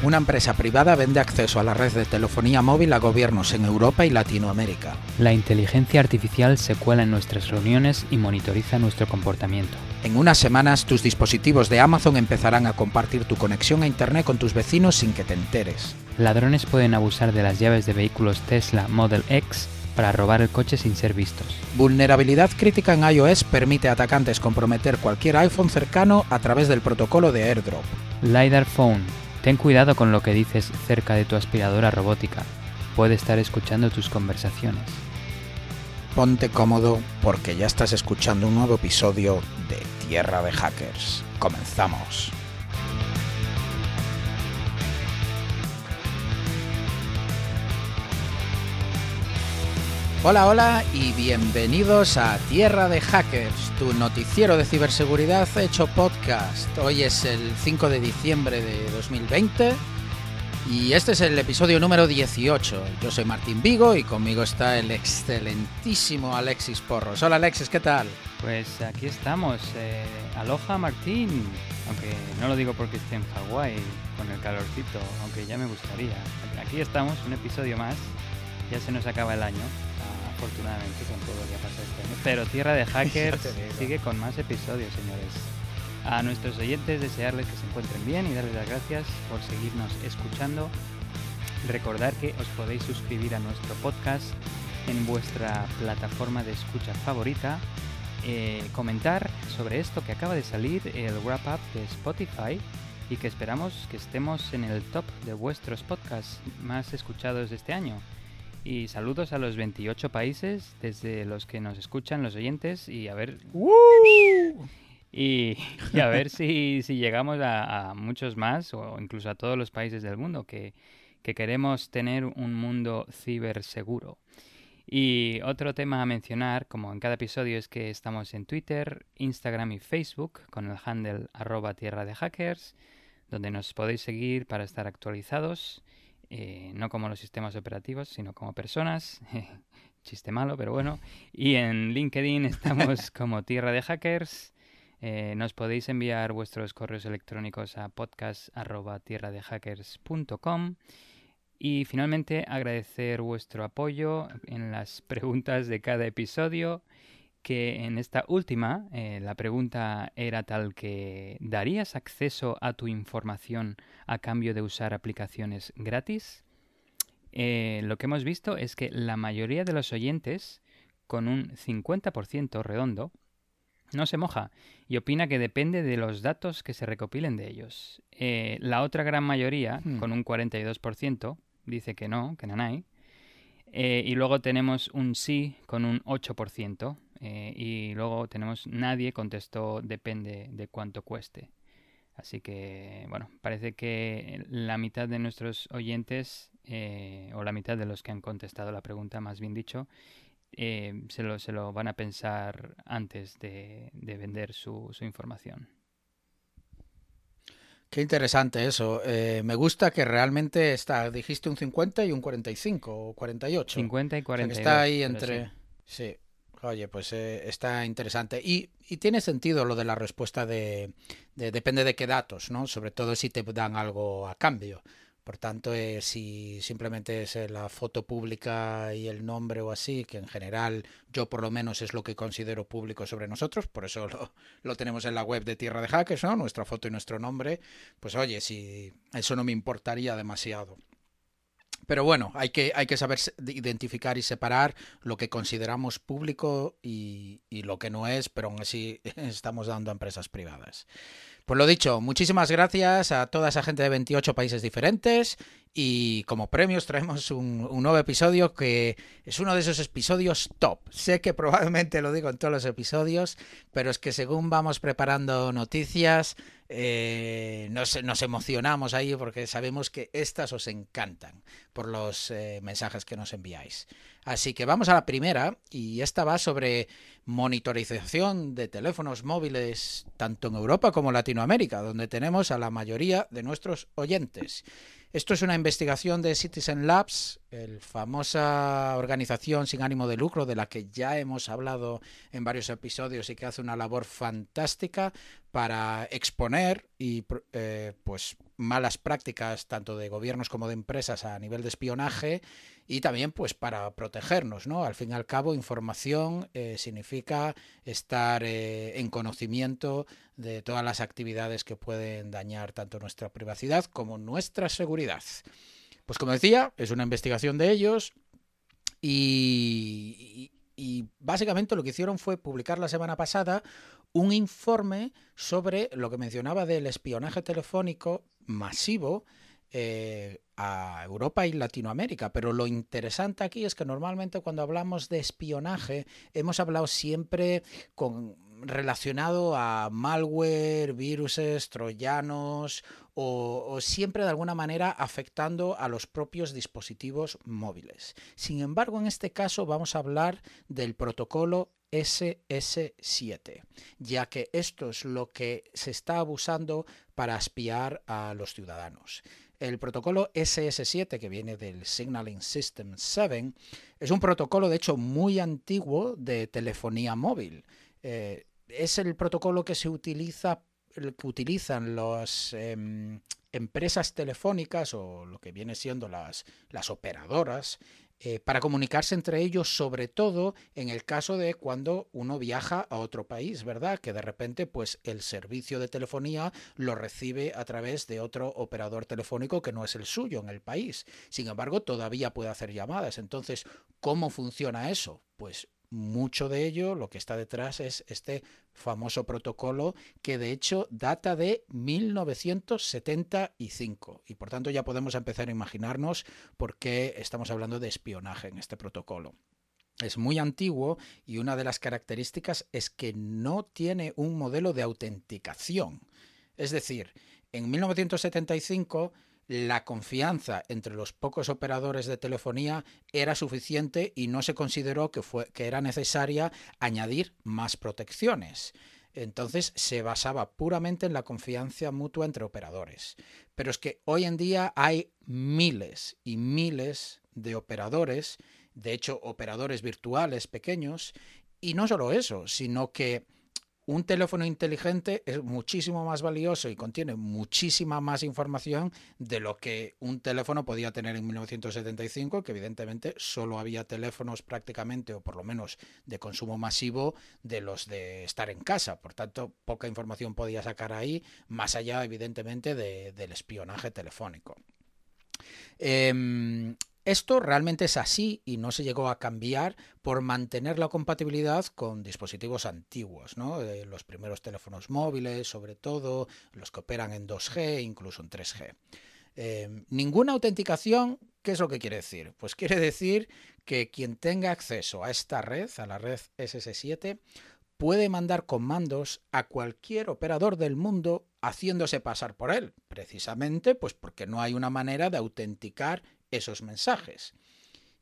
Una empresa privada vende acceso a la red de telefonía móvil a gobiernos en Europa y Latinoamérica. La inteligencia artificial se cuela en nuestras reuniones y monitoriza nuestro comportamiento. En unas semanas tus dispositivos de Amazon empezarán a compartir tu conexión a Internet con tus vecinos sin que te enteres. Ladrones pueden abusar de las llaves de vehículos Tesla Model X para robar el coche sin ser vistos. Vulnerabilidad crítica en iOS permite a atacantes comprometer cualquier iPhone cercano a través del protocolo de AirDrop. LiDAR Phone Ten cuidado con lo que dices cerca de tu aspiradora robótica. Puede estar escuchando tus conversaciones. Ponte cómodo porque ya estás escuchando un nuevo episodio de Tierra de Hackers. Comenzamos. Hola, hola y bienvenidos a Tierra de Hackers, tu noticiero de ciberseguridad hecho podcast. Hoy es el 5 de diciembre de 2020 y este es el episodio número 18. Yo soy Martín Vigo y conmigo está el excelentísimo Alexis Porros. Hola Alexis, ¿qué tal? Pues aquí estamos. Eh, aloha Martín, aunque no lo digo porque esté en Hawái con el calorcito, aunque ya me gustaría. Aquí estamos, un episodio más. Ya se nos acaba el año afortunadamente con todo lo que ha pasado este año. Pero Tierra de Hackers sigue con más episodios, señores. A nuestros oyentes desearles que se encuentren bien y darles las gracias por seguirnos escuchando. Recordar que os podéis suscribir a nuestro podcast en vuestra plataforma de escucha favorita. Eh, comentar sobre esto que acaba de salir, el wrap up de Spotify, y que esperamos que estemos en el top de vuestros podcasts más escuchados de este año. Y saludos a los 28 países desde los que nos escuchan los oyentes y a ver... Y, a ver si, si llegamos a, muchos más o incluso a todos los países del mundo que, que queremos tener un mundo ciberseguro. Y otro tema a mencionar, como en cada episodio, es que estamos en Twitter, Instagram y Facebook con el handle arroba tierra de hackers, donde nos podéis seguir para estar actualizados eh, no como los sistemas operativos, sino como personas. Chiste malo, pero bueno. Y en LinkedIn estamos como Tierra de Hackers. Eh, nos podéis enviar vuestros correos electrónicos a podcast.tierradehackers.com. Y finalmente agradecer vuestro apoyo en las preguntas de cada episodio que en esta última eh, la pregunta era tal que ¿darías acceso a tu información a cambio de usar aplicaciones gratis? Eh, lo que hemos visto es que la mayoría de los oyentes, con un 50% redondo, no se moja y opina que depende de los datos que se recopilen de ellos. Eh, la otra gran mayoría, hmm. con un 42%, dice que no, que no hay. y luego tenemos un sí con un 8%. Eh, y luego tenemos nadie contestó depende de cuánto cueste. Así que, bueno, parece que la mitad de nuestros oyentes, eh, o la mitad de los que han contestado la pregunta, más bien dicho, eh, se, lo, se lo van a pensar antes de, vender su, su, información. Qué interesante eso. me gusta que realmente está, dijiste un 50 y un 45 o 48. 50 y 42. está ahí entre... sí. Oye, pues eh, está interesante. Y, y, tiene sentido lo de la respuesta de, depende de qué datos, ¿no? Sobre todo si te dan algo a cambio. Por tanto, eh, si simplemente es eh, la foto pública y el nombre o así, que en general yo por lo menos es lo que considero público sobre nosotros, por eso lo, lo tenemos en la web de Tierra de Hackers, ¿no? Nuestra foto y nuestro nombre, pues oye, si eso no me importaría demasiado. Pero bueno, hay que, hay que saber identificar y separar lo que consideramos público y, y lo que no es, pero aún así estamos dando a empresas privadas. Pues lo dicho, muchísimas gracias a toda esa gente de 28 países diferentes y como premios traemos un, un, nuevo episodio que es uno de esos episodios top. Sé que probablemente lo digo en todos los episodios, pero es que según vamos preparando noticias eh, nos, emocionamos ahí porque sabemos que estas os encantan por los eh, mensajes que nos enviáis. Así que vamos a la primera y esta va sobre monitorización de teléfonos móviles tanto en Europa como en Latinoamérica, donde tenemos a la mayoría de nuestros oyentes. Esto es una investigación de Citizen Labs, el famosa organización sin ánimo de lucro de la que ya hemos hablado en varios episodios y que hace una labor fantástica para exponer y eh, pues malas prácticas tanto de gobiernos como de empresas a nivel de espionaje y también pues para protegernos, ¿no? Al fin y al cabo, información eh, significa estar eh, en conocimiento de todas las actividades que pueden dañar tanto nuestra privacidad como nuestra seguridad. Pues como decía, es una investigación de ellos y, y básicamente lo que hicieron fue publicar la semana pasada un informe sobre lo que mencionaba del espionaje telefónico masivo eh, a Europa y Latinoamérica. Pero lo interesante aquí es que normalmente cuando hablamos de espionaje hemos hablado siempre con relacionado a malware, viruses, troyanos o, o, siempre de alguna manera afectando a los propios dispositivos móviles. Sin embargo, en este caso vamos a hablar del protocolo SS7, ya que esto es lo que se está abusando para espiar a los ciudadanos. El protocolo SS7, que viene del Signaling System 7, es un protocolo de hecho muy antiguo de telefonía móvil. Eh, es el protocolo que se utiliza utilizan las eh, empresas telefónicas o lo que viene siendo las, las operadoras eh, para comunicarse entre ellos, sobre todo en el caso de cuando uno viaja a otro país, ¿verdad? Que de repente, pues el servicio de telefonía lo recibe a través de otro operador telefónico que no es el suyo en el país. Sin embargo, todavía puede hacer llamadas. Entonces, ¿cómo funciona eso? Pues mucho de ello, lo que está detrás es este famoso protocolo que de hecho data de 1975 y por tanto ya podemos empezar a imaginarnos por qué estamos hablando de espionaje en este protocolo. Es muy antiguo y una de las características es que no tiene un modelo de autenticación. Es decir, en 1975 la confianza entre los pocos operadores de telefonía era suficiente y no se consideró que, fue, que era necesaria añadir más protecciones. Entonces se basaba puramente en la confianza mutua entre operadores. Pero es que hoy en día hay miles y miles de operadores, de hecho operadores virtuales pequeños, y no solo eso, sino que un teléfono inteligente es muchísimo más valioso y contiene muchísima más información de lo que un teléfono podía tener en 1975, que evidentemente solo había teléfonos prácticamente, o por lo menos de consumo masivo, de los de estar en casa. Por tanto, poca información podía sacar ahí, más allá, evidentemente, de, del espionaje telefónico. Eh, esto realmente es así y no se llegó a cambiar por mantener la compatibilidad con dispositivos antiguos, ¿no? Eh, los primeros teléfonos móviles, sobre todo, los que operan en 2G, incluso en 3G. Eh, ninguna autenticación, ¿qué es lo que quiere decir? Pues quiere decir que quien tenga acceso a esta red, a la red SS7, puede mandar comandos a cualquier operador del mundo haciéndose pasar por él, precisamente pues porque no hay una manera de autenticar esos mensajes.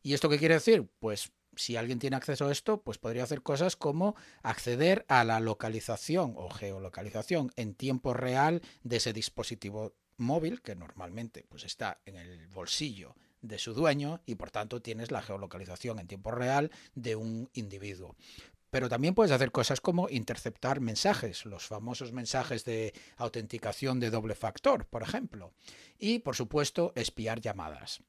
¿Y esto qué quiere decir? Pues si alguien tiene acceso a esto, pues podría hacer cosas como acceder a la localización o geolocalización en tiempo real de ese dispositivo móvil, que normalmente pues está en el bolsillo de su dueño y por tanto tienes la geolocalización en tiempo real de un individuo. Pero también puedes hacer cosas como interceptar mensajes, los famosos mensajes de autenticación de doble factor, por ejemplo. Y, por supuesto, espiar llamadas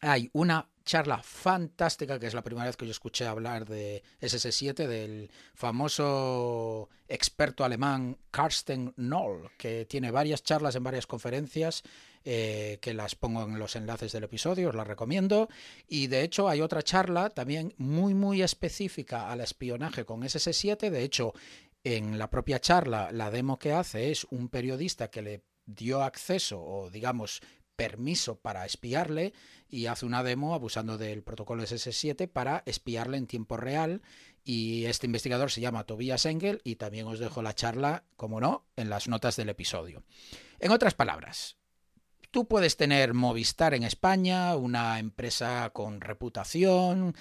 hay una charla fantástica, que es la primera vez que yo escuché hablar de SS7, del famoso experto alemán Karsten Noll, que tiene varias charlas en varias conferencias, eh, que las pongo en los enlaces del episodio, os las recomiendo. Y de hecho hay otra charla también muy, muy específica al espionaje con SS7. De hecho, en la propia charla, la demo que hace es un periodista que le dio acceso o digamos permiso para espiarle y hace una demo abusando del protocolo SS7 para espiarle en tiempo real y este investigador se llama Tobias Engel y también os dejo la charla, como no, en las notas del episodio. En otras palabras, tú puedes tener Movistar en España, una empresa con reputación,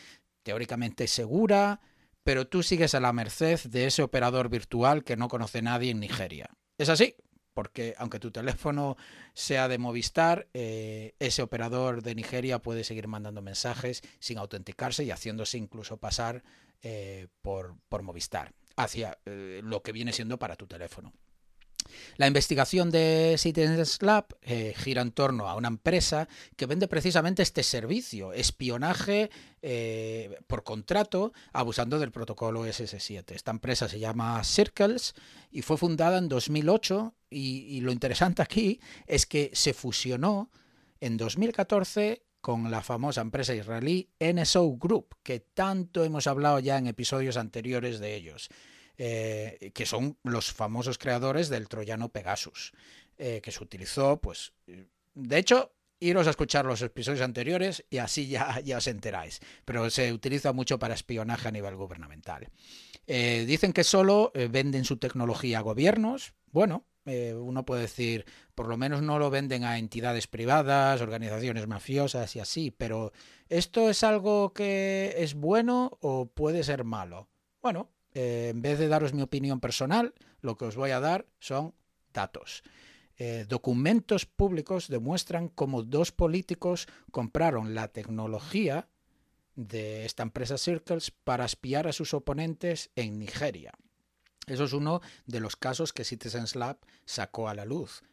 teóricamente segura, pero tú sigues a la merced de ese operador virtual que no conoce nadie en Nigeria. ¿Es así? Porque aunque tu teléfono sea de Movistar, eh, ese operador de Nigeria puede seguir mandando mensajes sin autenticarse y haciéndose incluso pasar eh, por, por, Movistar hacia eh, lo que viene siendo para tu teléfono. La investigación de Citizens Lab eh, gira en torno a una empresa que vende precisamente este servicio, espionaje eh, por contrato, abusando del protocolo SS7. Esta empresa se llama Circles y fue fundada en 2008 y, y lo interesante aquí es que se fusionó en 2014 con la famosa empresa israelí NSO Group, que tanto hemos hablado ya en episodios anteriores de ellos. Eh, que son los famosos creadores del troyano Pegasus, eh, que se utilizó, pues, de hecho, iros a escuchar los episodios anteriores y así ya, ya os enteráis, pero se utiliza mucho para espionaje a nivel gubernamental. Eh, dicen que solo venden su tecnología a gobiernos, bueno, uno puede decir, por lo menos no lo venden a entidades privadas, organizaciones mafiosas y así, pero ¿esto es algo que es bueno o puede ser malo? Bueno, eh, en vez de daros mi opinión personal, lo que os voy a dar son datos. Eh, documentos públicos demuestran cómo dos políticos compraron la tecnología de esta empresa Circles para espiar a sus oponentes en Nigeria. Eso es uno de los casos que Citizens Lab sacó a la luz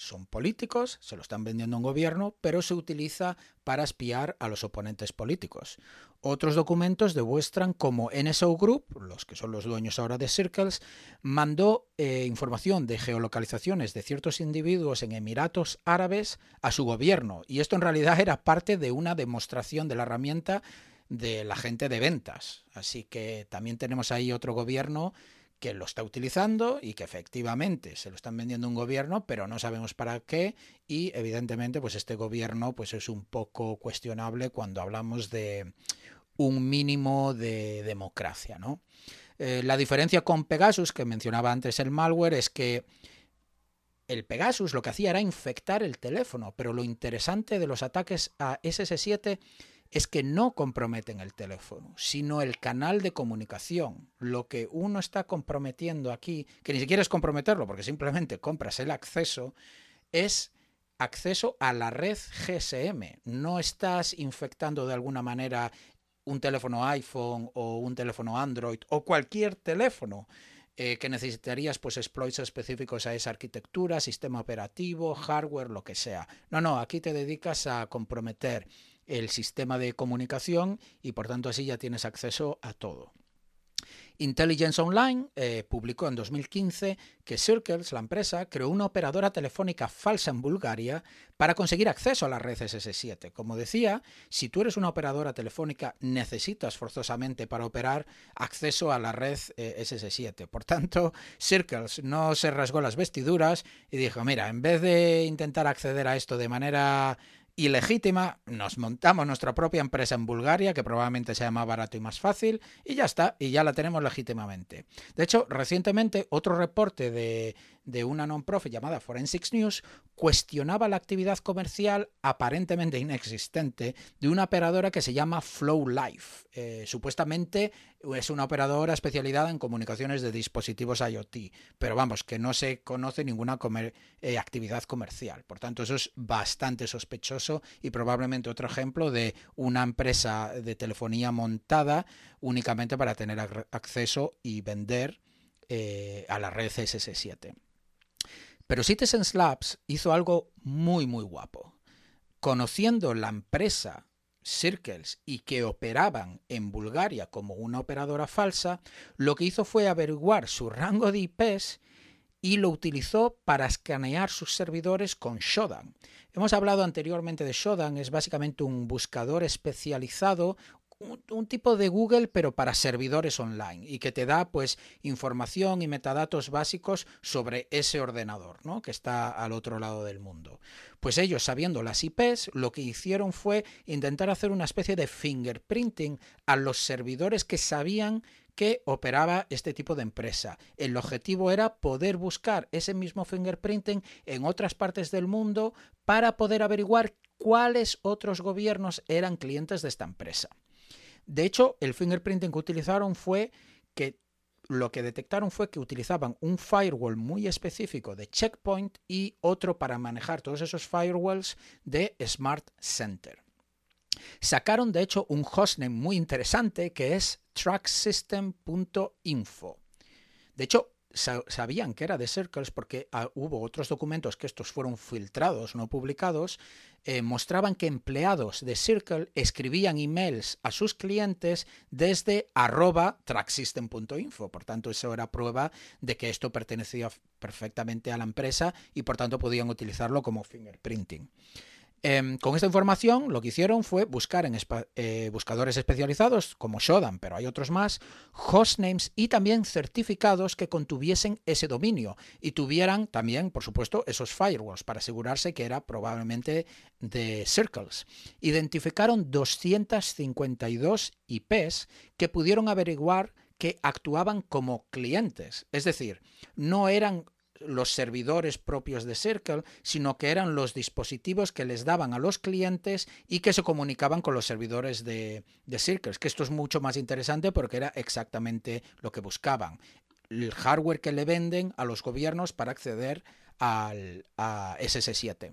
son políticos, se lo están vendiendo a un gobierno, pero se utiliza para espiar a los oponentes políticos. Otros documentos demuestran cómo NSO Group, los que son los dueños ahora de Circles, mandó eh, información de geolocalizaciones de ciertos individuos en Emiratos Árabes a su gobierno. Y esto en realidad era parte de una demostración de la herramienta de la gente de ventas. Así que también tenemos ahí otro gobierno que lo está utilizando y que efectivamente se lo están vendiendo un gobierno, pero no sabemos para qué y evidentemente pues este gobierno pues es un poco cuestionable cuando hablamos de un mínimo de democracia, ¿no? Eh, la diferencia con Pegasus, que mencionaba antes el malware, es que el Pegasus lo que hacía era infectar el teléfono, pero lo interesante de los ataques a SS7 es que no comprometen el teléfono, sino el canal de comunicación. Lo que uno está comprometiendo aquí, que ni siquiera es comprometerlo, porque simplemente compras el acceso, es acceso a la red GSM. No estás infectando de alguna manera un teléfono iPhone o un teléfono Android o cualquier teléfono eh, que necesitarías pues exploits específicos a esa arquitectura, sistema operativo, hardware, lo que sea. No, no, aquí te dedicas a comprometer el sistema de comunicación y por tanto así ya tienes acceso a todo. Intelligence Online eh, publicó en 2015 que Circles, la empresa, creó una operadora telefónica falsa en Bulgaria para conseguir acceso a la red SS7. Como decía, si tú eres una operadora telefónica, necesitas forzosamente para operar acceso a la red eh, SS7. Por tanto, Circles no se rasgó las vestiduras y dijo, mira, en vez de intentar acceder a esto de manera ilegítima, nos montamos nuestra propia empresa en Bulgaria, que probablemente sea más barato y más fácil, y ya está, y ya la tenemos legítimamente. De hecho, recientemente otro reporte de, de una non-profit llamada Forensics News cuestionaba la actividad comercial aparentemente inexistente de una operadora que se llama Flow Life. Eh, supuestamente es una operadora especializada en comunicaciones de dispositivos IoT, pero vamos, que no se conoce ninguna eh, actividad comercial. Por tanto, eso es bastante sospechoso y probablemente otro ejemplo de una empresa de telefonía montada únicamente para tener acceso y vender eh, a la red SS7. Pero Citizens Labs hizo algo muy, muy guapo. Conociendo la empresa Circles y que operaban en Bulgaria como una operadora falsa, lo que hizo fue averiguar su rango de IPs y lo utilizó para escanear sus servidores con Shodan. Hemos hablado anteriormente de Shodan, es básicamente un buscador especializado, un, tipo de Google pero para servidores online y que te da pues información y metadatos básicos sobre ese ordenador ¿no? que está al otro lado del mundo. Pues ellos sabiendo las IPs lo que hicieron fue intentar hacer una especie de fingerprinting a los servidores que sabían que operaba este tipo de empresa. El objetivo era poder buscar ese mismo fingerprinting en otras partes del mundo para poder averiguar cuáles otros gobiernos eran clientes de esta empresa. De hecho, el fingerprinting que utilizaron fue que lo que detectaron fue que utilizaban un firewall muy específico de Checkpoint y otro para manejar todos esos firewalls de Smart Center. Sacaron de hecho un hostname muy interesante que es tracksystem.info. De hecho, sabían que era de Circles porque ah, hubo otros documentos que estos fueron filtrados, no publicados, eh, mostraban que empleados de Circle escribían emails a sus clientes desde arroba tracksystem.info. Por tanto, eso era prueba de que esto pertenecía perfectamente a la empresa y por tanto podían utilizarlo como fingerprinting. Em, con esta información lo que hicieron fue buscar en eh, buscadores especializados como Shodan, pero hay otros más, hostnames y también certificados que contuviesen ese dominio y tuvieran también, por supuesto, esos firewalls para asegurarse que era probablemente de Circles. Identificaron 252 IPs que pudieron averiguar que actuaban como clientes, es decir, no eran los servidores propios de Circle, sino que eran los dispositivos que les daban a los clientes y que se comunicaban con los servidores de, de Circle, que esto es mucho más interesante porque era exactamente lo que buscaban. El hardware que le venden a los gobiernos para acceder al, a SS7.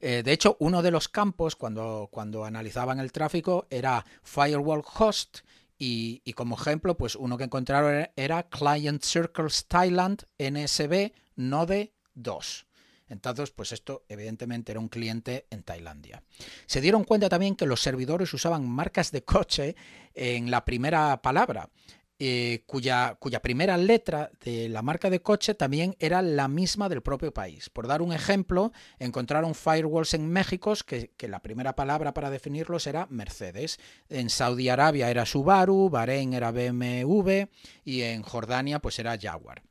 Eh, de hecho, uno de los campos cuando, cuando analizaban el tráfico era Firewall Host y, como ejemplo, pues uno que encontraron era Client Circles Thailand NSB Node 2. Entonces, pues esto evidentemente era un cliente en Tailandia. Se dieron cuenta también que los servidores usaban marcas de coche en la primera palabra. Eh, cuya, primera letra de la marca de coche también era la misma del propio país. Por dar un ejemplo, encontraron firewalls en México que, que la primera palabra para definirlos era Mercedes. En Saudi Arabia era Subaru, Bahrein era BMW y en Jordania pues era Jaguar.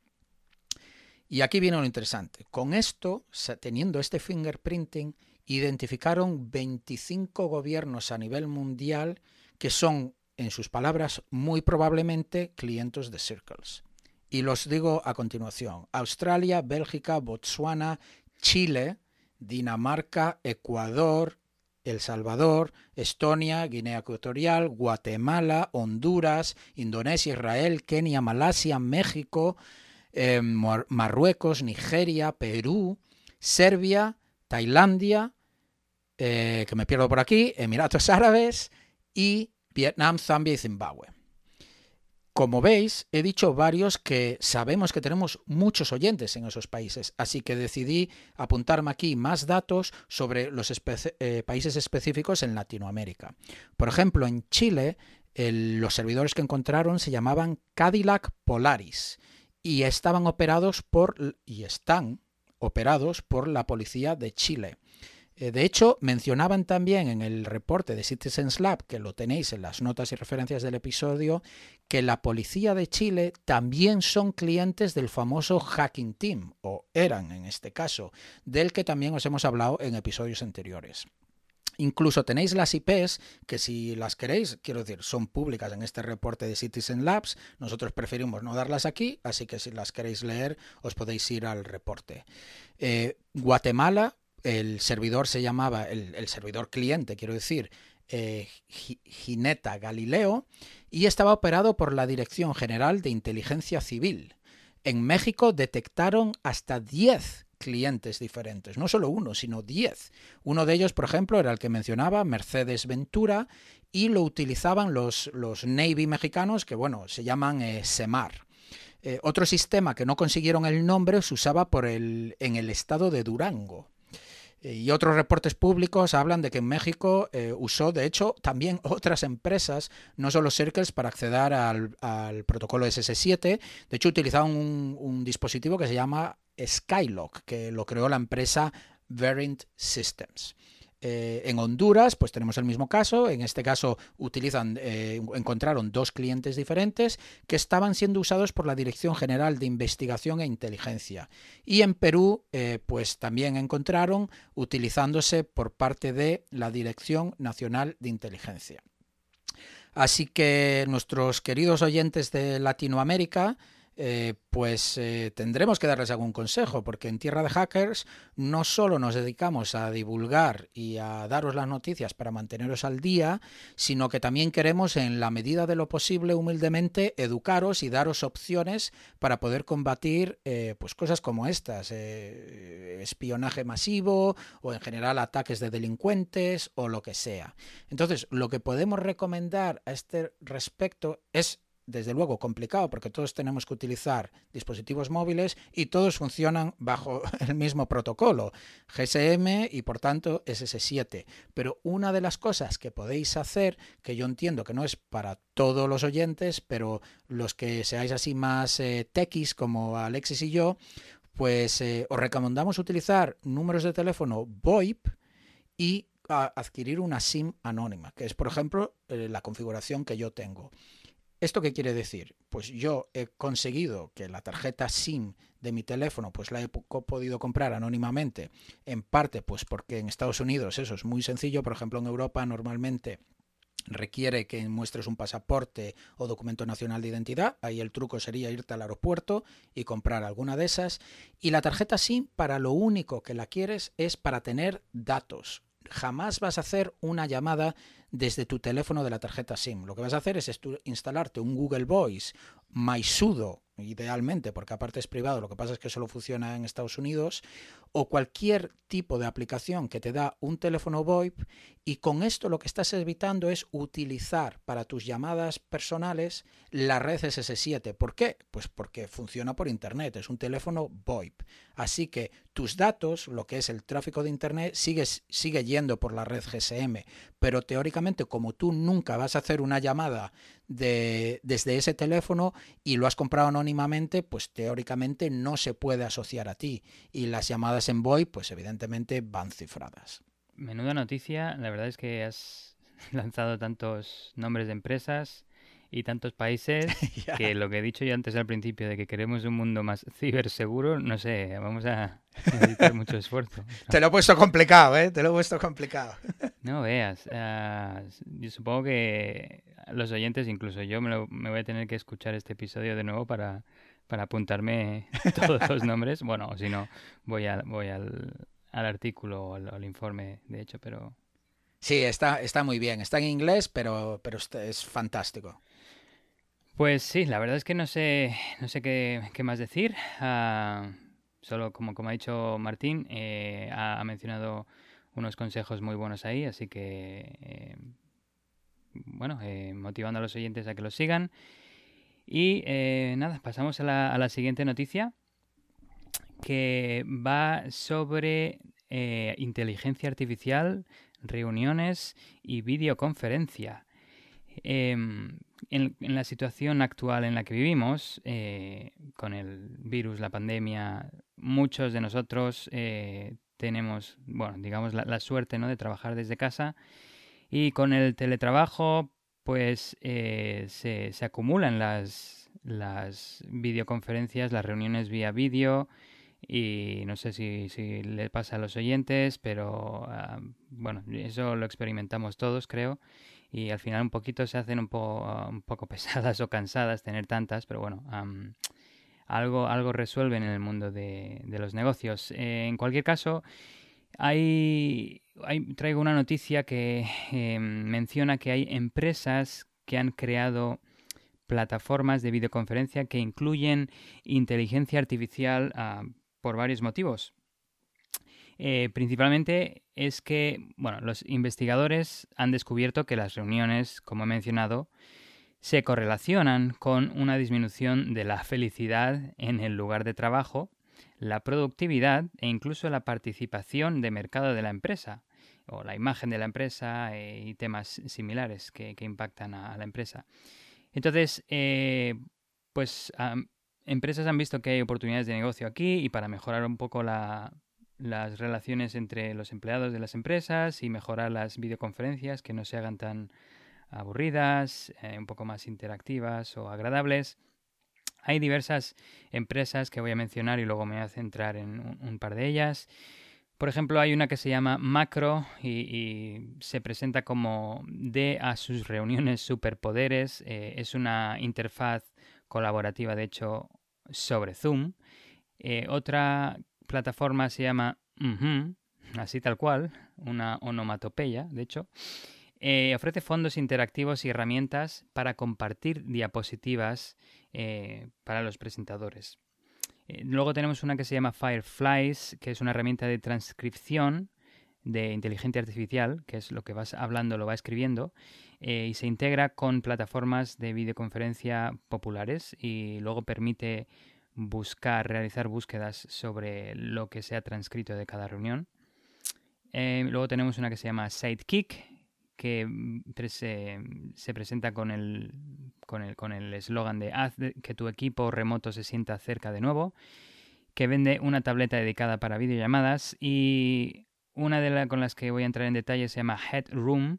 Y aquí viene lo interesante. Con esto, teniendo este fingerprinting, identificaron 25 gobiernos a nivel mundial que son en sus palabras, muy probablemente clientes de Circles. Y los digo a continuación. Australia, Bélgica, Botswana, Chile, Dinamarca, Ecuador, El Salvador, Estonia, Guinea Ecuatorial, Guatemala, Honduras, Indonesia, Israel, Kenia, Malasia, México, eh, Marruecos, Nigeria, Perú, Serbia, Tailandia, eh, que me pierdo por aquí, Emiratos Árabes y Vietnam, Zambia y Zimbabue. Como veis, he dicho varios que sabemos que tenemos muchos oyentes en esos países, así que decidí apuntarme aquí más datos sobre los eh, países específicos en Latinoamérica. Por ejemplo, en Chile, los servidores que encontraron se llamaban Cadillac Polaris y estaban operados por y están operados por la policía de Chile. Eh, de hecho, mencionaban también en el reporte de Citizens Lab, que lo tenéis en las notas y referencias del episodio, que la policía de Chile también son clientes del famoso Hacking Team, o eran en este caso, del que también os hemos hablado en episodios anteriores. Incluso tenéis las IPs que si las queréis, quiero decir, son públicas en este reporte de Citizen Labs. Nosotros preferimos no darlas aquí, así que si las queréis leer os podéis ir al reporte. Eh, Guatemala el servidor se llamaba, el, servidor cliente, quiero decir, eh, Gineta Galileo, y estaba operado por la Dirección General de Inteligencia Civil. En México detectaron hasta 10 clientes diferentes, no solo uno, sino 10. Uno de ellos, por ejemplo, era el que mencionaba, Mercedes Ventura, y lo utilizaban los, Navy mexicanos, que bueno, se llaman eh, SEMAR. Eh, otro sistema que no consiguieron el nombre se usaba por el, en el estado de Durango. Y otros reportes públicos hablan de que en México eh, usó, de hecho, también otras empresas, no solo Circles, para acceder al, protocolo SS7. De hecho, utilizaban un, un, dispositivo que se llama Skylock, que lo creó la empresa Verint Systems. Eh, en Honduras, pues tenemos el mismo caso. En este caso, eh, encontraron dos clientes diferentes que estaban siendo usados por la Dirección General de Investigación e Inteligencia. Y en Perú, eh, pues también encontraron utilizándose por parte de la Dirección Nacional de Inteligencia. Así que nuestros queridos oyentes de Latinoamérica, eh, pues eh, tendremos que darles algún consejo, porque en Tierra de Hackers no solo nos dedicamos a divulgar y a daros las noticias para manteneros al día, sino que también queremos, en la medida de lo posible, humildemente, educaros y daros opciones para poder combatir eh, pues cosas como estas, espionaje masivo o en general ataques de delincuentes o lo que sea. Entonces, lo que podemos recomendar a este respecto es desde luego complicado porque todos tenemos que utilizar dispositivos móviles y todos funcionan bajo el mismo protocolo, GSM y por tanto SS7. Pero una de las cosas que podéis hacer, que yo entiendo que no es para todos los oyentes, pero los que seáis así más eh, techis como Alexis y yo, pues eh, os recomendamos utilizar números de teléfono VoIP y adquirir una SIM anónima, que es por ejemplo eh, la configuración que yo tengo. ¿Esto qué quiere decir? Pues yo he conseguido que la tarjeta SIM de mi teléfono pues la he podido comprar anónimamente, en parte pues porque en Estados Unidos eso es muy sencillo, por ejemplo en Europa normalmente requiere que muestres un pasaporte o documento nacional de identidad, ahí el truco sería irte al aeropuerto y comprar alguna de esas, y la tarjeta SIM para lo único que la quieres es para tener datos, jamás vas a hacer una llamada desde tu teléfono de la tarjeta SIM. Lo que vas a hacer es instalarte un Google Voice MySudo, idealmente, porque aparte es privado, lo que pasa es que solo funciona en Estados Unidos, o cualquier tipo de aplicación que te da un teléfono VoIP y con esto lo que estás evitando es utilizar para tus llamadas personales la red SS7. ¿Por qué? Pues porque funciona por Internet, es un teléfono VoIP. Así que tus datos, lo que es el tráfico de Internet, sigue, sigue yendo por la red GSM, pero teóricamente como tú nunca vas a hacer una llamada de, desde ese teléfono y lo has comprado anónimamente, pues teóricamente no se puede asociar a ti. Y las llamadas en VoIP, pues evidentemente van cifradas. Menuda noticia, la verdad es que has lanzado tantos nombres de empresas y tantos países que lo que he dicho yo antes al principio de que queremos un mundo más ciberseguro, no sé, vamos a necesitar mucho esfuerzo. Te lo he puesto complicado, ¿eh? Te lo he puesto complicado. No veas, uh, yo supongo que los oyentes, incluso yo, me, me, voy a tener que escuchar este episodio de nuevo para, para apuntarme todos los nombres. Bueno, o si no, voy, a, voy al, al artículo o al, al informe, de hecho, pero... Sí, está, está muy bien. Está en inglés, pero, pero es fantástico. Pues sí, la verdad es que no sé, no sé qué, más decir. Uh, solo como, como ha dicho Martín, eh, ha, mencionado unos consejos muy buenos ahí, así que eh, bueno, eh, motivando a los oyentes a que los sigan. Y nada, pasamos a la, siguiente noticia, que va sobre inteligencia artificial, reuniones y videoconferencia. Em, en, la situación actual en la que vivimos, eh, con el virus, la pandemia, muchos de nosotros eh, tenemos, bueno, digamos, la, suerte ¿no? de trabajar desde casa y con el teletrabajo, pues eh, se, acumulan las, las videoconferencias, las reuniones vía vídeo y no sé si, le pasa a los oyentes, pero uh, bueno, eso lo experimentamos todos, creo y al final un poquito se hacen un, po, un poco pesadas o cansadas tener tantas, pero bueno, algo, algo resuelven en el mundo de, los negocios. Eh, en cualquier caso, hay, traigo una noticia que eh, menciona que hay empresas que han creado plataformas de videoconferencia que incluyen inteligencia artificial uh, por varios motivos. Eh, principalmente es que, bueno, los investigadores han descubierto que las reuniones, como he mencionado, se correlacionan con una disminución de la felicidad en el lugar de trabajo, la productividad e incluso la participación de mercado de la empresa o la imagen de la empresa eh, y temas similares que, impactan a, la empresa. Entonces, eh, pues empresas han visto que hay oportunidades de negocio aquí y para mejorar un poco la, las relaciones entre los empleados de las empresas y mejorar las videoconferencias que no se hagan tan aburridas, eh, un poco más interactivas o agradables. Hay diversas empresas que voy a mencionar y luego me voy a centrar en un, par de ellas. Por ejemplo, hay una que se llama Macro y, se presenta como de a sus reuniones superpoderes. Eh, es una interfaz colaborativa, de hecho, sobre Zoom. Eh, otra plataforma se llama así tal cual, una onomatopeya, de hecho. Eh, ofrece fondos interactivos y herramientas para compartir diapositivas eh, para los presentadores. Eh, luego tenemos una que se llama Fireflies, que es una herramienta de transcripción de inteligencia artificial, que es lo que vas hablando, lo va escribiendo, y se integra con plataformas de videoconferencia populares y luego permite buscar, realizar búsquedas sobre lo que se ha transcrito de cada reunión. Eh, luego tenemos una que se llama Sidekick, que se, se presenta con el con el con el eslogan de haz que tu equipo remoto se sienta cerca de nuevo, que vende una tableta dedicada para videollamadas y una de las con las que voy a entrar en detalle se llama Headroom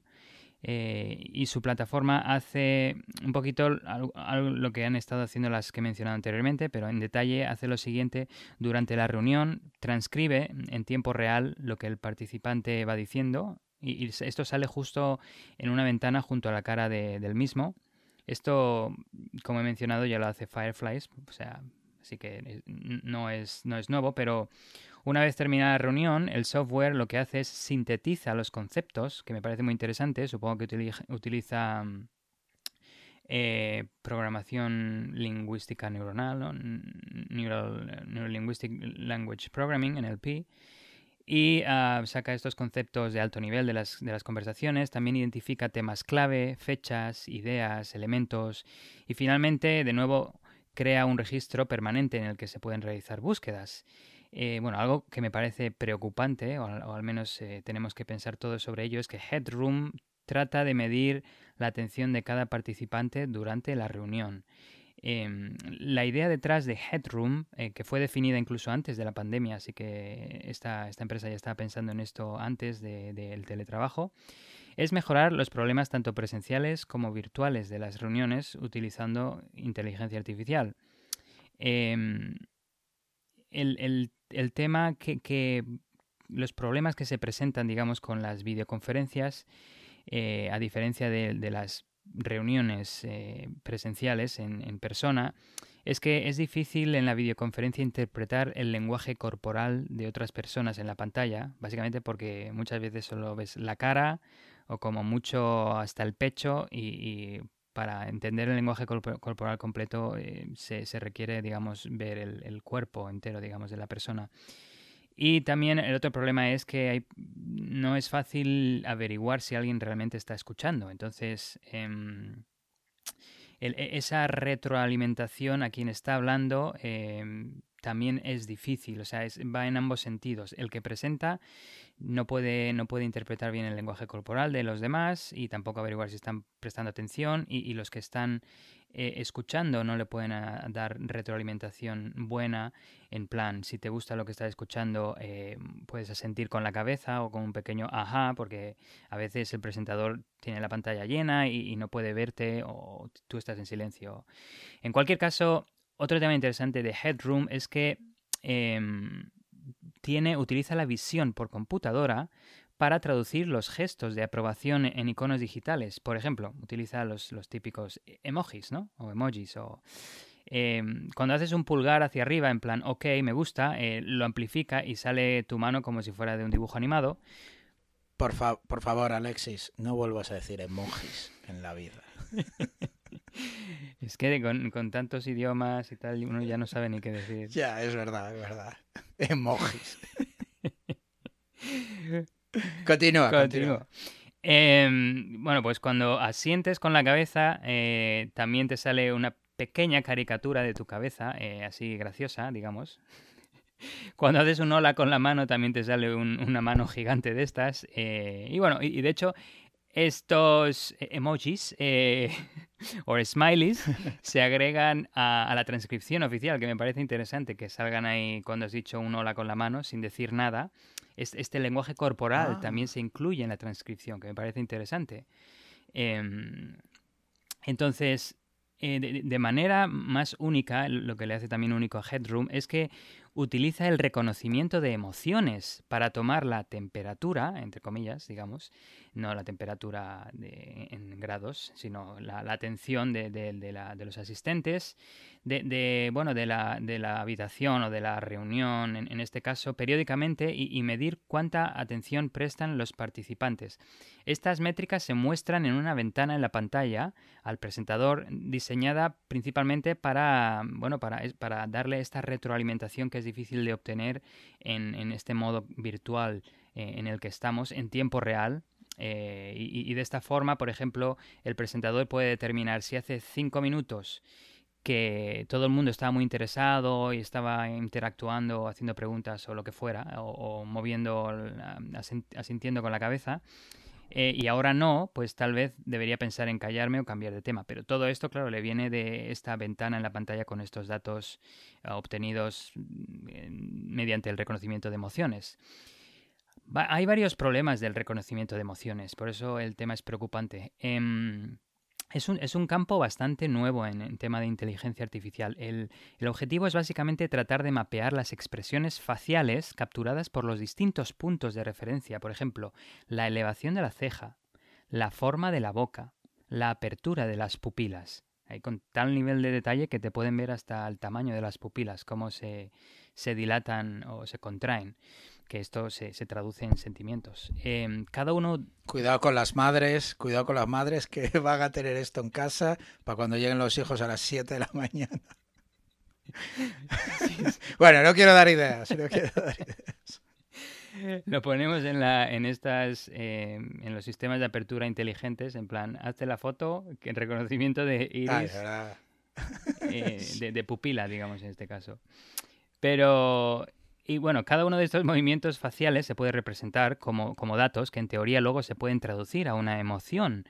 eh, y su plataforma hace un poquito lo que han estado haciendo las que he mencionado anteriormente, pero en detalle hace lo siguiente durante la reunión, transcribe en tiempo real lo que el participante va diciendo y, esto sale justo en una ventana junto a la cara del mismo. Esto, como he mencionado, ya lo hace Fireflies, o sea, así que no es, no es nuevo, pero una vez terminada la reunión, el software lo que hace es sintetiza los conceptos, que me parece muy interesante, supongo que utiliza, mm, eh, programación lingüística neuronal, ¿no? Neurolinguistic Language Programming, NLP, y ah, saca estos conceptos de alto nivel de las conversaciones, también identifica temas clave, fechas, ideas, elementos y finalmente, de nuevo, crea un registro permanente en el que se pueden realizar búsquedas. Eh, bueno, algo que me parece preocupante, o, al menos eh, tenemos que pensar todo sobre ello, es que Headroom trata de medir la atención de cada participante durante la reunión. Em, la idea detrás de Headroom, eh, que fue definida incluso antes de la pandemia, así que esta, esta empresa ya estaba pensando en esto antes del teletrabajo, es mejorar los problemas tanto presenciales como virtuales de las reuniones utilizando inteligencia artificial. Em, el, el tema que, los problemas que se presentan, digamos, con las videoconferencias, eh, a diferencia de, las reuniones eh, presenciales en, en, persona, es que es difícil en la videoconferencia interpretar el lenguaje corporal de otras personas en la pantalla, básicamente porque muchas veces solo ves la cara o como mucho hasta el pecho y, para entender el lenguaje corporal completo eh, se, requiere, digamos, ver el, el, cuerpo entero, digamos, de la persona. Y también el otro problema es que hay, no es fácil averiguar si alguien realmente está escuchando. Entonces, em, e, esa retroalimentación a quien está hablando em, también es difícil, o sea, va en ambos sentidos. El que presenta no puede, no puede interpretar bien el lenguaje corporal de los demás y tampoco averiguar si están prestando atención y, los que están eh, escuchando no le pueden ah, dar retroalimentación buena en plan, si te gusta lo que estás escuchando, eh, puedes asentir con la cabeza o con un pequeño ajá, porque a veces el presentador tiene la pantalla llena y, no puede verte o tú estás en silencio. En cualquier caso, otro tema interesante de Headroom es que em, tiene, utiliza la visión por computadora para traducir los gestos de aprobación en iconos digitales. Por ejemplo, utiliza los, típicos emojis, ¿no? O emojis. O, em, cuando haces un pulgar hacia arriba en plan, ok, me gusta, eh, lo amplifica y sale tu mano como si fuera de un dibujo animado. Por, por favor, Alexis, no vuelvas a decir emojis en la vida. es que con, tantos idiomas y tal, uno ya no sabe ni qué decir. Ya, es verdad, es verdad. Emojis. continúa, continúa. Em, bueno, pues cuando asientes con la cabeza, eh, también te sale una pequeña caricatura de tu cabeza, eh, así graciosa, digamos. Cuando haces un hola con la mano, también te sale una mano gigante de estas. Eh, y bueno, y, de hecho, estos emojis eh, o smileys se agregan a, la transcripción oficial, que me parece interesante que salgan ahí cuando has dicho un hola con la mano sin decir nada. Este, lenguaje corporal ah. también se incluye en la transcripción, que me parece interesante. Em, entonces, eh, de, manera más única, lo que le hace también único a Headroom es que utiliza el reconocimiento de emociones para tomar la temperatura, entre comillas, digamos, no la temperatura en grados, sino la, atención de, los asistentes, de, bueno, de, la, de la habitación o de la reunión, en, este caso, periódicamente y, medir cuánta atención prestan los participantes. Estas métricas se muestran en una ventana en la pantalla al presentador diseñada principalmente para, bueno, para, para darle esta retroalimentación que es difícil de obtener en, en este modo virtual en el que estamos en tiempo real y, de esta forma, por ejemplo, el presentador puede determinar si hace cinco minutos que todo el mundo estaba muy interesado y estaba interactuando, haciendo preguntas o lo que fuera, o, moviendo, asintiendo con la cabeza. Eh, y ahora no, pues tal vez debería pensar en callarme o cambiar de tema. Pero todo esto, claro, le viene de esta ventana en la pantalla con estos datos eh, obtenidos mm, mediante el reconocimiento de emociones. Hay varios problemas del reconocimiento de emociones, por eso el tema es preocupante. Em, es un, es un, campo bastante nuevo en, tema de inteligencia artificial. El, el, objetivo es básicamente tratar de mapear las expresiones faciales capturadas por los distintos puntos de referencia. Por ejemplo, la elevación de la ceja, la forma de la boca, la apertura de las pupilas. Hay con tal nivel de detalle que te pueden ver hasta el tamaño de las pupilas, cómo se, se dilatan o se contraen que esto se, se traduce en sentimientos. Em, cada uno... Cuidado con las madres, cuidado con las madres que van a tener esto en casa para cuando lleguen los hijos a las 7 de la mañana. bueno, no quiero dar ideas, no quiero dar ideas. Lo ponemos en, la, en estas, em, en los sistemas de apertura inteligentes, en plan, hazte la foto, que en reconocimiento de iris, eh, de, de, pupila, digamos, en este caso. Pero y bueno, cada uno de estos movimientos faciales se puede representar como, como datos que en teoría luego se pueden traducir a una emoción.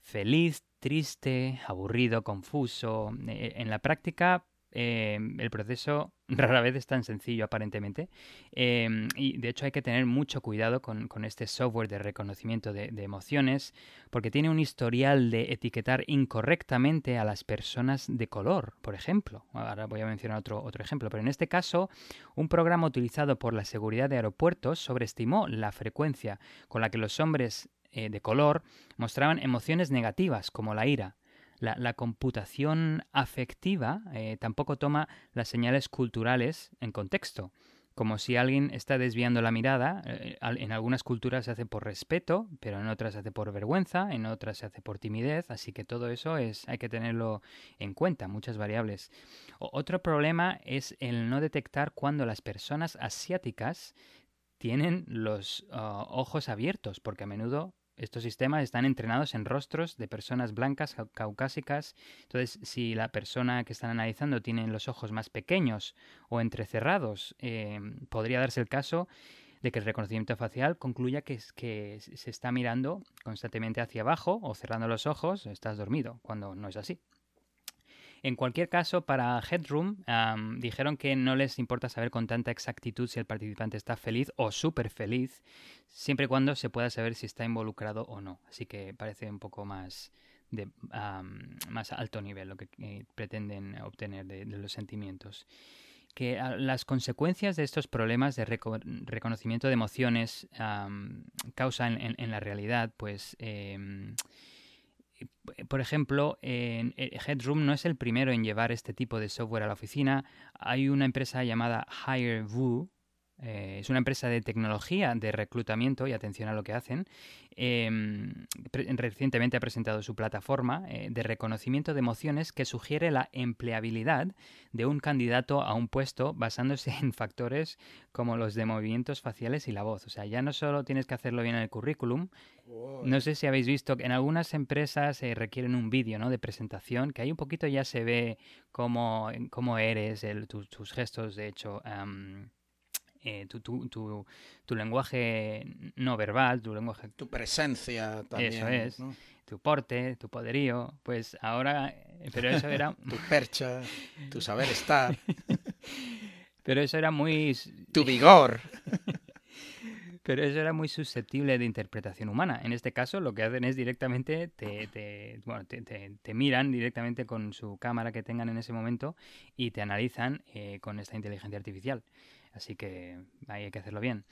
Feliz, triste, aburrido, confuso. Eh, en la práctica Em, el proceso rara vez es tan sencillo aparentemente em, y de hecho hay que tener mucho cuidado con, este software de reconocimiento de, emociones porque tiene un historial de etiquetar incorrectamente a las personas de color, por ejemplo. Ahora voy a mencionar otro, otro ejemplo, pero en este caso un programa utilizado por la seguridad de aeropuertos sobreestimó la frecuencia con la que los hombres eh, de color mostraban emociones negativas como la ira la, computación afectiva eh, tampoco toma las señales culturales en contexto. Como si alguien está desviando la mirada, eh, en algunas culturas se hace por respeto, pero en otras se hace por vergüenza, en otras se hace por timidez, así que todo eso es, hay que tenerlo en cuenta, muchas variables. otro problema es el no detectar cuando las personas asiáticas tienen los ah, ojos abiertos, porque a menudo estos sistemas están entrenados en rostros de personas blancas caucásicas. Entonces, si la persona que están analizando tiene los ojos más pequeños o entrecerrados, eh, podría darse el caso de que el reconocimiento facial concluya que, que se está mirando constantemente hacia abajo o cerrando los ojos, estás dormido, cuando no es así. En cualquier caso, para Headroom dijeron que no les importa saber con tanta exactitud si el participante está feliz o súper feliz, siempre y cuando se pueda saber si está involucrado o no. Así que parece un poco más de más alto nivel lo que eh, pretenden obtener de, los sentimientos que las consecuencias de estos problemas de reconocimiento de emociones causan en, la realidad, pues em, por ejemplo, en eh, Headroom no es el primero en llevar este tipo de software a la oficina. Hay una empresa llamada HireVoo, eh, es una empresa de tecnología de reclutamiento y atención a lo que hacen. Em, recientemente ha presentado su plataforma eh, de reconocimiento de emociones que sugiere la empleabilidad de un candidato a un puesto basándose en factores como los de movimientos faciales y la voz. O sea, ya no solo tienes que hacerlo bien en el currículum. No sé si habéis visto que en algunas empresas eh, requieren un vídeo ¿no? de presentación, que ahí un poquito ya se ve cómo, cómo eres, tus gestos, de hecho. Eh, tu, tu, tu, lenguaje no verbal, tu lenguaje... Tu presencia también. Eso es. Tu porte, tu poderío, pues ahora... Eh, pero eso era... tu percha, tu saber estar. pero eso era muy... Tu vigor. Pero eso era muy susceptible de interpretación humana. En este caso, lo que hacen es directamente, te, te, bueno, te, te miran directamente con su cámara que tengan en ese momento y te analizan eh, con esta inteligencia artificial. Así que ahí hay que hacerlo bien.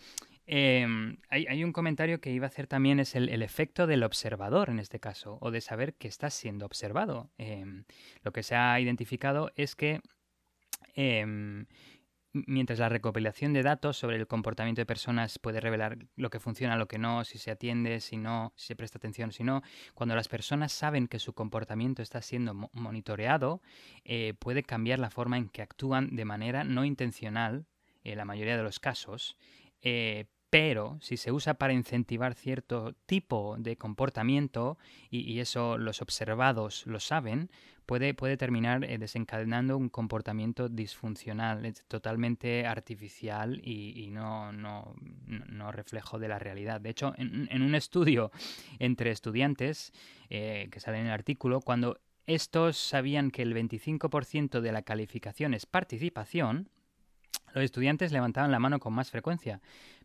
Em, hay, un comentario que iba a hacer también, es el, efecto del observador en este caso, o de saber que estás siendo observado. Em, lo que se ha identificado es que em, mientras la recopilación de datos sobre el comportamiento de personas puede revelar lo que funciona, lo que no, si se atiende, si no, si se presta atención, si no, cuando las personas saben que su comportamiento está siendo monitoreado, eh, puede cambiar la forma en que actúan de manera no intencional la mayoría de los casos, eh, pero si se usa para incentivar cierto tipo de comportamiento, y, eso los observados lo saben, puede, puede terminar eh, desencadenando un comportamiento disfuncional, totalmente artificial y, no, no, no, reflejo de la realidad. De hecho, en, un estudio entre estudiantes, eh, que sale en el artículo, cuando estos sabían que el 25% de la calificación es participación, los estudiantes levantaban la mano con más frecuencia,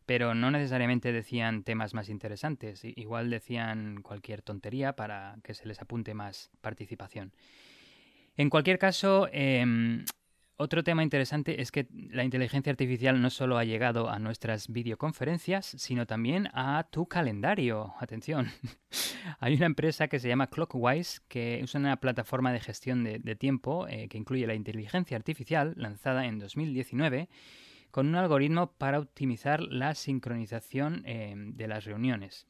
pero no necesariamente decían temas más interesantes, igual decían cualquier tontería para que se les apunte más participación. En cualquier caso, em, otro tema interesante es que la inteligencia artificial no solo ha llegado a nuestras videoconferencias, sino también a tu calendario. Atención. Hay una empresa que se llama Clockwise que usa una plataforma de gestión de, tiempo eh, que incluye la inteligencia artificial lanzada en 2019 con un algoritmo para optimizar la sincronización eh, de las reuniones.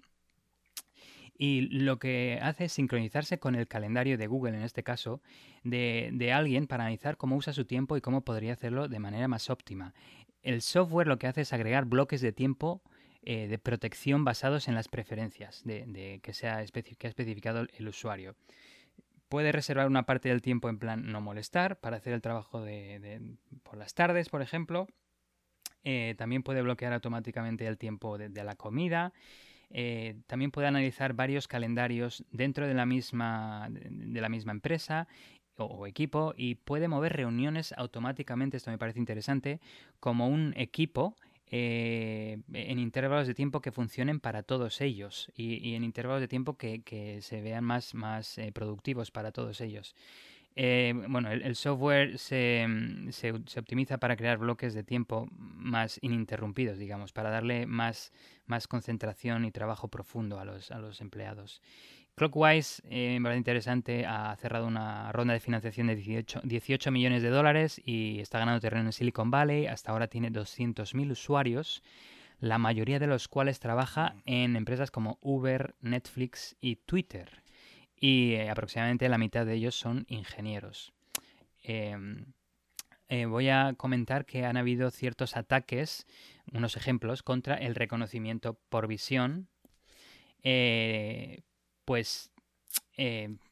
Y lo que hace es sincronizarse con el calendario de Google, en este caso, de, alguien para analizar cómo usa su tiempo y cómo podría hacerlo de manera más óptima. El software lo que hace es agregar bloques de tiempo eh, de protección basados en las preferencias de, que, sea ha especificado el usuario. Puede reservar una parte del tiempo en plan no molestar para hacer el trabajo de, por las tardes, por ejemplo. Eh, también puede bloquear automáticamente el tiempo de la comida eh, también puede analizar varios calendarios dentro de la misma, de la misma empresa o, equipo y puede mover reuniones automáticamente, esto me parece interesante, como un equipo eh, en intervalos de tiempo que funcionen para todos ellos y, en intervalos de tiempo que, se vean más, más eh, productivos para todos ellos. Eh, bueno, el, software mm, se, se, optimiza para crear bloques de tiempo más ininterrumpidos, digamos, para darle más, más concentración y trabajo profundo a los, a los empleados. Clockwise, eh, en verdad interesante, ha cerrado una ronda de financiación de 18, 18, millones de dólares y está ganando terreno en Silicon Valley. Hasta ahora tiene 200.000 usuarios, la mayoría de los cuales trabaja en empresas como Uber, Netflix y Twitter y eh, aproximadamente la mitad de ellos son ingenieros. Em, eh, voy a comentar que han habido ciertos ataques, unos ejemplos, contra el reconocimiento por visión. Eh, pues,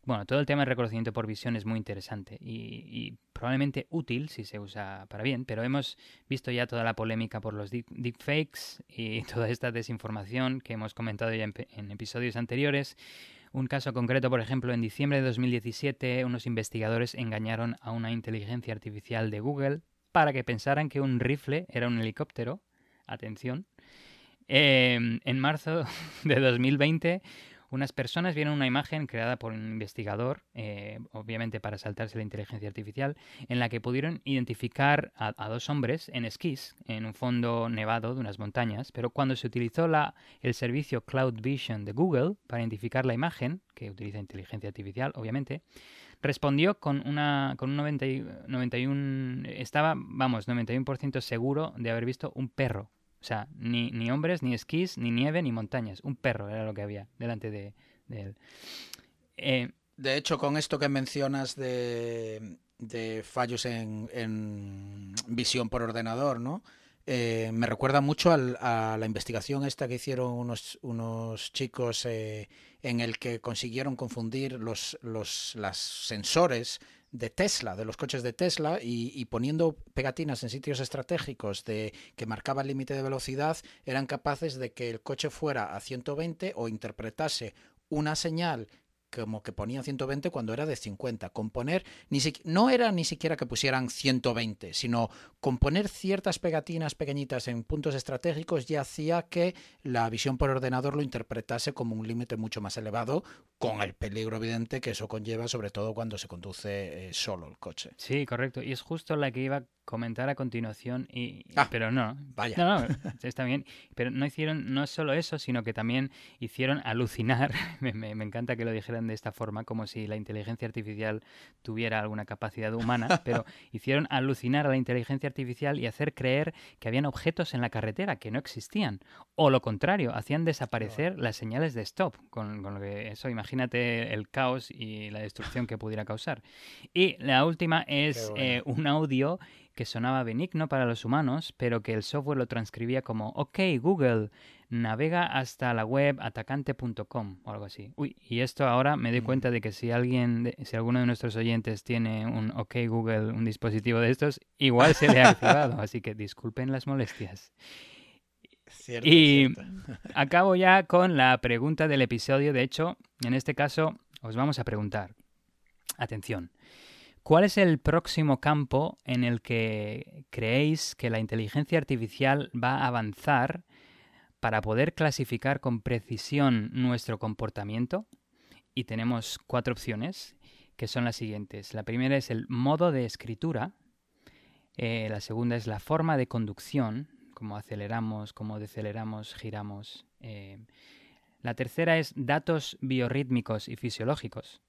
bueno, todo el tema del reconocimiento por visión es muy interesante y, probablemente útil si se usa para bien, pero hemos visto ya toda la polémica por los deepfakes y toda esta desinformación que hemos comentado ya en episodios anteriores. Un caso concreto, por ejemplo, en diciembre de 2017 unos investigadores engañaron a una inteligencia artificial de Google para que pensaran que un rifle era un helicóptero. Atención. Em, en marzo de 2020 unas personas vieron una imagen creada por un investigador, eh, obviamente para saltarse la inteligencia artificial, en la que pudieron identificar a, dos hombres en esquís, en un fondo nevado de unas montañas, pero cuando se utilizó la, el servicio Cloud Vision de Google para identificar la imagen, que utiliza inteligencia artificial, obviamente, respondió con una con un 91 estaba, vamos, 91% seguro de haber visto un perro sea, ni, ni hombres, ni esquís, ni nieve, ni montañas. Un perro era lo que había delante de, él. Eh, de hecho, con esto que mencionas de, fallos en, visión por ordenador, ¿no? Eh, me recuerda mucho a la investigación esta que hicieron unos, unos chicos eh, en el que consiguieron confundir los, los sensores de Tesla, de los coches de Tesla, y, poniendo pegatinas en sitios estratégicos de que marcaba el límite de velocidad, eran capaces de que el coche fuera a 120 o interpretase una señal como que ponían 120 cuando era de 50. Componer, ni no era ni siquiera que pusieran 120, sino componer ciertas pegatinas pequeñitas en puntos estratégicos ya hacía que la visión por ordenador lo interpretase como un límite mucho más elevado, con el peligro evidente que eso conlleva, sobre todo cuando se conduce eh, solo el coche. Sí, correcto. Y es justo la que iba comentar a continuación y ah, pero no. vaya. No, no, está bien pero no hicieron no solo eso sino que también hicieron alucinar me, me, encanta que lo dijeran de esta forma como si la inteligencia artificial tuviera alguna capacidad humana pero hicieron alucinar a la inteligencia artificial y hacer creer que habían objetos en la carretera que no existían. O lo contrario hacían desaparecer las señales de stop con, con lo que eso imagínate el caos y la destrucción que pudiera causar. Y la última es eh, un audio que sonaba benigno para los humanos, pero que el software lo transcribía como OK, Google, navega hasta la web atacante.com o algo así. Uy, y esto ahora me doy cuenta de que si alguien, si alguno de nuestros oyentes tiene un OK Google, un dispositivo de estos, igual se le ha activado, así que disculpen las molestias. y acabo ya con la pregunta del episodio. De hecho, en este caso os vamos a preguntar, atención, ¿cuál es el próximo campo en el que creéis que la inteligencia artificial va a avanzar para poder clasificar con precisión nuestro comportamiento? Y tenemos cuatro opciones, que son las siguientes. La primera es el modo de escritura, eh, la segunda es la forma de conducción, como aceleramos, como deceleramos, giramos. Eh, la tercera es datos biorrítmicos y fisiológicos.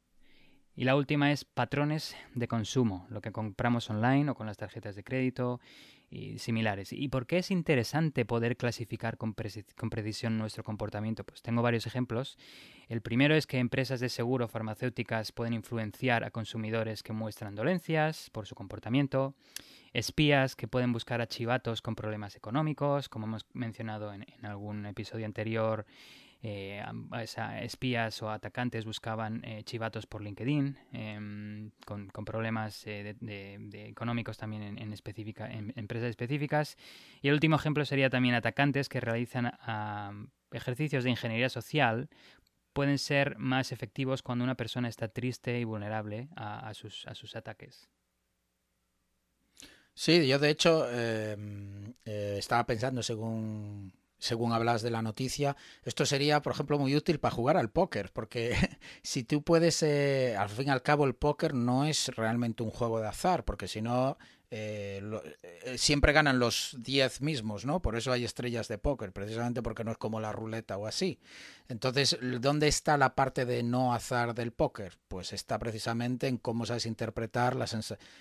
Y la última es patrones de consumo, lo que compramos online o con las tarjetas de crédito y similares. ¿Y por qué es interesante poder clasificar con, precisión nuestro comportamiento? Pues tengo varios ejemplos. El primero es que empresas de seguro farmacéuticas pueden influenciar a consumidores que muestran dolencias por su comportamiento, espías que pueden buscar a chivatos con problemas económicos, como hemos mencionado en algún episodio anterior, eh, espías o atacantes buscaban eh, chivatos por LinkedIn em, con, problemas eh, económicos también en, en, empresas específicas. Y el último ejemplo sería también atacantes que realizan ejercicios de ingeniería social pueden ser más efectivos cuando una persona está triste y vulnerable a, sus, a sus ataques. Sí, yo de hecho em, estaba pensando según según hablas de la noticia, esto sería, por ejemplo, muy útil para jugar al póker, porque si tú puedes, eh, al fin y al cabo, el póker no es realmente un juego de azar, porque si no, eh, eh, siempre ganan los 10 mismos, ¿no? Por eso hay estrellas de póker, precisamente porque no es como la ruleta o así. Entonces, ¿dónde está la parte de no azar del póker? Pues está precisamente en cómo sabes interpretar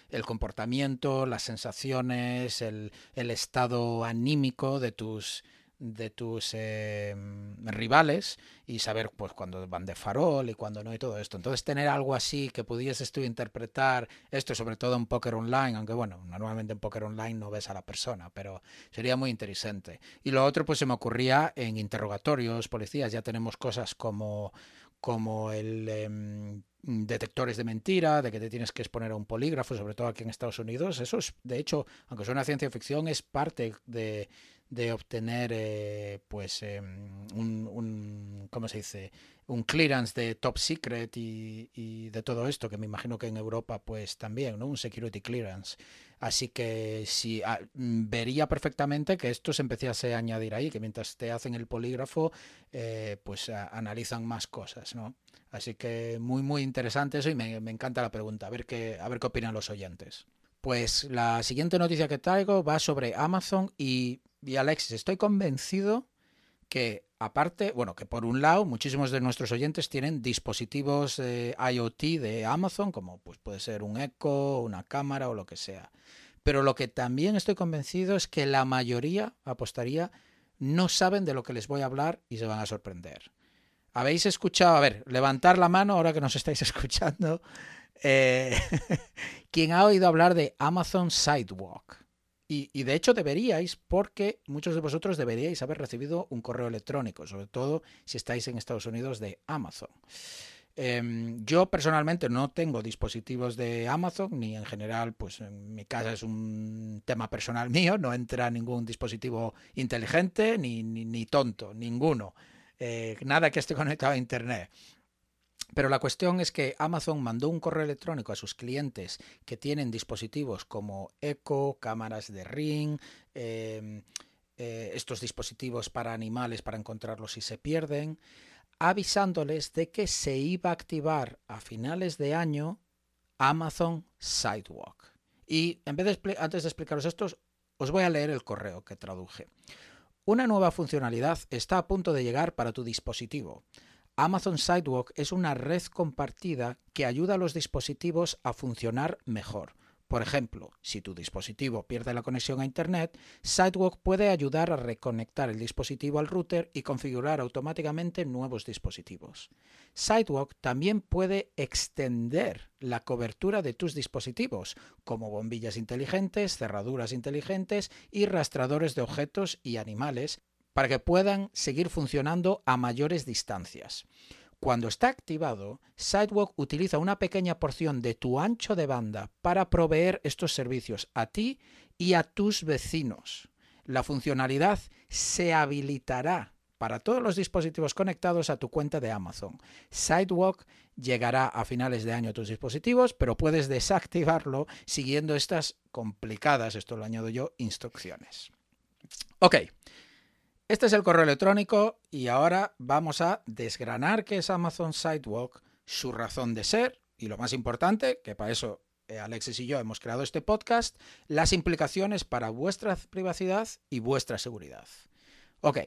el comportamiento, las sensaciones, el, el estado anímico de tus de tus eh, rivales y saber pues cuando van de farol y cuando no y todo esto. Entonces tener algo así que pudieses tú interpretar esto sobre todo en póker online, aunque bueno, normalmente en póker online no ves a la persona, pero sería muy interesante. Y lo otro pues se me ocurría en interrogatorios, policías, ya tenemos cosas como como el em, detectores de mentira, de que te tienes que exponer a un polígrafo, sobre todo aquí en Estados Unidos. Eso es, de hecho, aunque suena ciencia ficción, es parte de, de obtener eh, pues em, un, un, ¿cómo se dice? un clearance de top secret y, de todo esto que me imagino que en Europa pues también no un security clearance. Así que sí ah, vería perfectamente que esto se empezase a añadir ahí que mientras te hacen el polígrafo eh, pues analizan más cosas no así que muy muy interesante eso y me, me encanta la pregunta. A ver qué a ver qué opinan los oyentes. Pues la siguiente noticia que traigo va sobre Amazon y y Alexis, estoy convencido que aparte, bueno, que por un lado muchísimos de nuestros oyentes tienen dispositivos IoT de Amazon, como pues puede ser un Echo, una cámara o lo que sea. Pero lo que también estoy convencido es que la mayoría, apostaría, no saben de lo que les voy a hablar y se van a sorprender. ¿Habéis escuchado? A ver, levantar la mano ahora que nos estáis escuchando. Eh, ¿Quién ha oído hablar de Amazon Sidewalk? Y, de hecho deberíais, porque muchos de vosotros deberíais haber recibido un correo electrónico, sobre todo si estáis en Estados Unidos de Amazon. Em, yo personalmente no tengo dispositivos de Amazon, ni en general, pues en mi casa es un tema personal mío, no entra ningún dispositivo inteligente ni, ni, tonto, ninguno. Eh, nada que esté conectado a Internet. Pero la cuestión es que Amazon mandó un correo electrónico a sus clientes que tienen dispositivos como Echo, cámaras de Ring, em, eh, estos dispositivos para animales para encontrarlos si se pierden, avisándoles de que se iba a activar a finales de año Amazon Sidewalk. Y en vez antes de explicaros esto, os voy a leer el correo que traduje. Una nueva funcionalidad está a punto de llegar para tu dispositivo. Amazon Sidewalk es una red compartida que ayuda a los dispositivos a funcionar mejor. Por ejemplo, si tu dispositivo pierde la conexión a Internet, Sidewalk puede ayudar a reconectar el dispositivo al router y configurar automáticamente nuevos dispositivos. Sidewalk también puede extender la cobertura de tus dispositivos, como bombillas inteligentes, cerraduras inteligentes y rastradores de objetos y animales, para que puedan seguir funcionando a mayores distancias. Cuando está activado, Sidewalk utiliza una pequeña porción de tu ancho de banda para proveer estos servicios a ti y a tus vecinos. La funcionalidad se habilitará para todos los dispositivos conectados a tu cuenta de Amazon. Sidewalk llegará a finales de año a tus dispositivos, pero puedes desactivarlo siguiendo estas complicadas, esto lo añado yo, instrucciones. Ok, este es el correo electrónico y ahora vamos a desgranar qué es Amazon Sidewalk, su razón de ser y lo más importante, que para eso eh, Alexis y yo hemos creado este podcast, las implicaciones para vuestra privacidad y vuestra seguridad. Ok,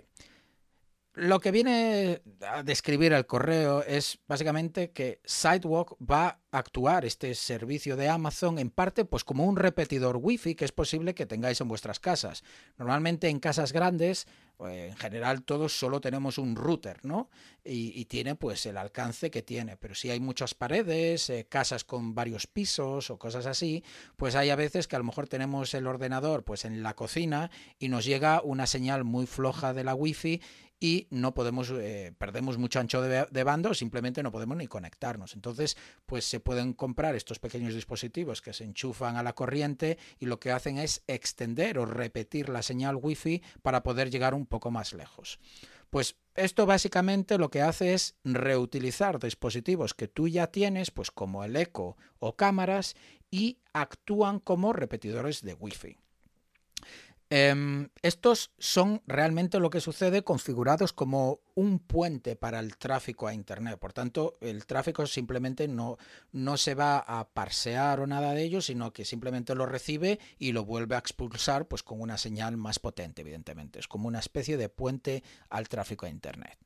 lo que viene a describir el correo es básicamente que Sidewalk va a actuar este servicio de Amazon en parte pues como un repetidor wifi que es posible que tengáis en vuestras casas. Normalmente en casas grandes, en general todos solo tenemos un router, ¿no? Y, tiene pues el alcance que tiene. Pero si hay muchas paredes, eh, casas con varios pisos o cosas así, pues hay a veces que a lo mejor tenemos el ordenador pues en la cocina y nos llega una señal muy floja de la wifi y no podemos, eh, perdemos mucho ancho de, de, banda simplemente no podemos ni conectarnos. Entonces, pues se pueden comprar estos pequeños dispositivos que se enchufan a la corriente y lo que hacen es extender o repetir la señal wifi para poder llegar un poco más lejos. Pues esto básicamente lo que hace es reutilizar dispositivos que tú ya tienes, pues como el eco o cámaras, y actúan como repetidores de wifi. Em, estos son realmente lo que sucede configurados como un puente para el tráfico a Internet. Por tanto, el tráfico simplemente no, no se va a parsear o nada de ello, sino que simplemente lo recibe y lo vuelve a expulsar pues, con una señal más potente, evidentemente. Es como una especie de puente al tráfico a Internet.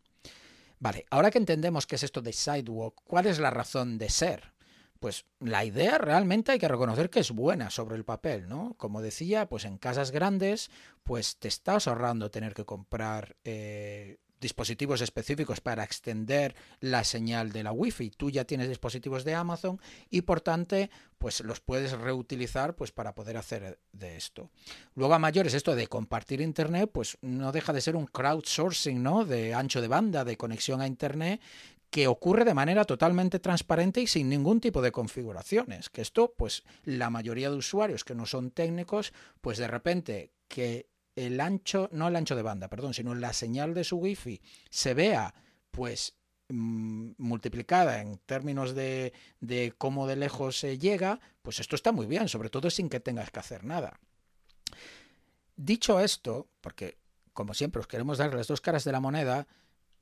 Vale, ahora que entendemos qué es esto de Sidewalk, ¿cuál es la razón de ser? Pues la idea realmente hay que reconocer que es buena sobre el papel, ¿no? Como decía, pues en casas grandes, pues te estás ahorrando tener que comprar eh, dispositivos específicos para extender la señal de la Wi-Fi. Tú ya tienes dispositivos de Amazon y por tanto, pues los puedes reutilizar pues para poder hacer de esto. Luego a mayores esto de compartir internet, pues no deja de ser un crowdsourcing, ¿no? De ancho de banda, de conexión a internet que ocurre de manera totalmente transparente y sin ningún tipo de configuraciones. Que esto, pues la mayoría de usuarios que no son técnicos, pues de repente que el ancho, no el ancho de banda, perdón, sino la señal de su wifi se vea, pues mm, multiplicada en términos de, de cómo de lejos se llega, pues esto está muy bien, sobre todo sin que tengas que hacer nada. Dicho esto, porque como siempre os queremos dar las dos caras de la moneda,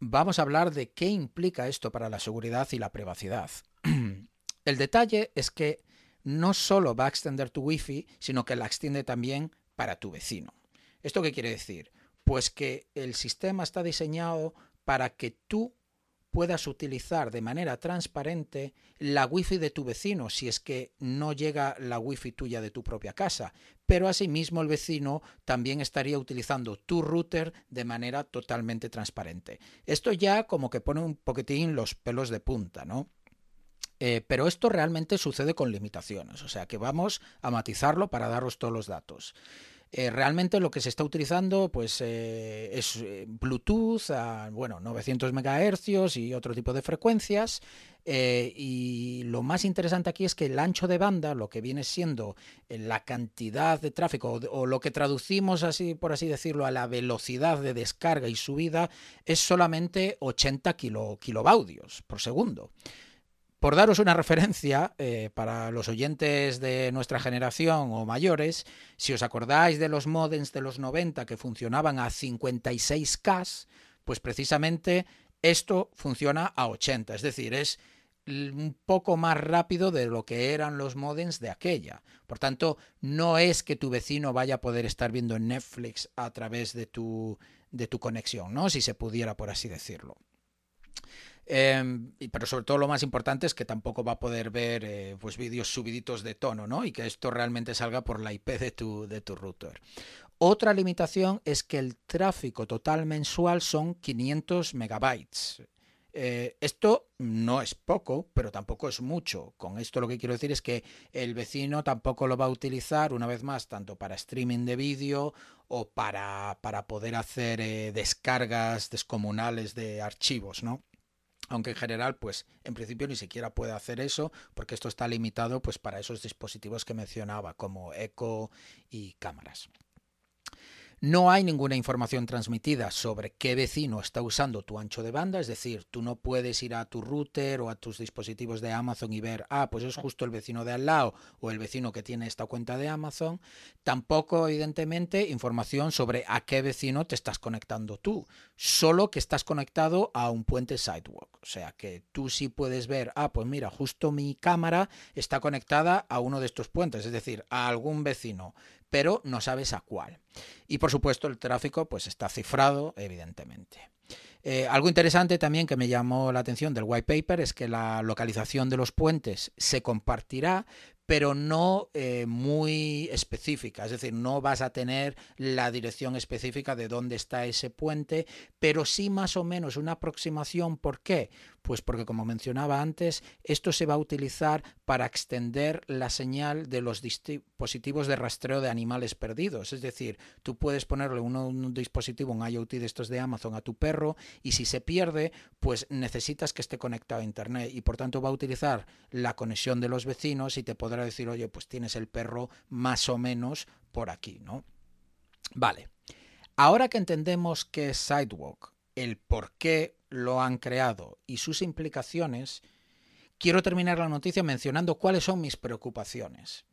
vamos a hablar de qué implica esto para la seguridad y la privacidad. El detalle es que no solo va a extender tu wifi, sino que la extiende también para tu vecino. ¿Esto qué quiere decir? Pues que el sistema está diseñado para que tú puedas utilizar de manera transparente la wifi de tu vecino si es que no llega la wifi tuya de tu propia casa. Pero asimismo el vecino también estaría utilizando tu router de manera totalmente transparente. Esto ya como que pone un poquitín los pelos de punta, ¿no? Eh, pero esto realmente sucede con limitaciones, o sea que vamos a matizarlo para daros todos los datos. Eh, realmente lo que se está utilizando pues eh, es eh, Bluetooth a bueno 900 MHz y otro tipo de frecuencias y lo más interesante aquí es que el ancho de banda lo que viene siendo la cantidad de tráfico o, lo que traducimos así por así decirlo a la velocidad de descarga y subida es solamente 80 kilobaudios por segundo por daros una referencia, eh, para los oyentes de nuestra generación o mayores, si os acordáis de los modems de los 90 que funcionaban a 56K, pues precisamente esto funciona a 80, es decir, es un poco más rápido de lo que eran los modems de aquella. Por tanto, no es que tu vecino vaya a poder estar viendo Netflix a través de tu, de tu conexión, ¿no? Si se pudiera, por así decirlo. Em, pero sobre todo lo más importante es que tampoco va a poder ver eh, pues vídeos subiditos de tono, ¿no? Y que esto realmente salga por la IP de tu, de tu router. Otra limitación es que el tráfico total mensual son 500 megabytes. Eh, esto no es poco, pero tampoco es mucho. Con esto lo que quiero decir es que el vecino tampoco lo va a utilizar, una vez más, tanto para streaming de vídeo o para, para poder hacer eh, descargas descomunales de archivos, ¿no? Aunque en general, pues en principio ni siquiera puede hacer eso, porque esto está limitado pues para esos dispositivos que mencionaba, como eco y cámaras. No hay ninguna información transmitida sobre qué vecino está usando tu ancho de banda, es decir, tú no puedes ir a tu router o a tus dispositivos de Amazon y ver, ah, pues es justo el vecino de al lado o el vecino que tiene esta cuenta de Amazon. Tampoco, evidentemente, información sobre a qué vecino te estás conectando tú, solo que estás conectado a un puente Sidewalk. O sea, que tú sí puedes ver, ah, pues mira, justo mi cámara está conectada a uno de estos puentes, es decir, a algún vecino pero no sabes a cuál. Y por supuesto el tráfico pues está cifrado, evidentemente. Eh, algo interesante también que me llamó la atención del white paper es que la localización de los puentes se compartirá, pero no eh, muy específica, es decir, no vas a tener la dirección específica de dónde está ese puente, pero sí más o menos una aproximación. ¿Por qué? Pues porque, como mencionaba antes, esto se va a utilizar para extender la señal de los dispositivos de rastreo de animales perdidos. Es decir, tú puedes ponerle un, dispositivo, un IoT de estos de Amazon a tu perro y si se pierde, pues necesitas que esté conectado a Internet y por tanto va a utilizar la conexión de los vecinos y te podrá decir, oye, pues tienes el perro más o menos por aquí, ¿no? Vale. Ahora que entendemos qué es Sidewalk, el por qué lo han creado y sus implicaciones, quiero terminar la noticia mencionando cuáles son mis preocupaciones.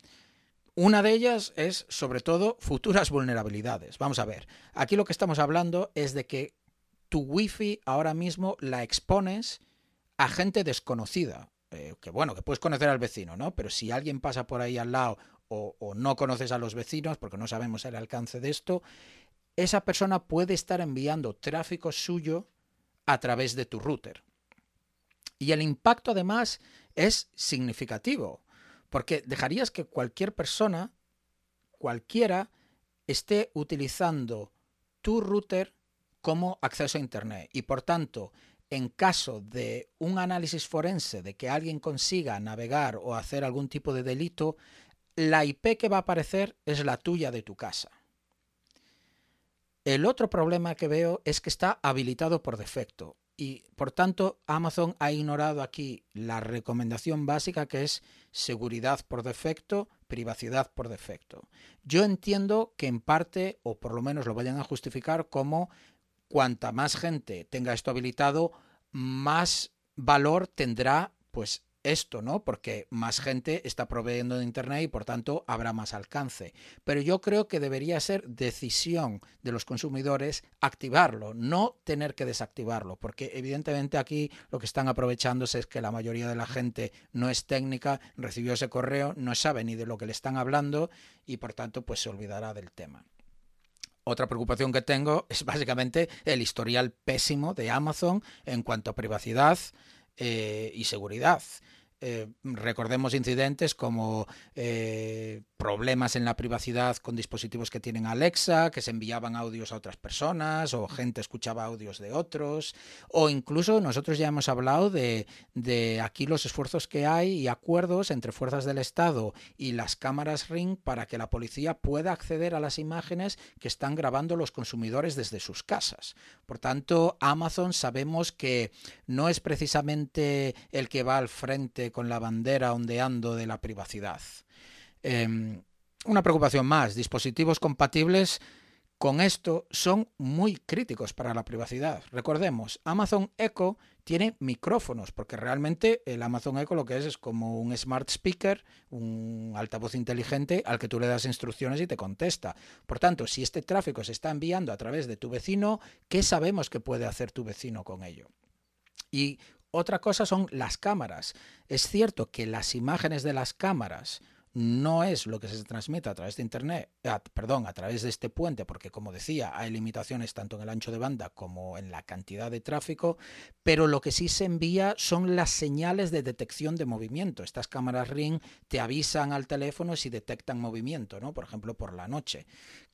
Una de ellas es, sobre todo, futuras vulnerabilidades. Vamos a ver, aquí lo que estamos hablando es de que tu wifi ahora mismo la expones a gente desconocida. Eh, que bueno, que puedes conocer al vecino, ¿no? Pero si alguien pasa por ahí al lado o, o no conoces a los vecinos, porque no sabemos el alcance de esto, esa persona puede estar enviando tráfico suyo a través de tu router. Y el impacto además es significativo, porque dejarías que cualquier persona, cualquiera, esté utilizando tu router como acceso a Internet. Y por tanto, en caso de un análisis forense de que alguien consiga navegar o hacer algún tipo de delito, la IP que va a aparecer es la tuya de tu casa. El otro problema que veo es que está habilitado por defecto y por tanto Amazon ha ignorado aquí la recomendación básica que es seguridad por defecto, privacidad por defecto. Yo entiendo que en parte, o por lo menos lo vayan a justificar como cuanta más gente tenga esto habilitado, más valor tendrá pues esto, ¿no? Porque más gente está proveyendo de Internet y por tanto habrá más alcance. Pero yo creo que debería ser decisión de los consumidores activarlo, no tener que desactivarlo, porque evidentemente aquí lo que están aprovechándose es que la mayoría de la gente no es técnica, recibió ese correo, no sabe ni de lo que le están hablando y por tanto pues se olvidará del tema. Otra preocupación que tengo es básicamente el historial pésimo de Amazon en cuanto a privacidad eh, y seguridad. Eh, recordemos incidentes como eh, problemas en la privacidad con dispositivos que tienen Alexa, que se enviaban audios a otras personas o gente escuchaba audios de otros, o incluso nosotros ya hemos hablado de, de aquí los esfuerzos que hay y acuerdos entre fuerzas del Estado y las cámaras Ring para que la policía pueda acceder a las imágenes que están grabando los consumidores desde sus casas. Por tanto, Amazon sabemos que no es precisamente el que va al frente con la bandera ondeando de la privacidad. Em, una preocupación más, dispositivos compatibles con esto son muy críticos para la privacidad. Recordemos, Amazon Echo tiene micrófonos, porque realmente el Amazon Echo lo que es es como un smart speaker, un altavoz inteligente al que tú le das instrucciones y te contesta. Por tanto, si este tráfico se está enviando a través de tu vecino, ¿qué sabemos que puede hacer tu vecino con ello? Y otra cosa son las cámaras. Es cierto que las imágenes de las cámaras no es lo que se transmite a través de Internet, perdón, a través de este puente, porque como decía, hay limitaciones tanto en el ancho de banda como en la cantidad de tráfico, pero lo que sí se envía son las señales de detección de movimiento. Estas cámaras Ring te avisan al teléfono si detectan movimiento, ¿no? Por ejemplo, por la noche.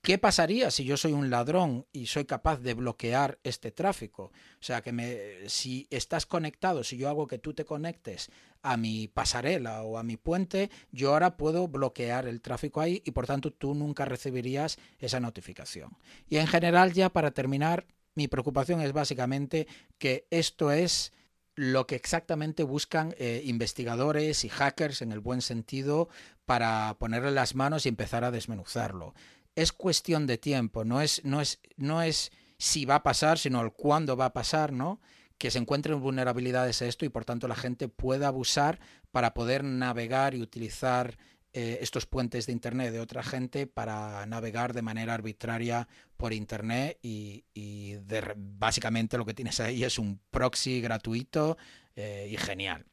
¿Qué pasaría si yo soy un ladrón y soy capaz de bloquear este tráfico? O sea, que me, si estás conectado, si yo hago que tú te conectes a mi pasarela o a mi puente, yo ahora puedo bloquear el tráfico ahí y por tanto tú nunca recibirías esa notificación. Y en general, ya para terminar, mi preocupación es básicamente que esto es lo que exactamente buscan eh, investigadores y hackers en el buen sentido para ponerle las manos y empezar a desmenuzarlo es cuestión de tiempo, no es, no es, no es si va a pasar, sino el cuándo va a pasar, ¿no? Que se encuentren vulnerabilidades a esto y por tanto la gente pueda abusar para poder navegar y utilizar eh, estos puentes de Internet de otra gente para navegar de manera arbitraria por Internet y, básicamente lo que tienes ahí es un proxy gratuito eh, y genial.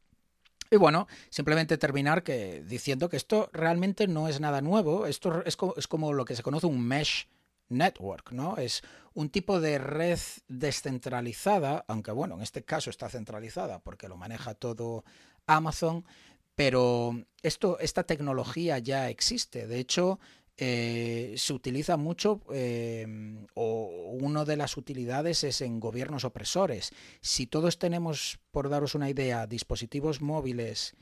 Y bueno, simplemente terminar que, diciendo que esto realmente no es nada nuevo, esto es, es como lo que se conoce un mesh network, ¿no? Es un tipo de red descentralizada, aunque bueno, en este caso está centralizada porque lo maneja todo Amazon, pero esto, esta tecnología ya existe. De hecho, eh, se utiliza mucho eh, o una de las utilidades es en gobiernos opresores. Si todos tenemos, por daros una idea, dispositivos móviles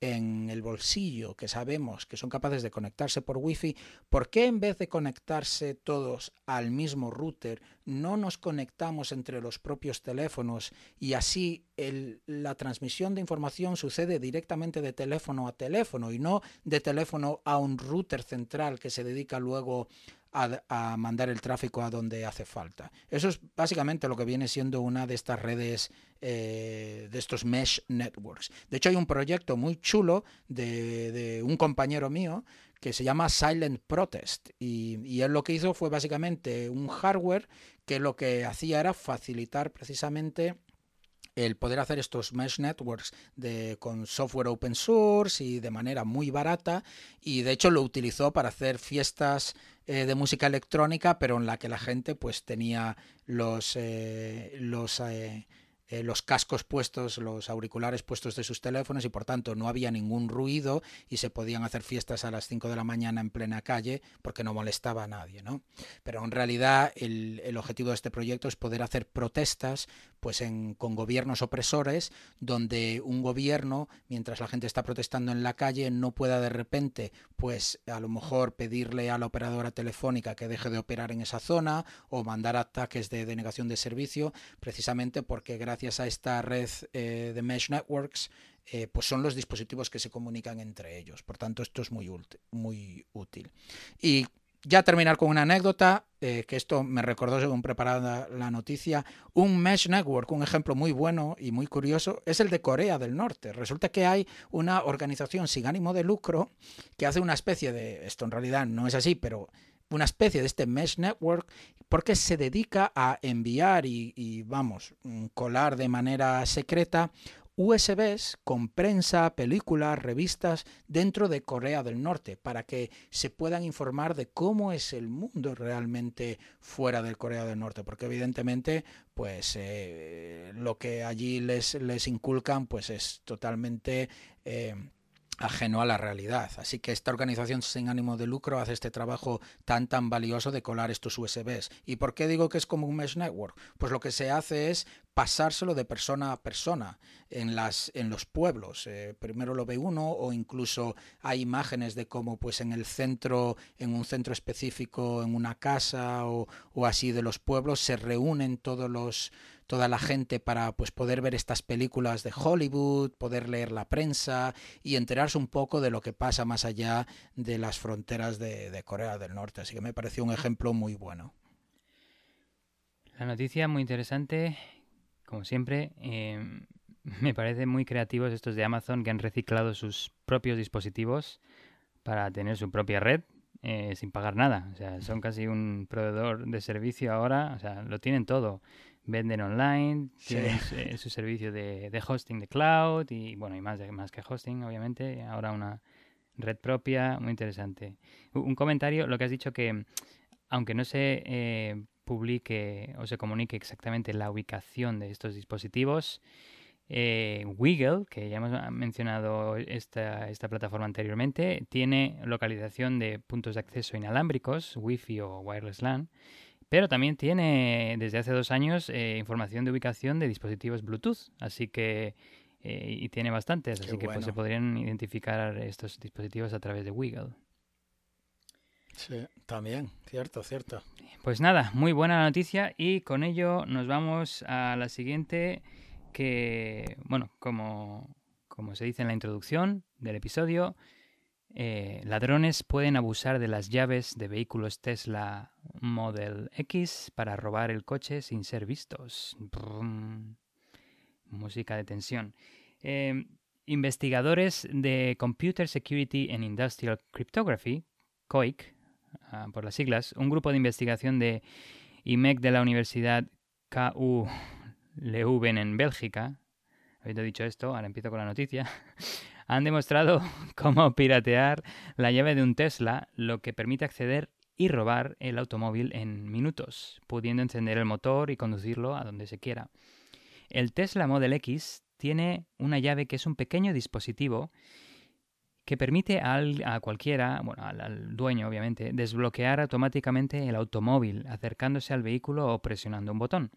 en el bolsillo que sabemos que son capaces de conectarse por wifi, ¿por qué en vez de conectarse todos al mismo router no nos conectamos entre los propios teléfonos y así la transmisión de información sucede directamente de teléfono a teléfono y no de teléfono a un router central que se dedica luego a, mandar el tráfico a donde hace falta. Eso es básicamente lo que viene siendo una de estas redes, eh, de estos mesh networks. De hecho, hay un proyecto muy chulo de, un compañero mío que se llama Silent Protest y, y, él lo que hizo fue básicamente un hardware que lo que hacía era facilitar precisamente el poder hacer estos mesh networks de, con software open source y de manera muy barata y de hecho lo utilizó para hacer fiestas eh, de música electrónica pero en la que la gente pues tenía los, eh, los eh, eh, los cascos puestos, los auriculares puestos de sus teléfonos y por tanto no había ningún ruido y se podían hacer fiestas a las 5 de la mañana en plena calle porque no molestaba a nadie, ¿no? Pero en realidad el, el objetivo de este proyecto es poder hacer protestas pues en, con gobiernos opresores donde un gobierno, mientras la gente está protestando en la calle, no pueda de repente pues a lo mejor pedirle a la operadora telefónica que deje de operar en esa zona o mandar ataques de denegación de servicio precisamente porque gracias gracias a esta red eh, de Mesh Networks, eh, pues son los dispositivos que se comunican entre ellos. Por tanto, esto es muy, muy útil. Y ya terminar con una anécdota, eh, que esto me recordó según preparada la noticia, un Mesh Network, un ejemplo muy bueno y muy curioso, es el de Corea del Norte. Resulta que hay una organización sin ánimo de lucro que hace una especie de, esto en realidad no es así, pero una especie de este mesh network porque se dedica a enviar y, vamos, mm, colar de manera secreta USBs con prensa, películas, revistas dentro de Corea del Norte para que se puedan informar de cómo es el mundo realmente fuera del Corea del Norte, porque evidentemente pues eh, lo que allí les, les inculcan pues es totalmente eh, ajeno a la realidad. Así que esta organización sin ánimo de lucro hace este trabajo tan tan valioso de colar estos USBs. ¿Y por qué digo que es como un mesh network? Pues lo que se hace es pasárselo de persona a persona en las en los pueblos. Eh, primero lo ve uno o incluso hay imágenes de cómo pues en el centro, en un centro específico, en una casa o, o así de los pueblos se reúnen todos los toda la gente para pues poder ver estas películas de Hollywood, poder leer la prensa y enterarse un poco de lo que pasa más allá de las fronteras de, Corea del Norte. Así que me pareció un ejemplo muy bueno. La noticia muy interesante, como siempre. Em, me parece muy creativos estos de Amazon que han reciclado sus propios dispositivos para tener su propia red eh, sin pagar nada. O sea, son casi un proveedor de servicio ahora. O sea, lo tienen todo venden online, tienen su, servicio de, hosting de cloud y bueno, y más, más que hosting, obviamente. Ahora una red propia, muy interesante. Un comentario, lo que has dicho que aunque no se eh, publique o se comunique exactamente la ubicación de estos dispositivos, eh, Wiggle, que ya hemos mencionado esta, esta plataforma anteriormente, tiene localización de puntos de acceso inalámbricos, Wi-Fi o Wireless LAN, pero también tiene desde hace dos años eh, información de ubicación de dispositivos Bluetooth, así que eh, y tiene bastantes, así que pues, se podrían identificar estos dispositivos a través de Wiggle. Sí, también, cierto, cierto. Pues nada, muy buena noticia. Y con ello nos vamos a la siguiente que, bueno, como, como se dice en la introducción del episodio, eh, ladrones pueden abusar de las llaves de vehículos Tesla Model X para robar el coche sin ser vistos. música de tensión. Eh, investigadores de Computer Security and Industrial Cryptography, COIC, ah, por las siglas, un grupo de investigación de IMEC de la Universidad KU Leuven en Bélgica, habiendo dicho esto, ahora empiezo con la noticia, han demostrado cómo piratear la llave de un Tesla, lo que permite acceder y robar el automóvil en minutos, pudiendo encender el motor y conducirlo a donde se quiera. El Tesla Model X tiene una llave que es un pequeño dispositivo que permite a cualquiera, bueno, al, dueño obviamente, desbloquear automáticamente el automóvil acercándose al vehículo o presionando un botón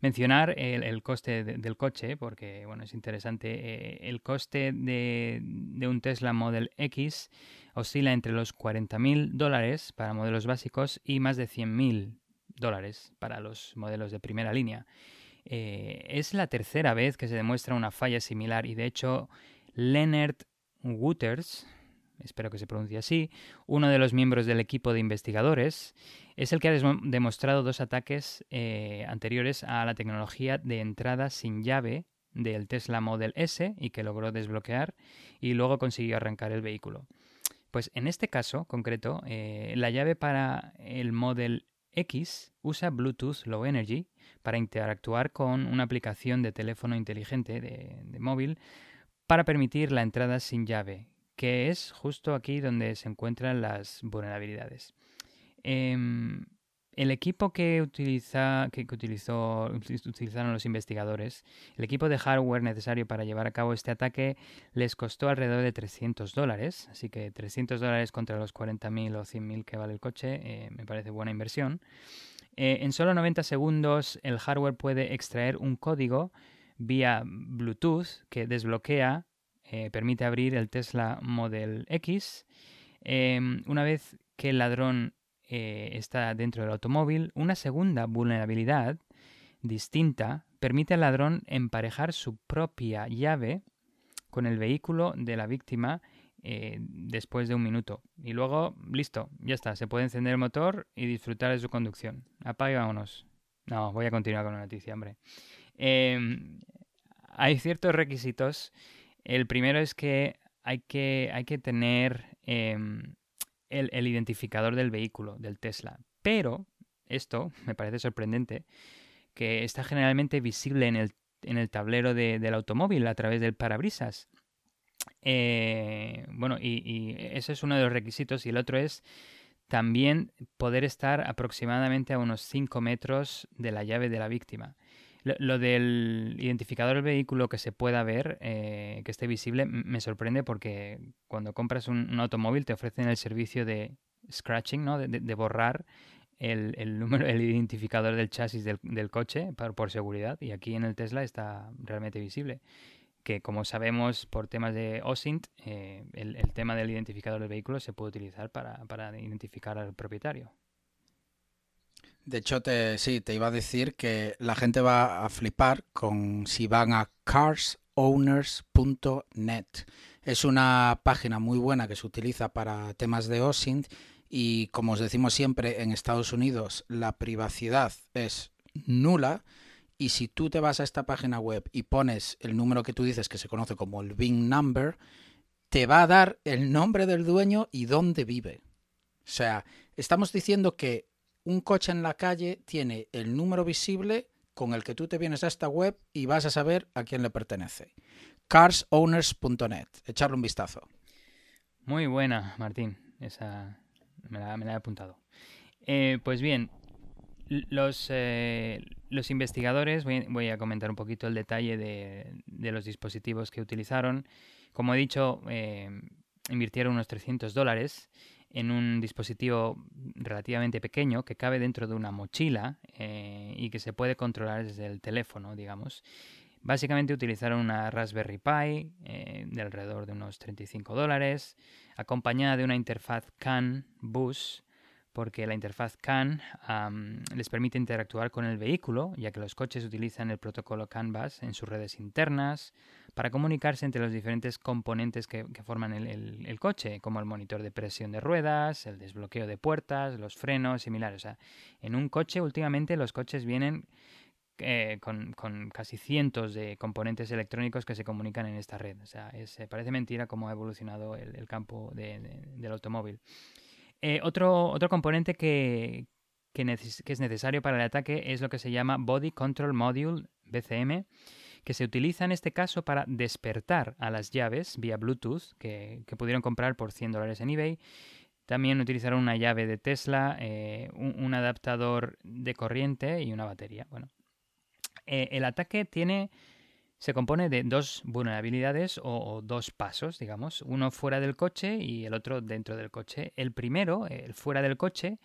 mencionar el, coste del coche, porque bueno, es interesante. Eh, el coste de, un Tesla Model X oscila entre los 40.000 dólares para modelos básicos y más de 100.000 dólares para los modelos de primera línea. Eh, es la tercera vez que se demuestra una falla similar y de hecho Leonard Wooters, espero que se pronuncie así, uno de los miembros del equipo de investigadores, es el que ha demostrado dos ataques eh, anteriores a la tecnología de entrada sin llave del Tesla Model S y que logró desbloquear y luego consiguió arrancar el vehículo. Pues en este caso concreto, eh, la llave para el Model X usa Bluetooth Low Energy para interactuar con una aplicación de teléfono inteligente de móvil para permitir la entrada sin llave, que es justo aquí donde se encuentran las vulnerabilidades. Em, el equipo que, utilizó, utilizaron los investigadores, el equipo de hardware necesario para llevar a cabo este ataque les costó alrededor de 300 dólares, así que 300 dólares contra los 40.000 o 100.000 que vale el coche eh, me parece buena inversión. Eh, en solo 90 segundos el hardware puede extraer un código vía Bluetooth que desbloquea eh, permite abrir el Tesla Model X. Em, una vez que el ladrón eh, está dentro del automóvil, una segunda vulnerabilidad distinta permite al ladrón emparejar su propia llave con el vehículo de la víctima eh, después de un minuto. Y luego, listo, ya está, se puede encender el motor y disfrutar de su conducción. Apague, vámonos. No, voy a continuar con la noticia, hombre. Em, hay ciertos requisitos el primero es que hay que, hay que tener em, el, identificador del vehículo, del Tesla. Pero esto me parece sorprendente, que está generalmente visible en el, en el tablero del automóvil a través del parabrisas. Eh, bueno, y, y ese es uno de los requisitos. Y el otro es también poder estar aproximadamente a unos 5 metros de la llave de la víctima. Lo, del identificador del vehículo que se pueda ver, eh, que esté visible, me sorprende porque cuando compras un, automóvil te ofrecen el servicio de scratching, ¿no? de, borrar el, número, el identificador del chasis del, coche por, por, seguridad y aquí en el Tesla está realmente visible. Que como sabemos por temas de OSINT, eh, el, tema del identificador del vehículo se puede utilizar para identificar al propietario. De hecho, te, sí, te iba a decir que la gente va a flipar con si van a carsowners.net. Es una página muy buena que se utiliza para temas de OSINT y como os decimos siempre, en Estados Unidos la privacidad es nula y si tú te vas a esta página web y pones el número que tú dices que se conoce como el VIN number, te va a dar el nombre del dueño y dónde vive. O sea, estamos diciendo que un coche en la calle tiene el número visible con el que tú te vienes a esta web y vas a saber a quién le pertenece. carsowners.net. Echarle un vistazo. Muy buena, Martín. Esa me la, he apuntado. Eh, pues bien, los, eh, los investigadores, voy, a comentar un poquito el detalle de, los dispositivos que utilizaron. Como he dicho, eh, invirtieron unos 300 dólares en un dispositivo relativamente pequeño que cabe dentro de una mochila y que se puede controlar desde el teléfono, digamos. Básicamente utilizaron una Raspberry Pi de alrededor de unos 35 dólares, acompañada de una interfaz CAN bus porque la interfaz CAN les permite interactuar con el vehículo, ya que los coches utilizan el protocolo CAN bus en sus redes internas para comunicarse entre los diferentes componentes que, forman el, coche, como el monitor de presión de ruedas, el desbloqueo de puertas, los frenos, similares. O sea, en un coche últimamente los coches vienen eh, con, casi cientos de componentes electrónicos que se comunican en esta red. O sea, parece mentira cómo ha evolucionado el, campo del automóvil. Eh, otro, otro componente que, es necesario para el ataque es lo que se llama Body Control Module, BCM, que se utiliza en este caso para despertar a las llaves vía Bluetooth, que, pudieron comprar por 100 dólares en eBay. También utilizaron una llave de Tesla, eh, un, adaptador de corriente y una batería. Bueno, eh, el ataque tiene se compone de dos vulnerabilidades o, dos pasos, digamos, uno fuera del coche y el otro dentro del coche. El primero, el fuera del coche,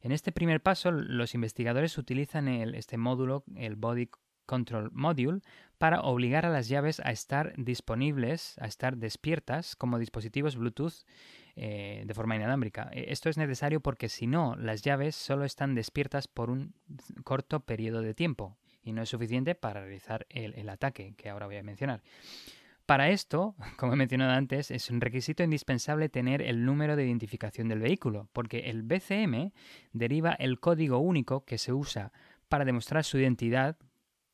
en este primer paso los investigadores utilizan este módulo, el Body Control Module, para obligar a las llaves a estar disponibles, a estar despiertas como dispositivos Bluetooth eh, de forma inalámbrica. E, esto es necesario porque si no, las llaves solo están despiertas por un corto periodo de tiempo y no es suficiente para realizar el, ataque que ahora voy a mencionar. Para esto, como he mencionado antes, es un requisito indispensable tener el número de identificación del vehículo, porque el BCM deriva el código único que se usa para demostrar su identidad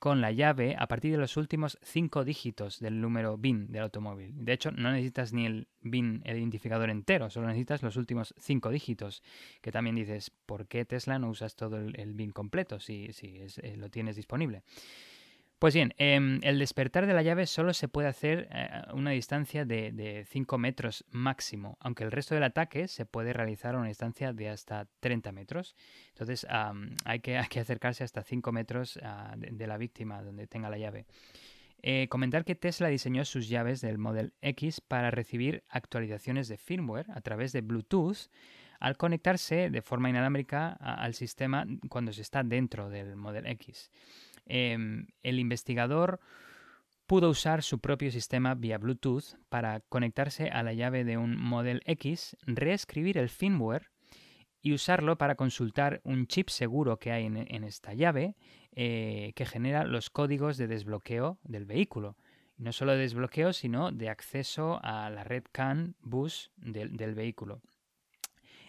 con la llave a partir de los últimos cinco dígitos del número BIN del automóvil. De hecho, no necesitas ni el BIN, el identificador entero, solo necesitas los últimos cinco dígitos. Que también dices, ¿por qué Tesla no usas todo el, BIN completo si, si eh, lo tienes disponible? Pues bien, em, el despertar de la llave solo se puede hacer eh, a una distancia de, 5 metros máximo, aunque el resto del ataque se puede realizar a una distancia de hasta 30 metros. Entonces hay, que, acercarse hasta 5 metros ah, de, la víctima donde tenga la llave. Eh, comentar que Tesla diseñó sus llaves del Model X para recibir actualizaciones de firmware a través de Bluetooth al conectarse de forma inalámbrica al sistema cuando se está dentro del Model X. Em, el investigador pudo usar su propio sistema vía Bluetooth para conectarse a la llave de un Model X, reescribir el firmware y usarlo para consultar un chip seguro que hay en, esta llave eh, que genera los códigos de desbloqueo del vehículo. No solo de desbloqueo, sino de acceso a la red CAN bus del vehículo.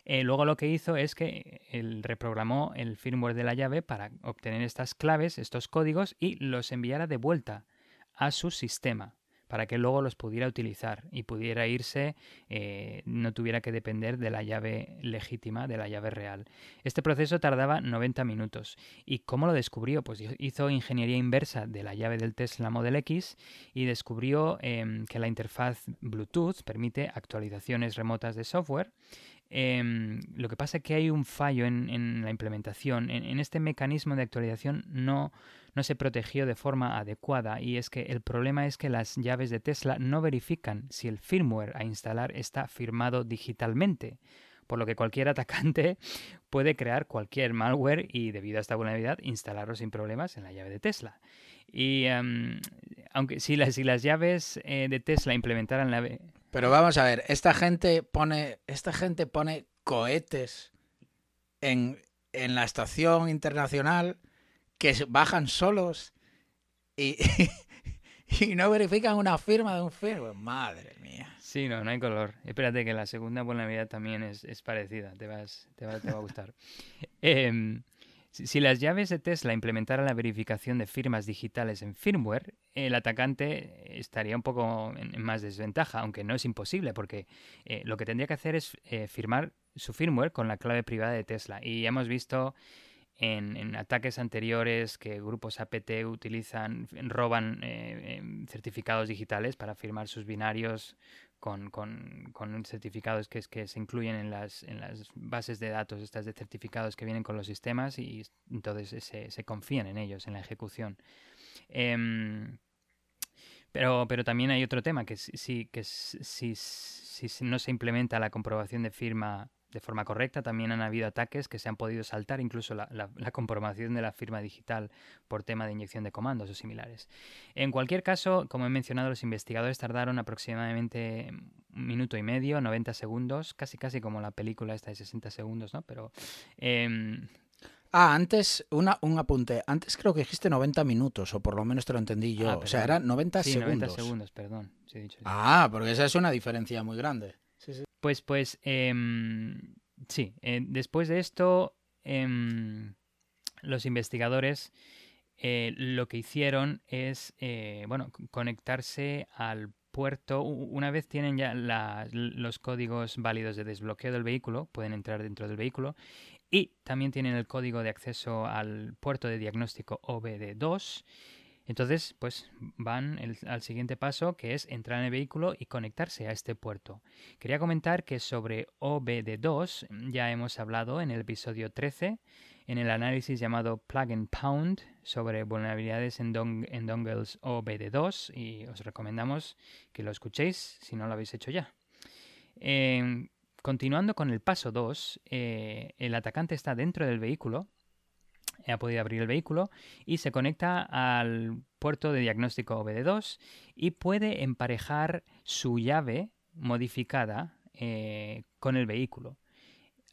Eh, luego lo que hizo es que él reprogramó el firmware de la llave para obtener estas claves, estos códigos, y los enviara de vuelta a su sistema para que luego los pudiera utilizar y pudiera irse, eh, no tuviera que depender de la llave legítima, de la llave real. Este proceso tardaba 90 minutos. ¿Y cómo lo descubrió? Pues hizo ingeniería inversa de la llave del Tesla Model X y descubrió em, que la interfaz Bluetooth permite actualizaciones remotas de software Em, lo que pasa es que hay un fallo en, la implementación. En, este mecanismo de actualización no, no se protegió de forma adecuada y es que el problema es que las llaves de Tesla no verifican si el firmware a instalar está firmado digitalmente por lo que cualquier atacante puede crear cualquier malware y debido a esta vulnerabilidad instalarlo sin problemas en la llave de Tesla. Y em, aunque si las, si las llaves eh, de Tesla implementaran la, pero vamos a ver, esta gente pone, esta gente pone cohetes en, la estación internacional que bajan solos y, y no verifican una firma de un firma. Madre mía. Sí, no, no hay color. Espérate que la segunda vulnerabilidad también es, parecida. Te, vas, te, va, te va a gustar. eh, si las llaves de Tesla implementaran la verificación de firmas digitales en firmware, el atacante estaría un poco en más desventaja, aunque no es imposible, porque eh, lo que tendría que hacer es eh, firmar su firmware con la clave privada de Tesla. Y ya hemos visto en, ataques anteriores que grupos APT utilizan, roban eh, certificados digitales para firmar sus binarios con, con, con certificados que, que se incluyen en las, en las bases de datos, estas de certificados que vienen con los sistemas y entonces se, se confían en ellos, en la ejecución. Em, pero, pero también hay otro tema, que si, que si, si no se implementa la comprobación de firma de forma correcta. También han habido ataques que se han podido saltar, incluso la, comprobación de la firma digital por tema de inyección de comandos o similares. En cualquier caso, como he mencionado, los investigadores tardaron aproximadamente un minuto y medio, 90 segundos, casi casi como la película esta de 60 segundos, ¿no? Pero... Em, ah, antes, una, un apunte. Antes creo que dijiste 90 minutos, o por lo menos te lo entendí yo. Ah, o sea, era 90 sí, segundos. 90 segundos, perdón. Ah, porque esa es una diferencia muy grande. Pues, pues, em, sí. Eh, después de esto, em, los investigadores eh, lo que hicieron es, eh, bueno, conectarse al puerto. Una vez tienen ya los códigos válidos de desbloqueo del vehículo, pueden entrar dentro del vehículo. Y también tienen el código de acceso al puerto de diagnóstico OBD2 entonces, pues van al siguiente paso, que es entrar en el vehículo y conectarse a este puerto. Quería comentar que sobre OBD2 ya hemos hablado en el episodio 13, en el análisis llamado Plug and Pound sobre vulnerabilidades en, dongles OBD2 y os recomendamos que lo escuchéis si no lo habéis hecho ya. Em, continuando con el paso 2, eh, el atacante está dentro del vehículo ha podido abrir el vehículo y se conecta al puerto de diagnóstico OBD2 y puede emparejar su llave modificada eh, con el vehículo.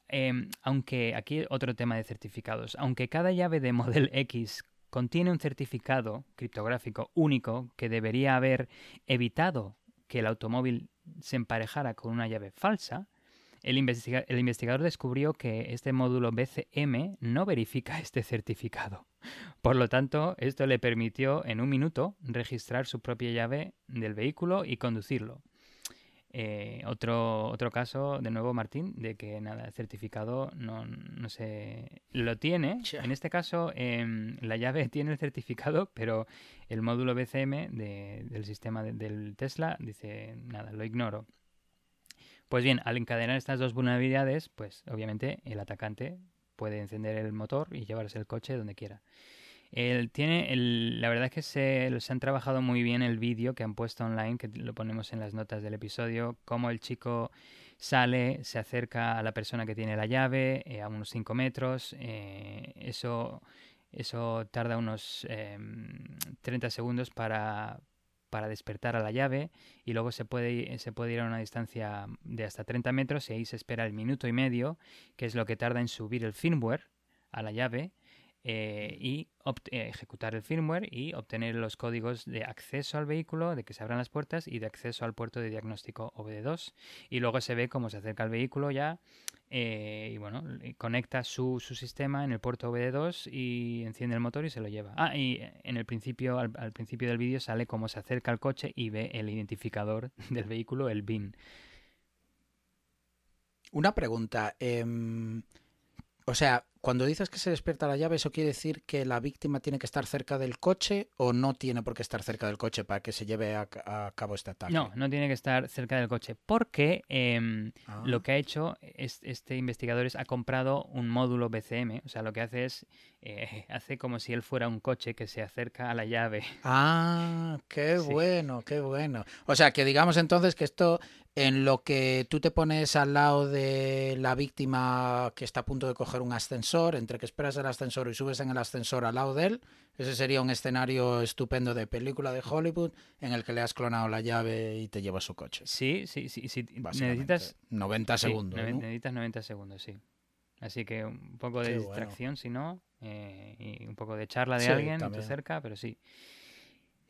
Em, aunque aquí otro tema de certificados, aunque cada llave de Model X contiene un certificado criptográfico único que debería haber evitado que el automóvil se emparejara con una llave falsa, el, investigador descubrió que este módulo BCM no verifica este certificado. Por lo tanto, esto le permitió en un minuto registrar su propia llave del vehículo y conducirlo. Eh, otro, otro caso, de nuevo, Martín, de que nada, el certificado no, no se lo tiene. En este caso, em, la llave tiene el certificado, pero el módulo BCM del sistema del Tesla dice, nada, lo ignoro. Pues bien, al encadenar estas dos vulnerabilidades, pues obviamente el atacante puede encender el motor y llevarse el coche donde quiera. tiene la verdad es que se, han trabajado muy bien el vídeo que han puesto online, que lo ponemos en las notas del episodio, cómo el chico sale, se acerca a la persona que tiene la llave eh, a unos 5 metros. Eh, eso, eso tarda unos 30 em, segundos para, para despertar a la llave y luego se puede, se puede ir a una distancia de hasta 30 metros y ahí se espera el minuto y medio, que es lo que tarda en subir el firmware a la llave eh, y eh, ejecutar el firmware y obtener los códigos de acceso al vehículo, de que se abran las puertas y de acceso al puerto de diagnóstico OBD2. Y luego se ve cómo se acerca al vehículo ya eh, y bueno, conecta su, su, sistema en el puerto OBD2 y enciende el motor y se lo lleva. Ah, y en el principio, al, principio del vídeo sale cómo se acerca al coche y ve el identificador del vehículo, el BIN. Una pregunta. Em, o sea, cuando dices que se despierta la llave, ¿eso quiere decir que la víctima tiene que estar cerca del coche o no tiene por qué estar cerca del coche para que se lleve a, cabo este ataque? No, no tiene que estar cerca del coche porque em, ah. lo que ha hecho este investigador es ha comprado un módulo BCM. O sea, lo que hace es, eh, hace como si él fuera un coche que se acerca a la llave. Ah, qué bueno, qué bueno. O sea, que digamos entonces que esto en lo que tú te pones al lado de la víctima que está a punto de coger un ascensor, entre que esperas el ascensor y subes en el ascensor al lado de él, ese sería un escenario estupendo de película de Hollywood en el que le has clonado la llave y te lleva su coche. Sí, sí, sí. sí. Necesitas 90 segundos. Necesitas 90 segundos, sí. Así que un poco de distracción, si no, eh, y un poco de charla de alguien cerca, pero sí.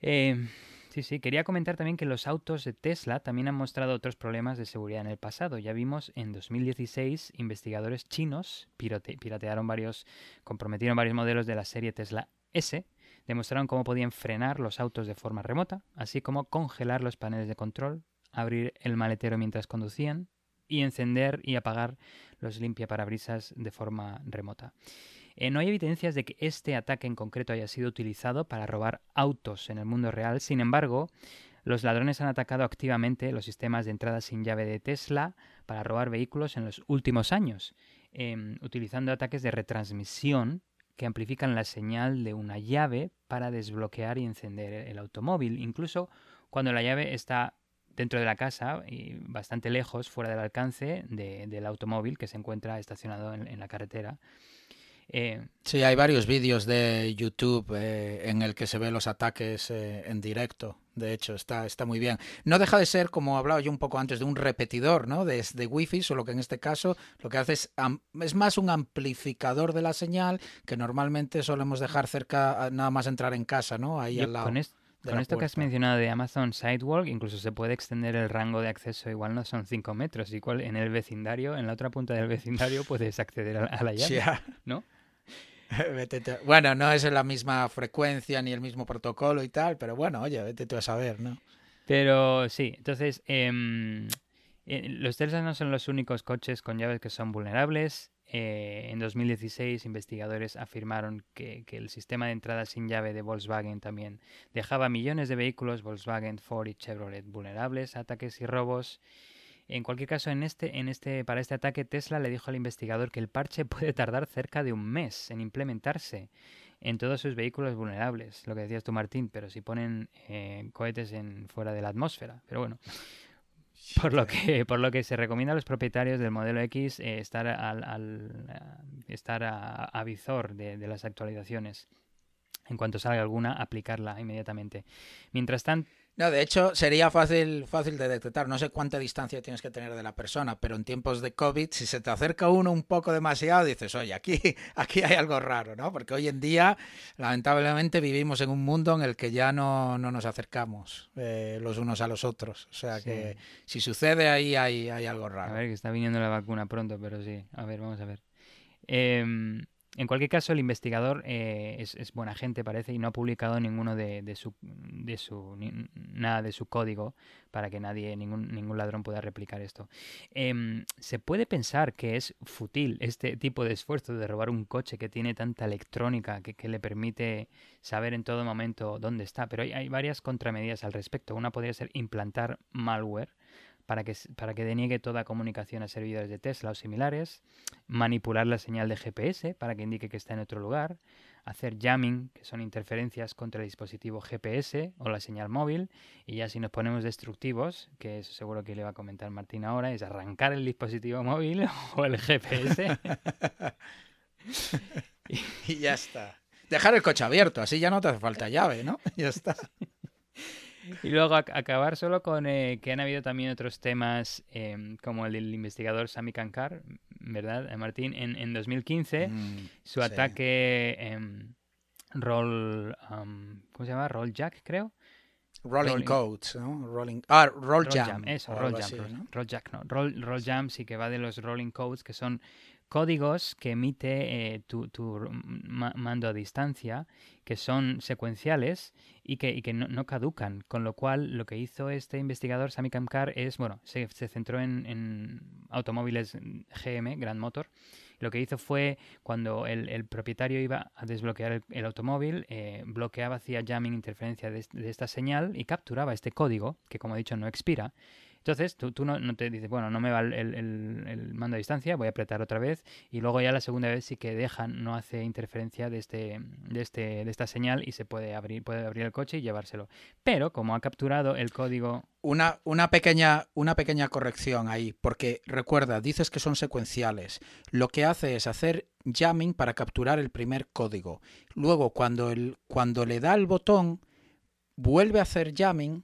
Eh, Sí, sí. Quería comentar también que los autos de Tesla también han mostrado otros problemas de seguridad en el pasado. Ya vimos en 2016 investigadores chinos piratearon varios, comprometieron varios modelos de la serie Tesla S, demostraron cómo podían frenar los autos de forma remota, así como congelar los paneles de control, abrir el maletero mientras conducían y encender y apagar los limpiaparabrisas de forma remota. Eh, no hay evidencias de que este ataque en concreto haya sido utilizado para robar autos en el mundo real. Sin embargo, los ladrones han atacado activamente los sistemas de entrada sin llave de Tesla para robar vehículos en los últimos años, em, utilizando ataques de retransmisión que amplifican la señal de una llave para desbloquear y encender el automóvil, incluso cuando la llave está dentro de la casa y bastante lejos, fuera del alcance del automóvil que se encuentra estacionado en la carretera. Eh, sí, hay varios vídeos de YouTube eh, en el que se ven los ataques eh, en directo. De hecho, está, está muy bien. No deja de ser, como hablaba yo un poco antes, de un repetidor ¿no? de, de Wi-Fi, solo que en este caso lo que hace es, es más un amplificador de la señal que normalmente solemos dejar cerca, nada más entrar en casa, ¿no? Ahí al lado. Con, esto que has mencionado de Amazon Sidewalk, incluso se puede extender el rango de acceso, igual no son 5 metros, igual en el vecindario, en la otra punta del vecindario puedes acceder a, la llave, ¿no? bueno, no es la misma frecuencia ni el mismo protocolo y tal, pero bueno, oye, vete tú a saber, ¿no? Pero sí, entonces, em, los Tesla no son los únicos coches con llaves que son vulnerables. Eh, en 2016, investigadores afirmaron que, que, el sistema de entrada sin llave de Volkswagen también dejaba millones de vehículos Volkswagen, Ford y Chevrolet vulnerables a ataques y robos. En cualquier caso, en este, en este, para este ataque, Tesla le dijo al investigador que el parche puede tardar cerca de un mes en implementarse en todos sus vehículos vulnerables, lo que decías tú, Martín, pero si ponen eh, cohetes en, fuera de la atmósfera. Pero bueno, por lo que, por lo que se recomienda a los propietarios del modelo X eh, estar, al, al, estar a, a visor de, de, las actualizaciones. En cuanto salga alguna, aplicarla inmediatamente. Mientras tanto, no, de hecho sería fácil, fácil de detectar. No sé cuánta distancia tienes que tener de la persona, pero en tiempos de COVID, si se te acerca uno un poco demasiado, dices, oye, aquí, aquí hay algo raro, ¿no? Porque hoy en día, lamentablemente, vivimos en un mundo en el que ya no, no nos acercamos eh, los unos a los otros. O sea que si sucede ahí, hay, hay algo raro. A ver, que está viniendo la vacuna pronto, pero sí. A ver, vamos a ver. Eh, en cualquier caso, el investigador eh, es, buena gente, parece, y no ha publicado ninguno de, su, de su nada de su código para que nadie, ningún, ningún ladrón pueda replicar esto. Em, se puede pensar que es fútil este tipo de esfuerzo de robar un coche que tiene tanta electrónica que, le permite saber en todo momento dónde está, pero hay varias contramedidas al respecto. Una podría ser implantar malware para que, para que deniegue toda comunicación a servidores de Tesla o similares, manipular la señal de GPS para que indique que está en otro lugar, hacer jamming, que son interferencias contra el dispositivo GPS o la señal móvil, y ya si nos ponemos destructivos, que eso seguro que le va a comentar Martín ahora, es arrancar el dispositivo móvil o el GPS. y ya está. Dejar el coche abierto, así ya no te hace falta llave, ¿no? Ya está. Y luego acabar solo con eh, que han habido también otros temas em, como el del investigador Sami Kankar, ¿verdad, eh, Martín? En, en 2015, mm, su ataque en roll, ¿cómo se llama? Roll Jack, creo. Rolling, Codes, ¿no? Rolling, ah, Roll, Jam. Eso, Roll Jam. Roll Jack, no. Roll, roll Jam sí que va de los Rolling Codes, que son códigos que emite eh, tu, mando a distancia, que son secuenciales y que, no, caducan. Con lo cual, lo que hizo este investigador, Sami Kamkar, es, bueno, se, centró en, automóviles GM, Grand Motor. Lo que hizo fue, cuando el, propietario iba a desbloquear el, automóvil, eh, bloqueaba, hacía jamming, interferencia de esta señal y capturaba este código, que como he dicho no expira, entonces tú, no, te dices, bueno, no me va el, el, mando a distancia, voy a apretar otra vez y luego ya la segunda vez sí que dejan, no hace interferencia de, este, de, este, de esta señal y se puede abrir, puede abrir el coche y llevárselo. Pero como ha capturado el código... Una, una, pequeña, una pequeña corrección ahí, porque recuerda, dices que son secuenciales. Lo que hace es hacer jamming para capturar el primer código. Luego, cuando, el, cuando le da el botón, vuelve a hacer jamming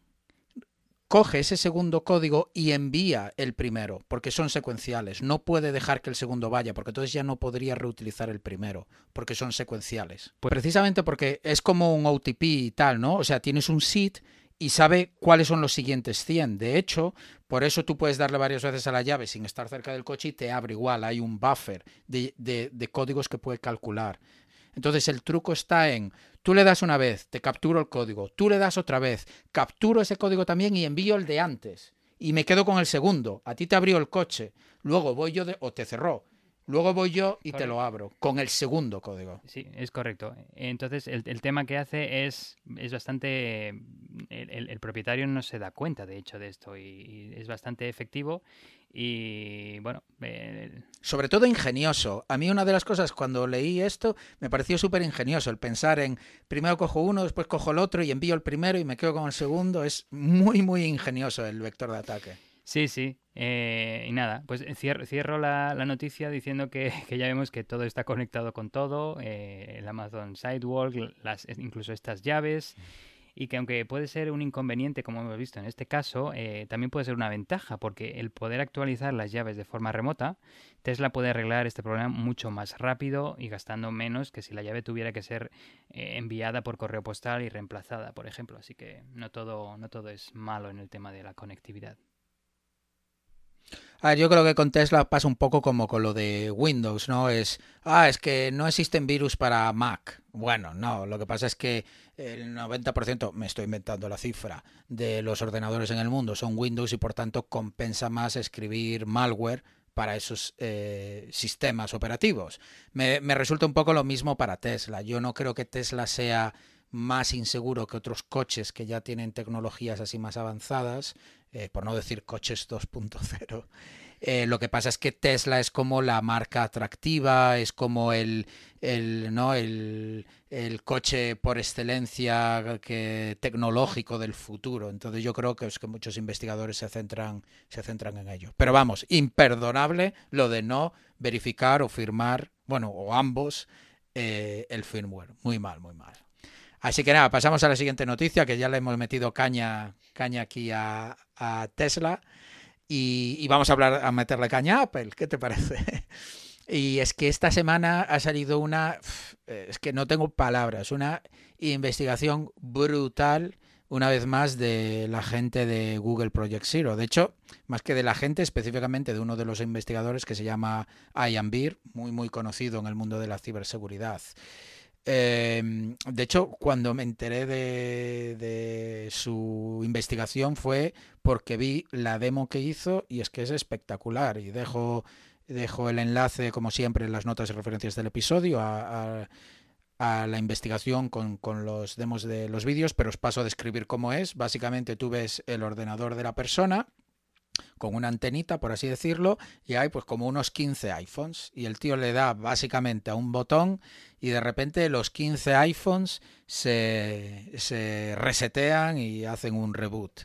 coge ese segundo código y envía el primero, porque son secuenciales. No puede dejar que el segundo vaya, porque entonces ya no podría reutilizar el primero, porque son secuenciales. Pues precisamente porque es como un OTP y tal, ¿no? O sea, tienes un SID y sabe cuáles son los siguientes 100. De hecho, por eso tú puedes darle varias veces a la llave sin estar cerca del coche y te abre igual. Hay un buffer de, de, de códigos que puede calcular. Entonces el truco está en, tú le das una vez, te capturo el código, tú le das otra vez, capturo ese código también y envío el de antes. Y me quedo con el segundo. A ti te abrió el coche, luego voy yo de, o te cerró. Luego voy yo y te lo abro con el segundo código. Sí, es correcto. Entonces, el, tema que hace es, es bastante... El, propietario no se da cuenta, de hecho, de esto y, es bastante efectivo y, bueno... Sobre todo ingenioso. A mí una de las cosas cuando leí esto me pareció súper ingenioso el pensar en primero cojo uno, después cojo el otro y envío el primero y me quedo con el segundo. Es muy, muy ingenioso el vector de ataque. Sí, sí. Eh, y nada, pues cierro, la, noticia diciendo que, ya vemos que todo está conectado con todo, eh, el Amazon Sidewalk, las, incluso estas llaves, y que aunque puede ser un inconveniente, como hemos visto en este caso, eh, también puede ser una ventaja, porque el poder actualizar las llaves de forma remota, Tesla puede arreglar este problema mucho más rápido y gastando menos que si la llave tuviera que ser enviada por correo postal y reemplazada, por ejemplo. Así que no todo, no todo es malo en el tema de la conectividad. A ver, yo creo que con Tesla pasa un poco como con lo de Windows, ¿no? Es, ah, es que no existen virus para Mac. Bueno, no, lo que pasa es que el 90%, me estoy inventando la cifra, de los ordenadores en el mundo son Windows y por tanto compensa más escribir malware para esos eh, sistemas operativos. Me, me resulta un poco lo mismo para Tesla. Yo no creo que Tesla sea más inseguro que otros coches que ya tienen tecnologías así más avanzadas, eh, por no decir coches 2.0. Eh, lo que pasa es que Tesla es como la marca atractiva, es como el, el, ¿no? el, el coche por excelencia que, tecnológico del futuro. Entonces yo creo que es que muchos investigadores se centran, se centran en ello. Pero vamos, imperdonable lo de no verificar o firmar, bueno, o ambos, eh, el firmware. Muy mal, muy mal. Así que nada, pasamos a la siguiente noticia, que ya le hemos metido caña, caña aquí a, Tesla. Y, vamos a hablar a meterle caña a Apple. ¿Qué te parece? y es que esta semana ha salido una. Es que no tengo palabras. Una investigación brutal, una vez más, de la gente de Google Project Zero. De hecho, más que de la gente, específicamente de uno de los investigadores que se llama Ian Beer, muy, muy conocido en el mundo de la ciberseguridad. Em, de hecho, cuando me enteré de, su investigación fue porque vi la demo que hizo y es que es espectacular. Y dejo, dejo el enlace, como siempre, en las notas y referencias del episodio a, la investigación con, con, los demos de los vídeos, pero os paso a describir cómo es. Básicamente tú ves el ordenador de la persona con una antenita, por así decirlo, y hay pues como unos 15 iPhones. Y el tío le da básicamente a un botón y de repente los 15 iPhones se, se resetean y hacen un reboot.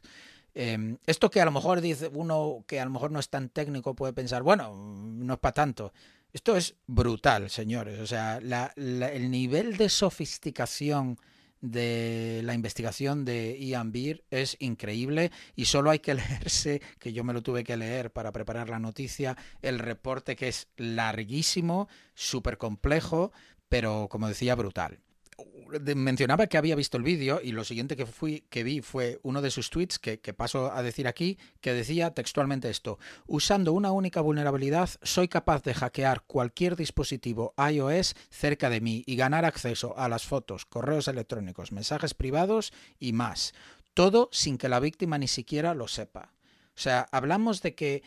Em, esto que a lo mejor dice uno que a lo mejor no es tan técnico puede pensar, bueno, no es para tanto. Esto es brutal, señores. O sea, el nivel de sofisticación de la investigación de Ian Beer es increíble y solo hay que leerse, que yo me lo tuve que leer para preparar la noticia, el reporte que es larguísimo, súper complejo, pero como decía, brutal mencionaba que había visto el vídeo y lo siguiente que, fui, que vi fue uno de sus tweets que, que, paso a decir aquí, que decía textualmente esto, usando una única vulnerabilidad soy capaz de hackear cualquier dispositivo iOS cerca de mí y ganar acceso a las fotos, correos electrónicos, mensajes privados y más. Todo sin que la víctima ni siquiera lo sepa. O sea, hablamos de que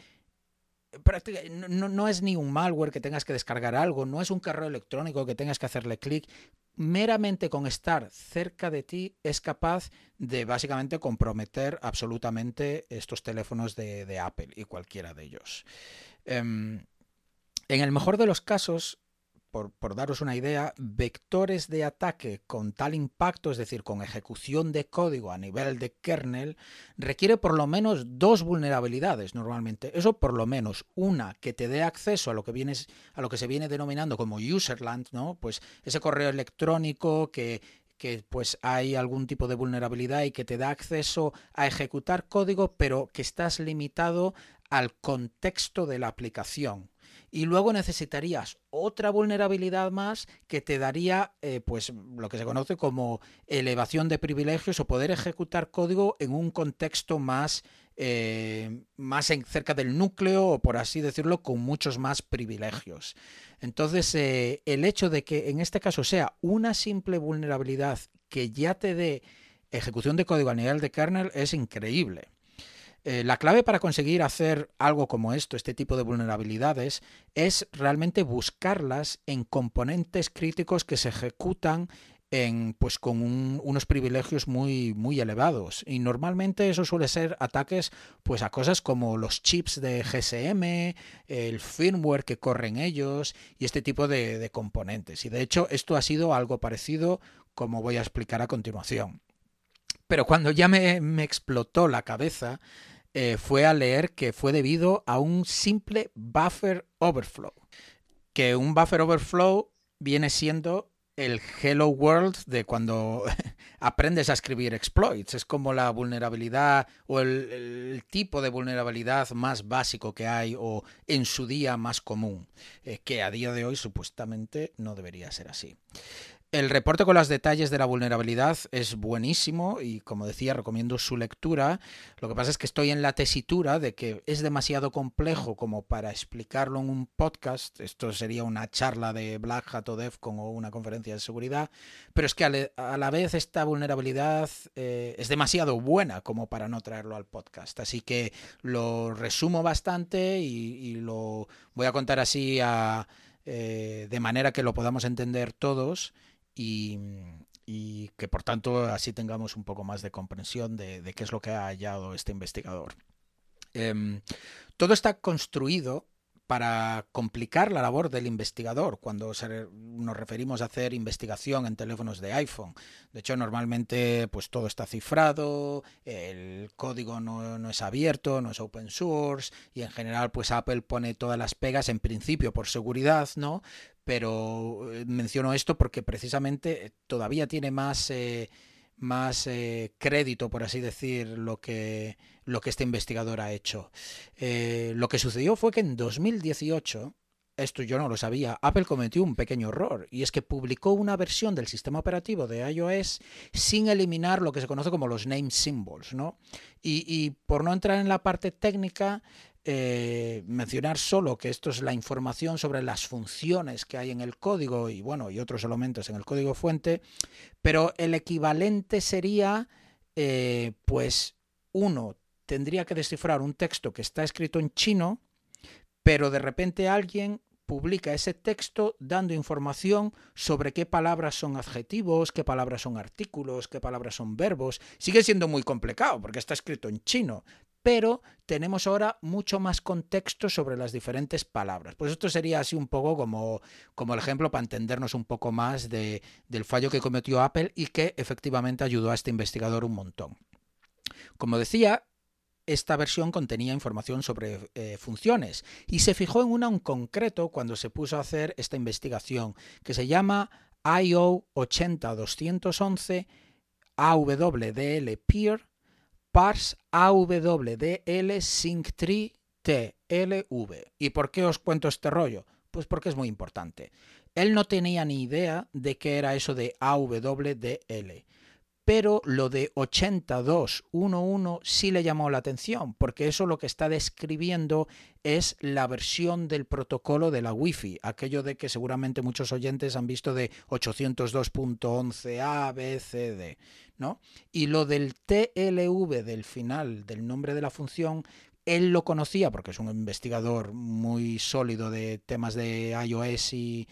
no, no, es ni un malware que tengas que descargar algo, no es un correo electrónico que tengas que hacerle clic. Meramente con estar cerca de ti es capaz de básicamente comprometer absolutamente estos teléfonos de, Apple y cualquiera de ellos. Em, en el mejor de los casos, por, daros una idea, vectores de ataque con tal impacto, es decir, con ejecución de código a nivel de kernel, requiere por lo menos dos vulnerabilidades normalmente. Eso por lo menos una que te dé acceso a lo que vienes, a lo que se viene denominando como userland, ¿no? Pues ese correo electrónico que que pues hay algún tipo de vulnerabilidad y que te da acceso a ejecutar código, pero que estás limitado al contexto de la aplicación y luego necesitarías otra vulnerabilidad más que te daría eh, pues lo que se conoce como elevación de privilegios o poder ejecutar código en un contexto más eh, más en, cerca del núcleo o por así decirlo con muchos más privilegios. Entonces eh, el hecho de que en este caso sea una simple vulnerabilidad que ya te dé ejecución de código a nivel de kernel es increíble Eh, la clave para conseguir hacer algo como esto, este tipo de vulnerabilidades, es realmente buscarlas en componentes críticos que se ejecutan en, pues con unos privilegios muy, muy elevados. Y normalmente eso suele ser ataques pues a cosas como los chips de GSM, el firmware que corren ellos y este tipo de, de componentes. Y de hecho esto ha sido algo parecido como voy a explicar a continuación. Pero cuando ya me, me explotó la cabeza, eh, fue a leer que fue debido a un simple buffer overflow. Que un buffer overflow viene siendo el Hello World de cuando aprendes a escribir exploits. Es como la vulnerabilidad o el, tipo de vulnerabilidad más básico que hay o en su día más común, eh, que a día de hoy supuestamente no debería ser así. El reporte con los detalles de la vulnerabilidad es buenísimo y, como decía, recomiendo su lectura. Lo que pasa es que estoy en la tesitura de que es demasiado complejo como para explicarlo en un podcast. Esto sería una charla de Black Hat o DEFCON o una conferencia de seguridad. Pero es que a la vez esta vulnerabilidad eh, es demasiado buena como para no traerlo al podcast. Así que lo resumo bastante y, lo voy a contar así eh, de manera que lo podamos entender todos y, que por tanto así tengamos un poco más de comprensión de, qué es lo que ha hallado este investigador. Em, todo está construido para complicar la labor del investigador cuando nos referimos a hacer investigación en teléfonos de iPhone. De hecho, normalmente pues todo está cifrado, el código no, no, es abierto, no es open source y en general pues Apple pone todas las pegas en principio por seguridad, ¿no? Pero eh, menciono esto porque precisamente eh, todavía tiene más, eh, más crédito, por así decir, lo que, lo que este investigador ha hecho. lo que sucedió fue que en 2018, esto yo no lo sabía, Apple cometió un pequeño error y es que publicó una versión del sistema operativo de iOS sin eliminar lo que se conoce como los name symbols, ¿no? Y, y por no entrar en la parte técnica, eh, mencionar solo que esto es la información sobre las funciones que hay en el código y bueno, y otros elementos en el código fuente, pero el equivalente sería, eh, pues, uno tendría que descifrar un texto que está escrito en chino, pero de repente alguien publica ese texto dando información sobre qué palabras son adjetivos, qué palabras son artículos, qué palabras son verbos. Sigue siendo muy complicado porque está escrito en chino, pero tenemos ahora mucho más contexto sobre las diferentes palabras. Pues esto sería así un poco como, como el ejemplo para entendernos un poco más de, del fallo que cometió Apple y que efectivamente ayudó a este investigador un montón. Como decía, esta versión contenía información sobre eh, funciones y se fijó en una en concreto cuando se puso a hacer esta investigación que se llama IO 80211 AWDL Peer parse AWDL sync tree TLV. ¿Y por qué os cuento este rollo? Pues porque es muy importante. Él no tenía ni idea de qué era eso de AWDL pero lo de 8211 sí le llamó la atención, porque eso lo que está describiendo es la versión del protocolo de la Wi-Fi, aquello de que seguramente muchos oyentes han visto de 802.11a, b, c, d, ¿no? Y lo del TLV del final del nombre de la función él lo conocía porque es un investigador muy sólido de temas de iOS y,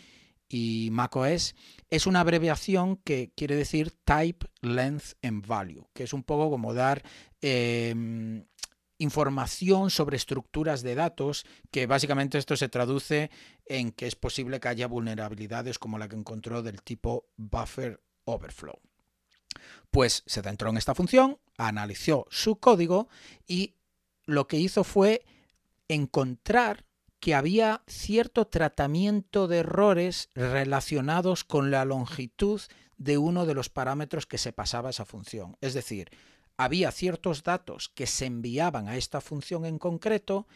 y macOS, es una abreviación que quiere decir Type, Length and Value, que es un poco como dar em, información sobre estructuras de datos, que básicamente esto se traduce en que es posible que haya vulnerabilidades como la que encontró del tipo Buffer Overflow. Pues se centró en esta función, analizó su código y lo que hizo fue encontrar que había cierto tratamiento de errores relacionados con la longitud de uno de los parámetros que se pasaba a esa función. Es decir, había ciertos datos que se enviaban a esta función en concreto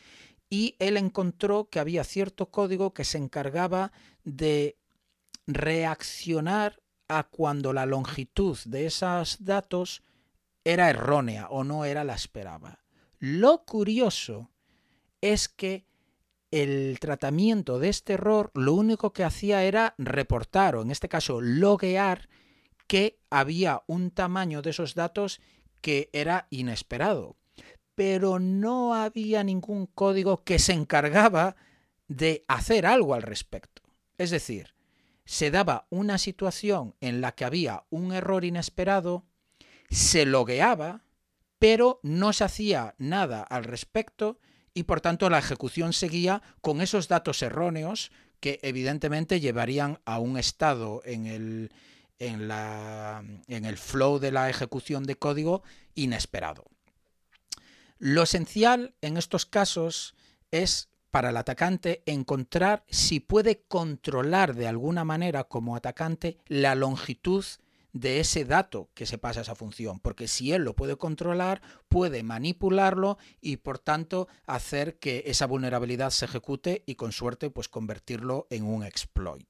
y él encontró que había cierto código que se encargaba de reaccionar a cuando la longitud de esos datos era errónea o no era la esperaba. Lo curioso es que el tratamiento de este error lo único que hacía era reportar, o en este caso loguear, que había un tamaño de esos datos que era inesperado. pero no había ningún código que se encargaba de hacer algo al respecto. Es decir, se daba una situación en la que había un error inesperado, se logueaba, pero no se hacía nada al respecto y por tanto la ejecución seguía con esos datos erróneos que evidentemente llevarían a un estado en el, en, la, en el flow de la ejecución de código inesperado. Lo esencial en estos casos es para el atacante encontrar si puede controlar de alguna manera como atacante la longitud de ese dato que se pasa a esa función, porque si él lo puede controlar, puede manipularlo y por tanto hacer que esa vulnerabilidad se ejecute y con suerte pues convertirlo en un exploit.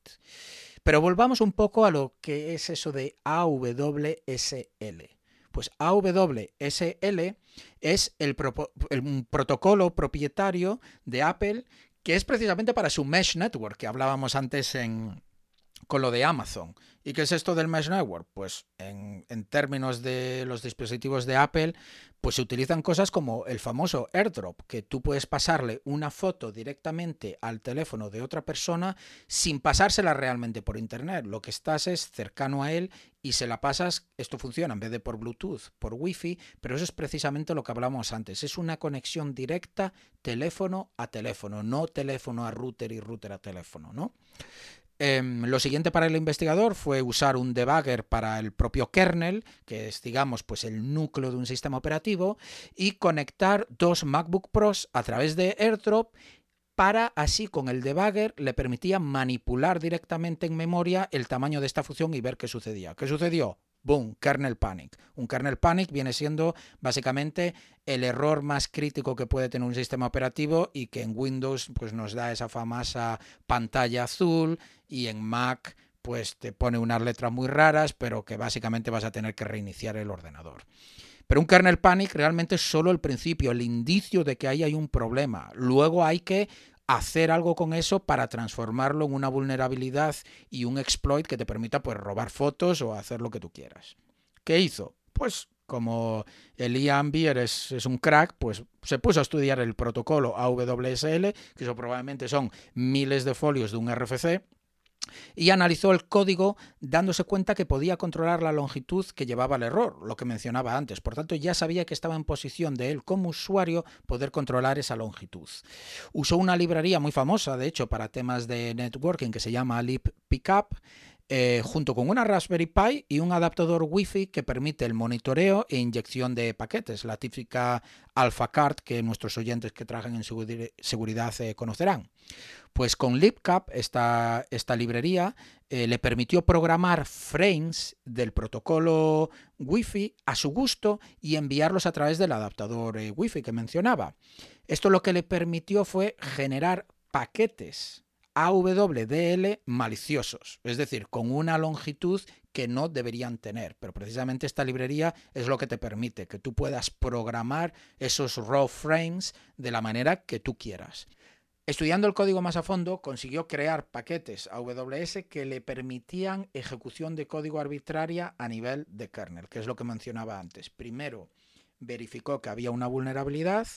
Pero volvamos un poco a lo que es eso de AWSL. Pues AWSL es el, protocolo propietario de Apple que es precisamente para su Mesh Network que hablábamos antes con lo de Amazon. ¿Y qué es esto del Mesh Network? Pues en, términos de los dispositivos de Apple, pues se utilizan cosas como el famoso airdrop, que tú puedes pasarle una foto directamente al teléfono de otra persona sin pasársela realmente por internet. Lo que estás es cercano a él y se la pasas, esto funciona en vez de por Bluetooth, por Wi-Fi, pero eso es precisamente lo que hablamos antes. Es una conexión directa teléfono a teléfono, no teléfono a router y router a teléfono, ¿no? Em, lo siguiente para el investigador fue usar un debugger para el propio kernel, que es, digamos, pues el núcleo de un sistema operativo, y conectar dos MacBook Pros a través de AirDrop para así con el debugger le permitía manipular directamente en memoria el tamaño de esta función y ver qué sucedía. ¿Qué sucedió? Boom, kernel panic. Un kernel panic viene siendo básicamente el error más crítico que puede tener un sistema operativo y que en Windows pues nos da esa famosa pantalla azul y en Mac pues te pone unas letras muy raras, pero que básicamente vas a tener que reiniciar el ordenador. Pero un kernel panic realmente es solo el principio, el indicio de que ahí hay un problema. Luego hay que hacer algo con eso para transformarlo en una vulnerabilidad y un exploit que te permita pues robar fotos o hacer lo que tú quieras. ¿Qué hizo? Pues como el Ian Beer es, es, un crack, pues se puso a estudiar el protocolo AWSL, que eso probablemente son miles de folios de un RFC, y analizó el código dándose cuenta que podía controlar la longitud que llevaba el error, lo que mencionaba antes. Por tanto, ya sabía que estaba en posición de él como usuario poder controlar esa longitud. Usó una librería muy famosa, de hecho, para temas de networking que se llama Leap Pickup. Eh, junto con una Raspberry Pi y un adaptador Wi-Fi que permite el monitoreo e inyección de paquetes, la típica Alpha Card que nuestros oyentes que trabajan en seguridad eh, conocerán. Pues con LibCap, esta, esta librería, eh, le permitió programar frames del protocolo Wi-Fi a su gusto y enviarlos a través del adaptador Wi-Fi que mencionaba. Esto lo que le permitió fue generar paquetes AWDL maliciosos, es decir, con una longitud que no deberían tener. Pero precisamente esta librería es lo que te permite, que tú puedas programar esos raw frames de la manera que tú quieras. Estudiando el código más a fondo, consiguió crear paquetes AWS que le permitían ejecución de código arbitraria a nivel de kernel, que es lo que mencionaba antes. Primero, verificó que había una vulnerabilidad,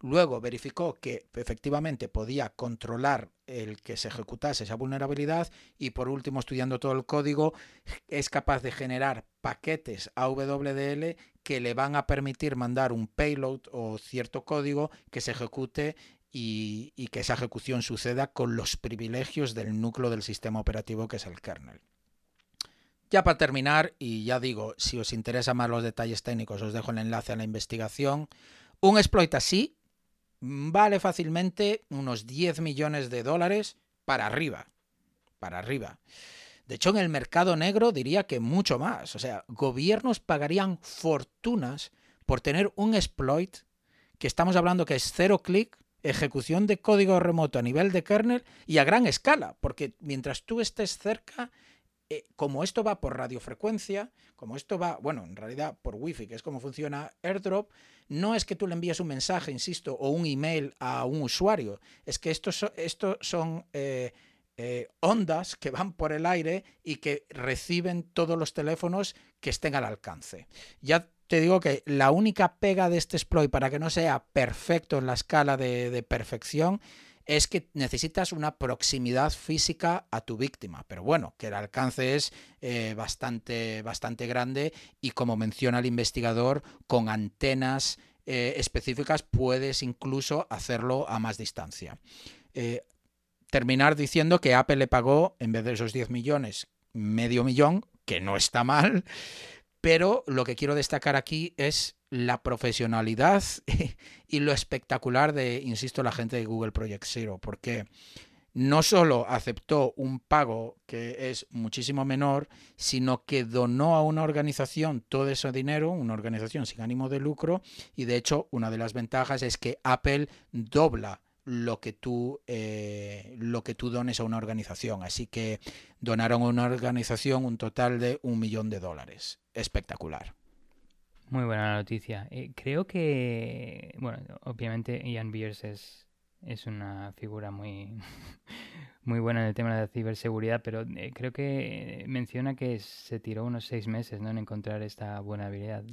Luego verificó que efectivamente podía controlar el que se ejecutase esa vulnerabilidad y por último, estudiando todo el código, es capaz de generar paquetes AWDL que le van a permitir mandar un payload o cierto código que se ejecute y, que esa ejecución suceda con los privilegios del núcleo del sistema operativo que es el kernel. Ya para terminar, y ya digo, si os interesan más los detalles técnicos, os dejo el enlace a la investigación. Un exploit así vale fácilmente unos 10 millones de dólares para arriba. Para arriba. De hecho, en el mercado negro diría que mucho más. O sea, gobiernos pagarían fortunas por tener un exploit que estamos hablando que es cero clic, ejecución de código remoto a nivel de kernel y a gran escala, porque mientras tú estés cerca, eh, como esto va por radiofrecuencia, como esto va, bueno, en realidad por wifi, que es como funciona AirDrop, no es que tú le envíes un mensaje, insisto, o un email a un usuario, es que estos, son eh, eh, ondas que van por el aire y que reciben todos los teléfonos que estén al alcance. Ya te digo que la única pega de este exploit para que no sea perfecto en la escala de, perfección es que necesitas una proximidad física a tu víctima. Pero bueno, que el alcance es eh, bastante, bastante grande y como menciona el investigador, con antenas eh, específicas puedes incluso hacerlo a más distancia. Eh, terminar diciendo que Apple le pagó, en vez de esos 10 millones, medio millón, que no está mal, pero lo que quiero destacar aquí es la profesionalidad y lo espectacular de, insisto, la gente de Google Project Zero, porque no solo aceptó un pago que es muchísimo menor, sino que donó a una organización todo ese dinero, una organización sin ánimo de lucro, y de hecho una de las ventajas es que Apple dobla lo que tú eh, lo que tú dones a una organización. Así que donaron a una organización un total de un millón de dólares. Espectacular. Muy buena noticia. Eh, creo que, bueno, obviamente Ian Beers es, una figura muy, muy buena en el tema de la ciberseguridad, pero eh, creo que menciona que se tiró unos seis meses ¿no? en encontrar esta buena habilidad.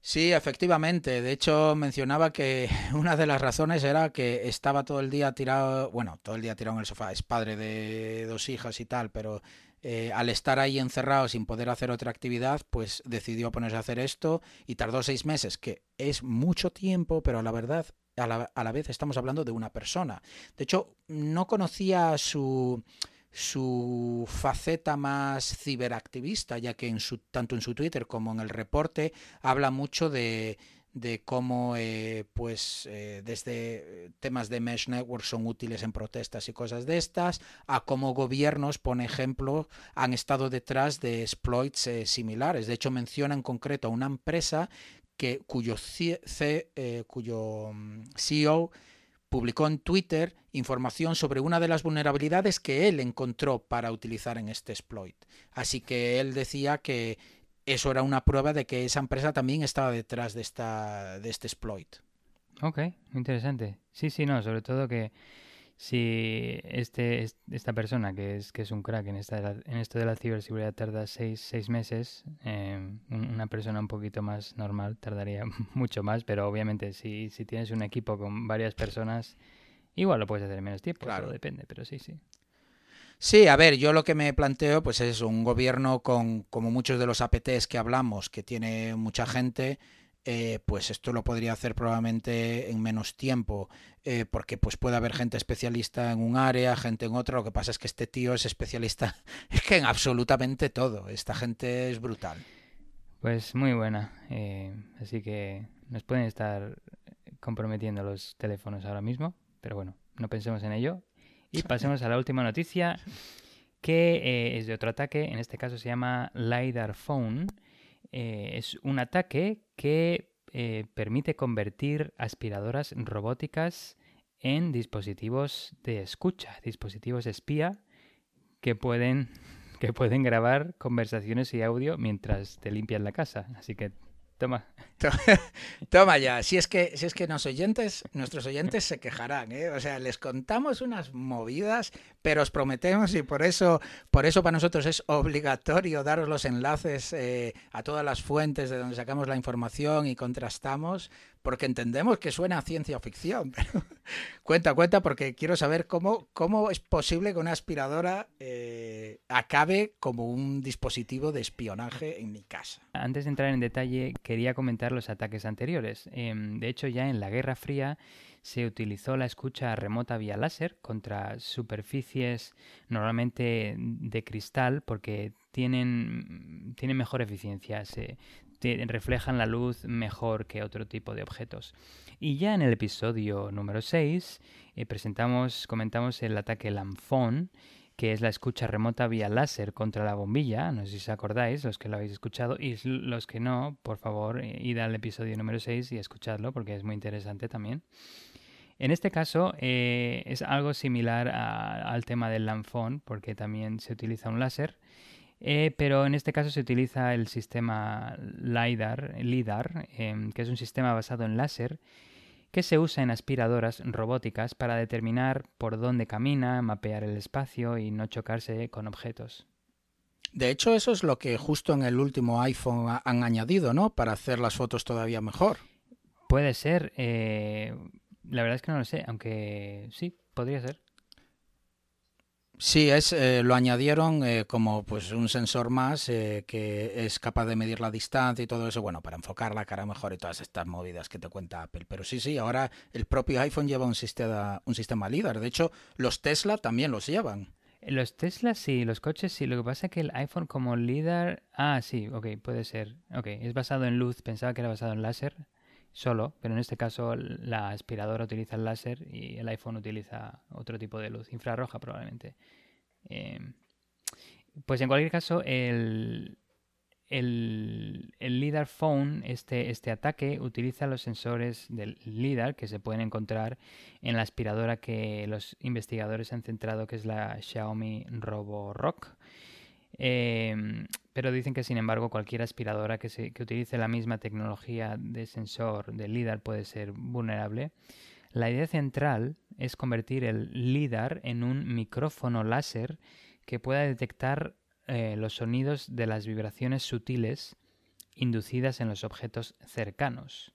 Sí, efectivamente. De hecho, mencionaba que una de las razones era que estaba todo el día tirado, bueno, todo el día tirado en el sofá. Es padre de dos hijas y tal, pero eh, al estar ahí encerrado sin poder hacer otra actividad, pues decidió ponerse a hacer esto y tardó seis meses, que es mucho tiempo, pero la verdad, a la, a la vez estamos hablando de una persona. De hecho, no conocía su su faceta más ciberactivista, ya que en su, tanto en su Twitter como en el reporte habla mucho de, de cómo eh, pues eh, desde temas de mesh network son útiles en protestas y cosas de estas a cómo gobiernos por ejemplo han estado detrás de exploits eh, similares de hecho menciona en concreto a una empresa que cuyo, C, cuyo mm, CEO publicó en Twitter información sobre una de las vulnerabilidades que él encontró para utilizar en este exploit. Así que él decía que eso era una prueba de que esa empresa también estaba detrás de, esta, de este exploit. Ok, interesante. Sí, sí, no, sobre todo que si este, esta persona, que es, que es un crack en, esta, en esto de la ciberseguridad, tarda seis, seis meses, em, una persona un poquito más normal tardaría mucho más, pero obviamente si, si tienes un equipo con varias personas, igual lo puedes hacer en menos tiempo, claro. depende, pero sí, sí. Sí, a ver, yo lo que me planteo pues es un gobierno con, como muchos de los APTs que hablamos, que tiene mucha gente, eh, pues esto lo podría hacer probablemente en menos tiempo, eh, porque pues puede haber gente especialista en un área, gente en otra. Lo que pasa es que este tío es especialista es que en absolutamente todo. Esta gente es brutal. Pues muy buena. Eh, así que nos pueden estar comprometiendo los teléfonos ahora mismo, pero bueno, no pensemos en ello. Y pasemos a la última noticia, que es de otro ataque. En este caso se llama LiDAR Phone eh, es un ataque que eh, permite convertir aspiradoras robóticas en dispositivos de escucha, dispositivos espía que pueden, que pueden grabar conversaciones y audio mientras te limpian la casa. Así que Toma. Toma ya. Si es que, si es que nuestros oyentes se quejarán, ¿eh? O sea, les contamos unas movidas, pero os prometemos y por eso, por eso para nosotros es obligatorio daros los enlaces eh, a todas las fuentes de donde sacamos la información y contrastamos, porque entendemos que suena a ciencia ficción. Cuenta, cuenta, porque quiero saber cómo, cómo es posible que una aspiradora eh, acabe como un dispositivo de espionaje en mi casa. Antes de entrar en detalle, quería comentar los ataques anteriores. Em, de hecho, ya en la Guerra Fría se utilizó la escucha remota vía láser contra superficies normalmente de cristal porque tienen, tienen mejor eficiencia. Reflejan la luz mejor que otro tipo de objetos. Y ya en el episodio número 6 eh, presentamos, comentamos el ataque Lamphon, que es la escucha remota vía láser contra la bombilla, no sé si os acordáis, los que lo habéis escuchado, y los que no, por favor, eh, id al episodio número 6 y escuchadlo, porque es muy interesante también. En este caso eh, es algo similar al tema del Lamphon, porque también se utiliza un láser eh, pero en este caso se utiliza el sistema LIDAR, LIDAR em, que es un sistema basado en láser que se usa en aspiradoras robóticas para determinar por dónde camina, mapear el espacio y no chocarse con objetos. De hecho, eso es lo que justo en el último iPhone han añadido, ¿no? Para hacer las fotos todavía mejor. Puede ser. Eh, la verdad es que no lo sé, aunque sí, podría ser. Sí, es, eh, lo añadieron eh, como pues un sensor más eh, que es capaz de medir la distancia y todo eso, bueno, para enfocar la cara mejor y todas estas movidas que te cuenta Apple. Pero sí, sí, ahora el propio iPhone lleva un sistema, un sistema LIDAR. De hecho, los Tesla también los llevan. Los Tesla sí, los coches sí. Lo que pasa es que el iPhone como LIDAR... Ah, sí, ok, puede ser. Ok, es basado en luz. Pensaba que era basado en láser solo, pero en este caso la aspiradora utiliza el láser y el iPhone utiliza otro tipo de luz, infrarroja probablemente. Em, pues en cualquier caso, el, el, el, LIDAR Phone, este, este ataque, utiliza los sensores del LIDAR que se pueden encontrar en la aspiradora que los investigadores han centrado, que es la Xiaomi Roborock. Eh, pero dicen que, sin embargo, cualquier aspiradora que, utilice la misma tecnología de sensor de LIDAR puede ser vulnerable. La idea central es convertir el LIDAR en un micrófono láser que pueda detectar eh, los sonidos de las vibraciones sutiles inducidas en los objetos cercanos.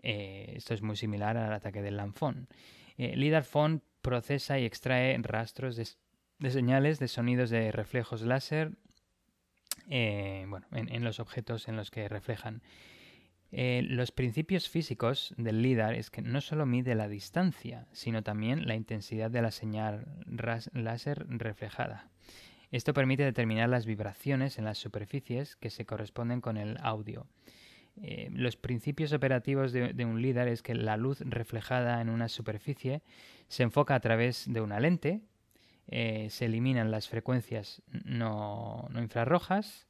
Eh, esto es muy similar al ataque del Lanfón. Eh, LIDAR Phone procesa y extrae rastros de señales de sonidos de reflejos láser eh, bueno, en, los objetos en los que reflejan. Eh, los principios físicos del LIDAR es que no solo mide la distancia, sino también la intensidad de la señal láser reflejada. Esto permite determinar las vibraciones en las superficies que se corresponden con el audio. Eh, los principios operativos de, de, un LIDAR es que la luz reflejada en una superficie se enfoca a través de una lente eh, se eliminan las frecuencias no, infrarrojas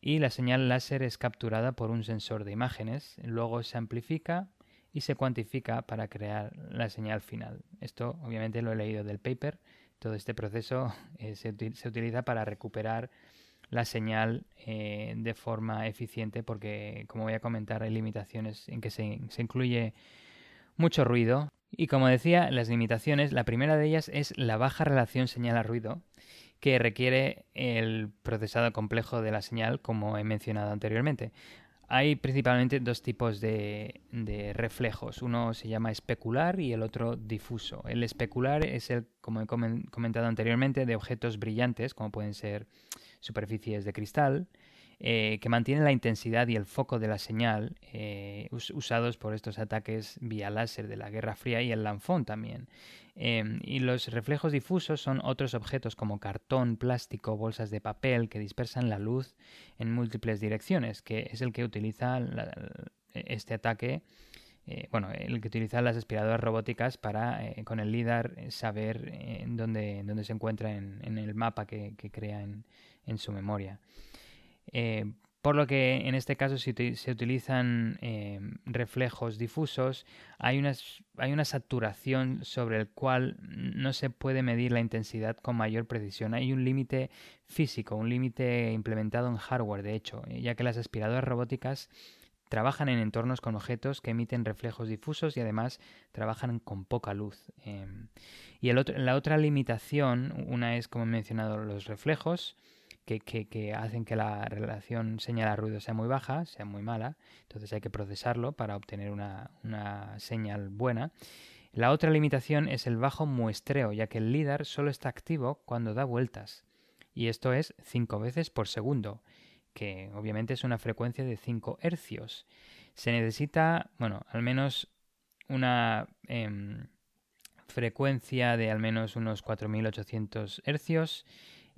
y la señal láser es capturada por un sensor de imágenes, luego se amplifica y se cuantifica para crear la señal final. Esto obviamente lo he leído del paper, todo este proceso eh, se, utiliza para recuperar la señal eh, de forma eficiente porque, como voy a comentar, hay limitaciones en que se incluye mucho ruido y como decía, las limitaciones, la primera de ellas es la baja relación señal a ruido, que requiere el procesado complejo de la señal, como he mencionado anteriormente. Hay principalmente dos tipos de, de, reflejos. Uno se llama especular y el otro difuso. El especular es el, como he comentado anteriormente, de objetos brillantes, como pueden ser superficies de cristal, eh, que mantiene la intensidad y el foco de la señal eh, usados por estos ataques vía láser de la Guerra Fría y el Lanfón también. Em, y los reflejos difusos son otros objetos como cartón, plástico, bolsas de papel que dispersan la luz en múltiples direcciones, que es el que utiliza este ataque. Eh, bueno, el que utiliza las aspiradoras robóticas para, con el LIDAR, saber dónde, dónde, se encuentra en, el mapa que, crea en su memoria. Eh, por lo que en este caso si se utilizan eh, reflejos difusos, hay una, hay una saturación sobre el cual no se puede medir la intensidad con mayor precisión. Hay un límite físico, un límite implementado en hardware, de hecho, ya que las aspiradoras robóticas trabajan en entornos con objetos que emiten reflejos difusos y además trabajan con poca luz. Em, y la otra limitación, una es, como he mencionado, los reflejos, que, hacen que la relación señal-ruido sea muy baja, sea muy mala. Entonces hay que procesarlo para obtener una, señal buena. La otra limitación es el bajo muestreo, ya que el LIDAR solo está activo cuando da vueltas. Y esto es 5 veces por segundo, que obviamente es una frecuencia de 5 hercios. Se necesita, bueno, al menos una em, frecuencia de al menos unos 4800 hercios.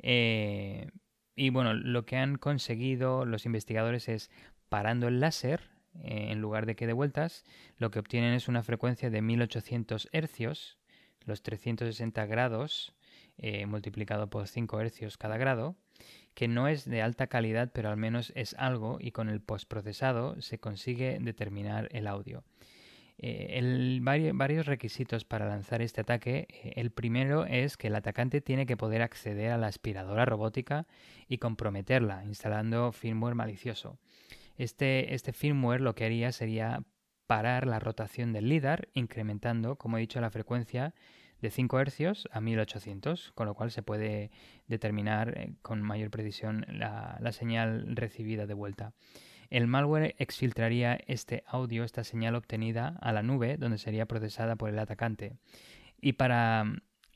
Eh, y bueno, lo que han conseguido los investigadores es parando el láser, eh, en lugar de que de vueltas, lo que obtienen es una frecuencia de 1800 hercios, los 360 grados, eh, multiplicado por 5 hercios cada grado, que no es de alta calidad, pero al menos es algo y con el postprocesado se consigue determinar el audio. Eh, varios, requisitos para lanzar este ataque. Eh, el primero es que el atacante tiene que poder acceder a la aspiradora robótica y comprometerla instalando firmware malicioso. Este, este firmware lo que haría sería parar la rotación del LIDAR, incrementando, como he dicho, la frecuencia de 5 Hz a 1800, con lo cual se puede determinar eh, con mayor precisión la, la señal recibida de vuelta. El malware exfiltraría este audio, esta señal obtenida, a la nube, donde sería procesada por el atacante. Y para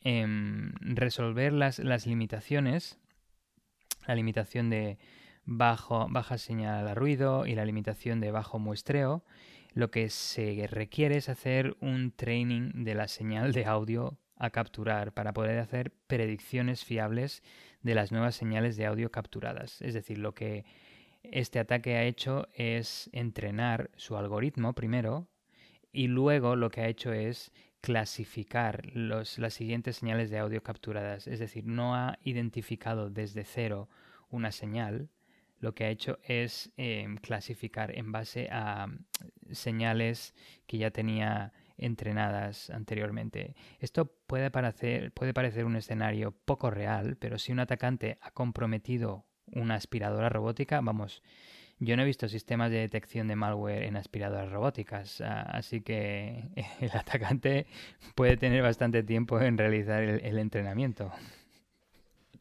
em, resolver las, limitaciones, la limitación de bajo, baja señal a ruido y la limitación de bajo muestreo, lo que se requiere es hacer un training de la señal de audio a capturar para poder hacer predicciones fiables de las nuevas señales de audio capturadas. Es decir, lo que este ataque ha hecho es entrenar su algoritmo primero y luego lo que ha hecho es clasificar los, las siguientes señales de audio capturadas. Es decir, no ha identificado desde cero una señal, lo que ha hecho es em, clasificar en base a señales que ya tenía entrenadas anteriormente. Esto puede puede parecer un escenario poco real, pero si un atacante ha comprometido una aspiradora robótica, vamos, yo no he visto sistemas de detección de malware en aspiradoras robóticas, así que el atacante puede tener bastante tiempo en realizar el, entrenamiento.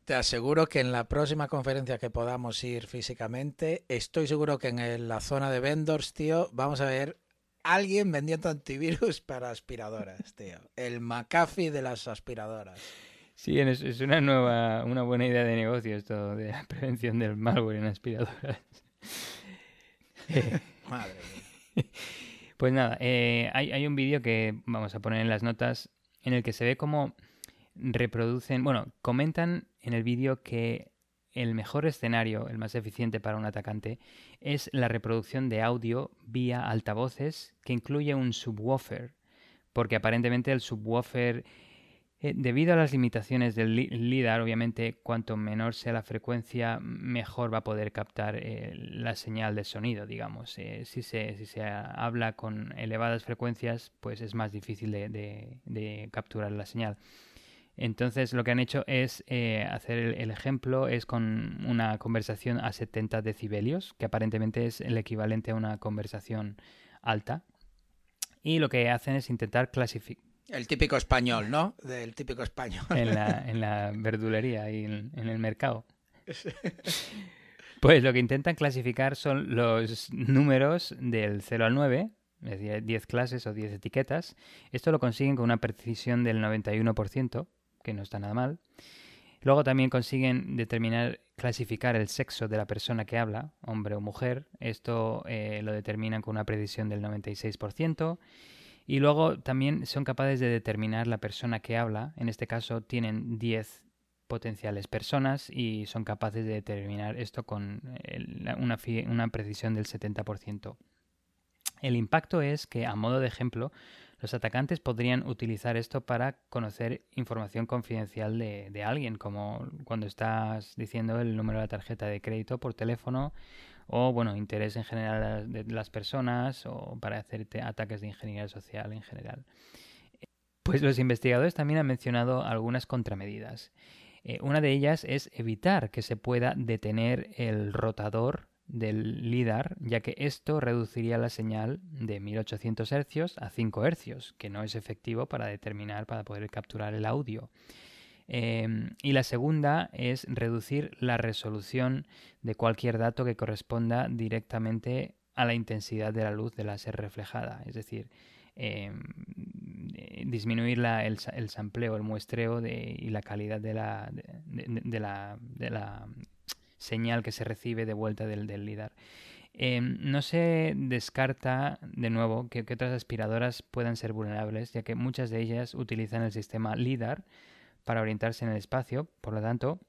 Te aseguro que en la próxima conferencia que podamos ir físicamente, estoy seguro que en la zona de vendors, tío, vamos a ver alguien vendiendo antivirus para aspiradoras, tío. El McAfee de las aspiradoras. Sí, es, una nueva, una buena idea de negocio esto de la prevención del malware en aspiradoras. Madre mía. Pues nada, eh, hay, hay, un vídeo que vamos a poner en las notas en el que se ve cómo reproducen, bueno, comentan en el vídeo que el mejor escenario, el más eficiente para un atacante, es la reproducción de audio vía altavoces que incluye un subwoofer, porque aparentemente el subwoofer eh, debido a las limitaciones del LIDAR, obviamente, cuanto menor sea la frecuencia, mejor va a poder captar eh, la señal de sonido, digamos. Eh, si, se, si, se, habla con elevadas frecuencias, pues es más difícil de, capturar la señal. Entonces, lo que han hecho es hacer el, el, ejemplo, es con una conversación a 70 decibelios, que aparentemente es el equivalente a una conversación alta. Y lo que hacen es intentar clasificar el típico español, ¿no? Del típico español. En la, en la verdulería y en, el mercado. Pues lo que intentan clasificar son los números del 0 al 9, es decir, 10 clases o 10 etiquetas. Esto lo consiguen con una precisión del 91%, que no está nada mal. Luego también consiguen determinar, clasificar el sexo de la persona que habla, hombre o mujer. Esto eh, lo determinan con una precisión del 96%. Y luego también son capaces de determinar la persona que habla. En este caso tienen 10 potenciales personas y son capaces de determinar esto con una, una precisión del 70%. El impacto es que, a modo de ejemplo, los atacantes podrían utilizar esto para conocer información confidencial de, de, alguien, como cuando estás diciendo el número de la tarjeta de crédito por teléfono o bueno, interés en general de las personas o para hacerte ataques de ingeniería social en general. Pues los investigadores también han mencionado algunas contramedidas. Eh, una de ellas es evitar que se pueda detener el rotador del LIDAR, ya que esto reduciría la señal de 1800 Hz a 5 Hz, que no es efectivo para determinar, para poder capturar el audio. Em, y la segunda es reducir la resolución de cualquier dato que corresponda directamente a la intensidad de la luz de láser reflejada. Es decir, em, eh, disminuir el, el, sampleo, el muestreo y la calidad de la, de, la, la, señal que se recibe de vuelta del, del LIDAR. Em, no se descarta, de nuevo, que, que, otras aspiradoras puedan ser vulnerables, ya que muchas de ellas utilizan el sistema LIDAR para orientarse en el espacio, por lo tanto,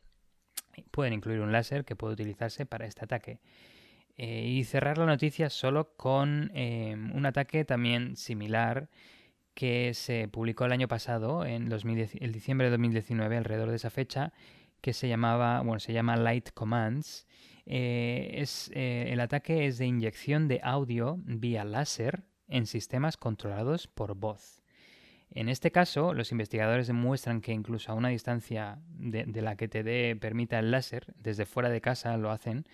pueden incluir un láser que puede utilizarse para este ataque. Eh, y cerrar la noticia solo con em, un ataque también similar que se publicó el año pasado, en el diciembre de 2019, alrededor de esa fecha, que se llamaba, bueno, se llama Light Commands. Eh, es, eh, el ataque es de inyección de audio vía láser en sistemas controlados por voz. En este caso, los investigadores demuestran que incluso a una distancia de, la que te dé permita el láser, desde fuera de casa lo hacen,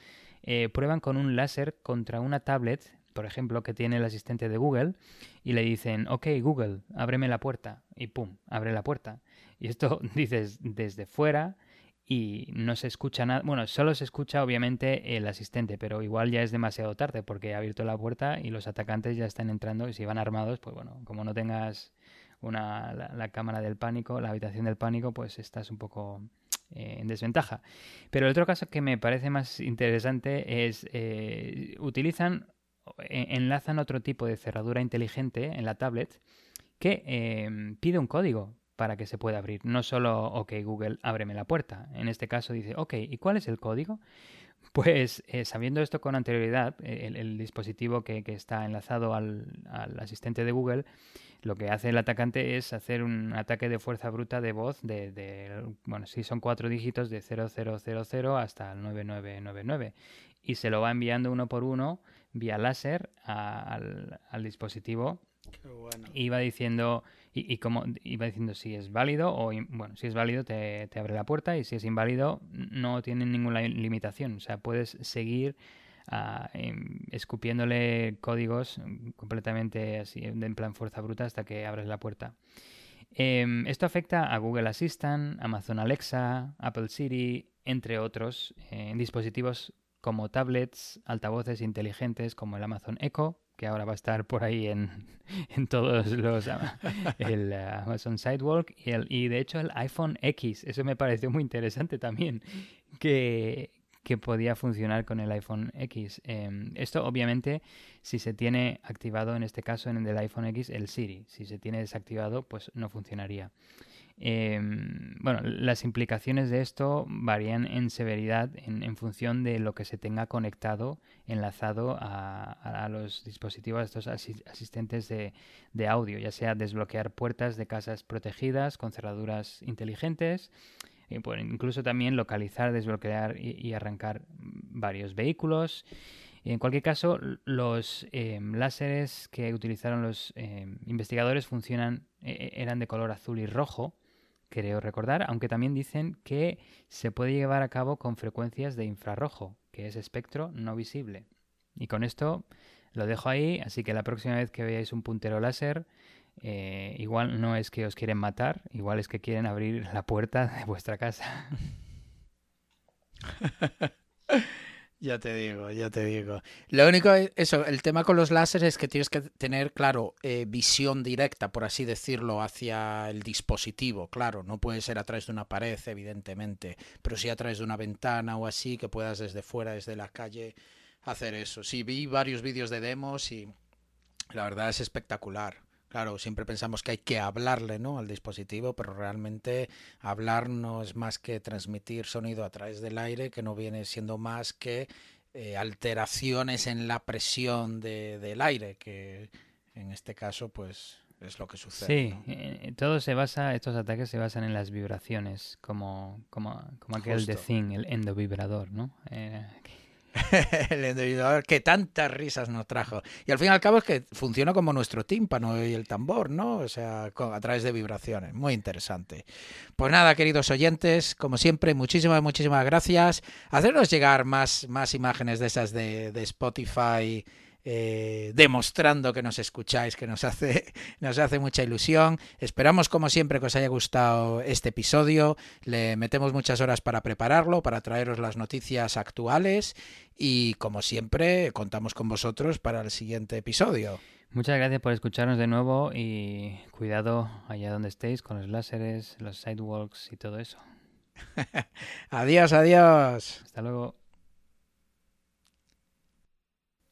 eh, prueban con un láser contra una tablet por ejemplo, que tiene el asistente de Google y le dicen, ok, Google, ábreme la puerta. Y pum, abre la puerta. Y esto dices desde fuera y no se escucha nada. Bueno, solo se escucha obviamente el asistente, pero igual ya es demasiado tarde porque ha abierto la puerta y los atacantes ya están entrando y si van armados, pues bueno, como no tengas una, la, cámara del pánico, la habitación del pánico, pues estás un poco eh, en desventaja. Pero el otro caso que me parece más interesante es, eh, utilizan, e, enlazan otro tipo de cerradura inteligente en la tablet que eh, pide un código para que se pueda abrir. No solo, ok, Google, ábreme la puerta. En este caso dice, ok, ¿y cuál es el código? Pues eh, sabiendo esto con anterioridad, eh, el, dispositivo que, está enlazado al, asistente de Google, lo que hace el atacante es hacer un ataque de fuerza bruta de voz de, bueno, si son cuatro dígitos de 0000 hasta el 9999 y se lo va enviando uno por uno vía láser al, al dispositivo. Y va diciendo y, como iba diciendo si es válido o bueno si es válido te, abre la puerta y si es inválido no tiene ninguna limitación. O sea puedes seguir ah, em, escupiéndole códigos completamente así en plan fuerza bruta hasta que abres la puerta. Em, esto afecta a Google Assistant, Amazon Alexa, Apple Siri, entre otros, en dispositivos como tablets, altavoces inteligentes como el Amazon Echo, que ahora va a estar por ahí en, en todos los el eh, Amazon Sidewalk y, el, y de hecho el iPhone X, eso me pareció muy interesante también, que, que podía funcionar con el iPhone X. Em, esto obviamente si se tiene activado en este caso en el iPhone X el Siri, si se tiene desactivado pues no funcionaría. Em, bueno, las implicaciones de esto varían en severidad en, función de lo que se tenga conectado, enlazado a, los dispositivos, a estos asistentes de, audio, ya sea desbloquear puertas de casas protegidas con cerraduras inteligentes, y incluso también localizar, desbloquear y, arrancar varios vehículos. En cualquier caso, los em, láseres que utilizaron los em, investigadores funcionan, e, e, eran de color azul y rojo, creo recordar, aunque también dicen que se puede llevar a cabo con frecuencias de infrarrojo, que es espectro no visible. Y con esto lo dejo ahí, así que la próxima vez que veáis un puntero láser, eh, igual no es que os quieren matar, igual es que quieren abrir la puerta de vuestra casa. Ya te digo, ya te digo. Lo único es eso, el tema con los láseres es que tienes que tener, claro, eh, visión directa, por así decirlo, hacia el dispositivo. Claro, no puede ser a través de una pared, evidentemente, pero sí a través de una ventana o así, que puedas desde fuera, desde la calle, hacer eso. Sí, vi varios vídeos de demos y la verdad es espectacular. Claro, siempre pensamos que hay que hablarle ¿no? al dispositivo, pero realmente hablar no es más que transmitir sonido a través del aire, que no viene siendo más que eh, alteraciones en la presión de, del aire, que en este caso pues es lo que sucede. Sí, eh, todo se basa, estos ataques se basan en las vibraciones, como, como, como aquel de Thing, el endovibrador, ¿no? Eh, el que tantas risas nos trajo. Y al fin y al cabo es que funciona como nuestro tímpano y el tambor, ¿no? O sea, a través de vibraciones. Muy interesante. Pues nada, queridos oyentes, como siempre, muchísimas, muchísimas gracias. Hacernos llegar más, más imágenes de esas de, de Spotify eh, demostrando que nos escucháis, que nos hace, nos hace mucha ilusión. Esperamos, como siempre, que os haya gustado este episodio. Le metemos muchas horas para prepararlo, para traeros las noticias actuales y, como siempre, contamos con vosotros para el siguiente episodio. Muchas gracias por escucharnos de nuevo y cuidado allá donde estéis con los láseres, los sidewalks y todo eso. adiós, adiós. Hasta luego.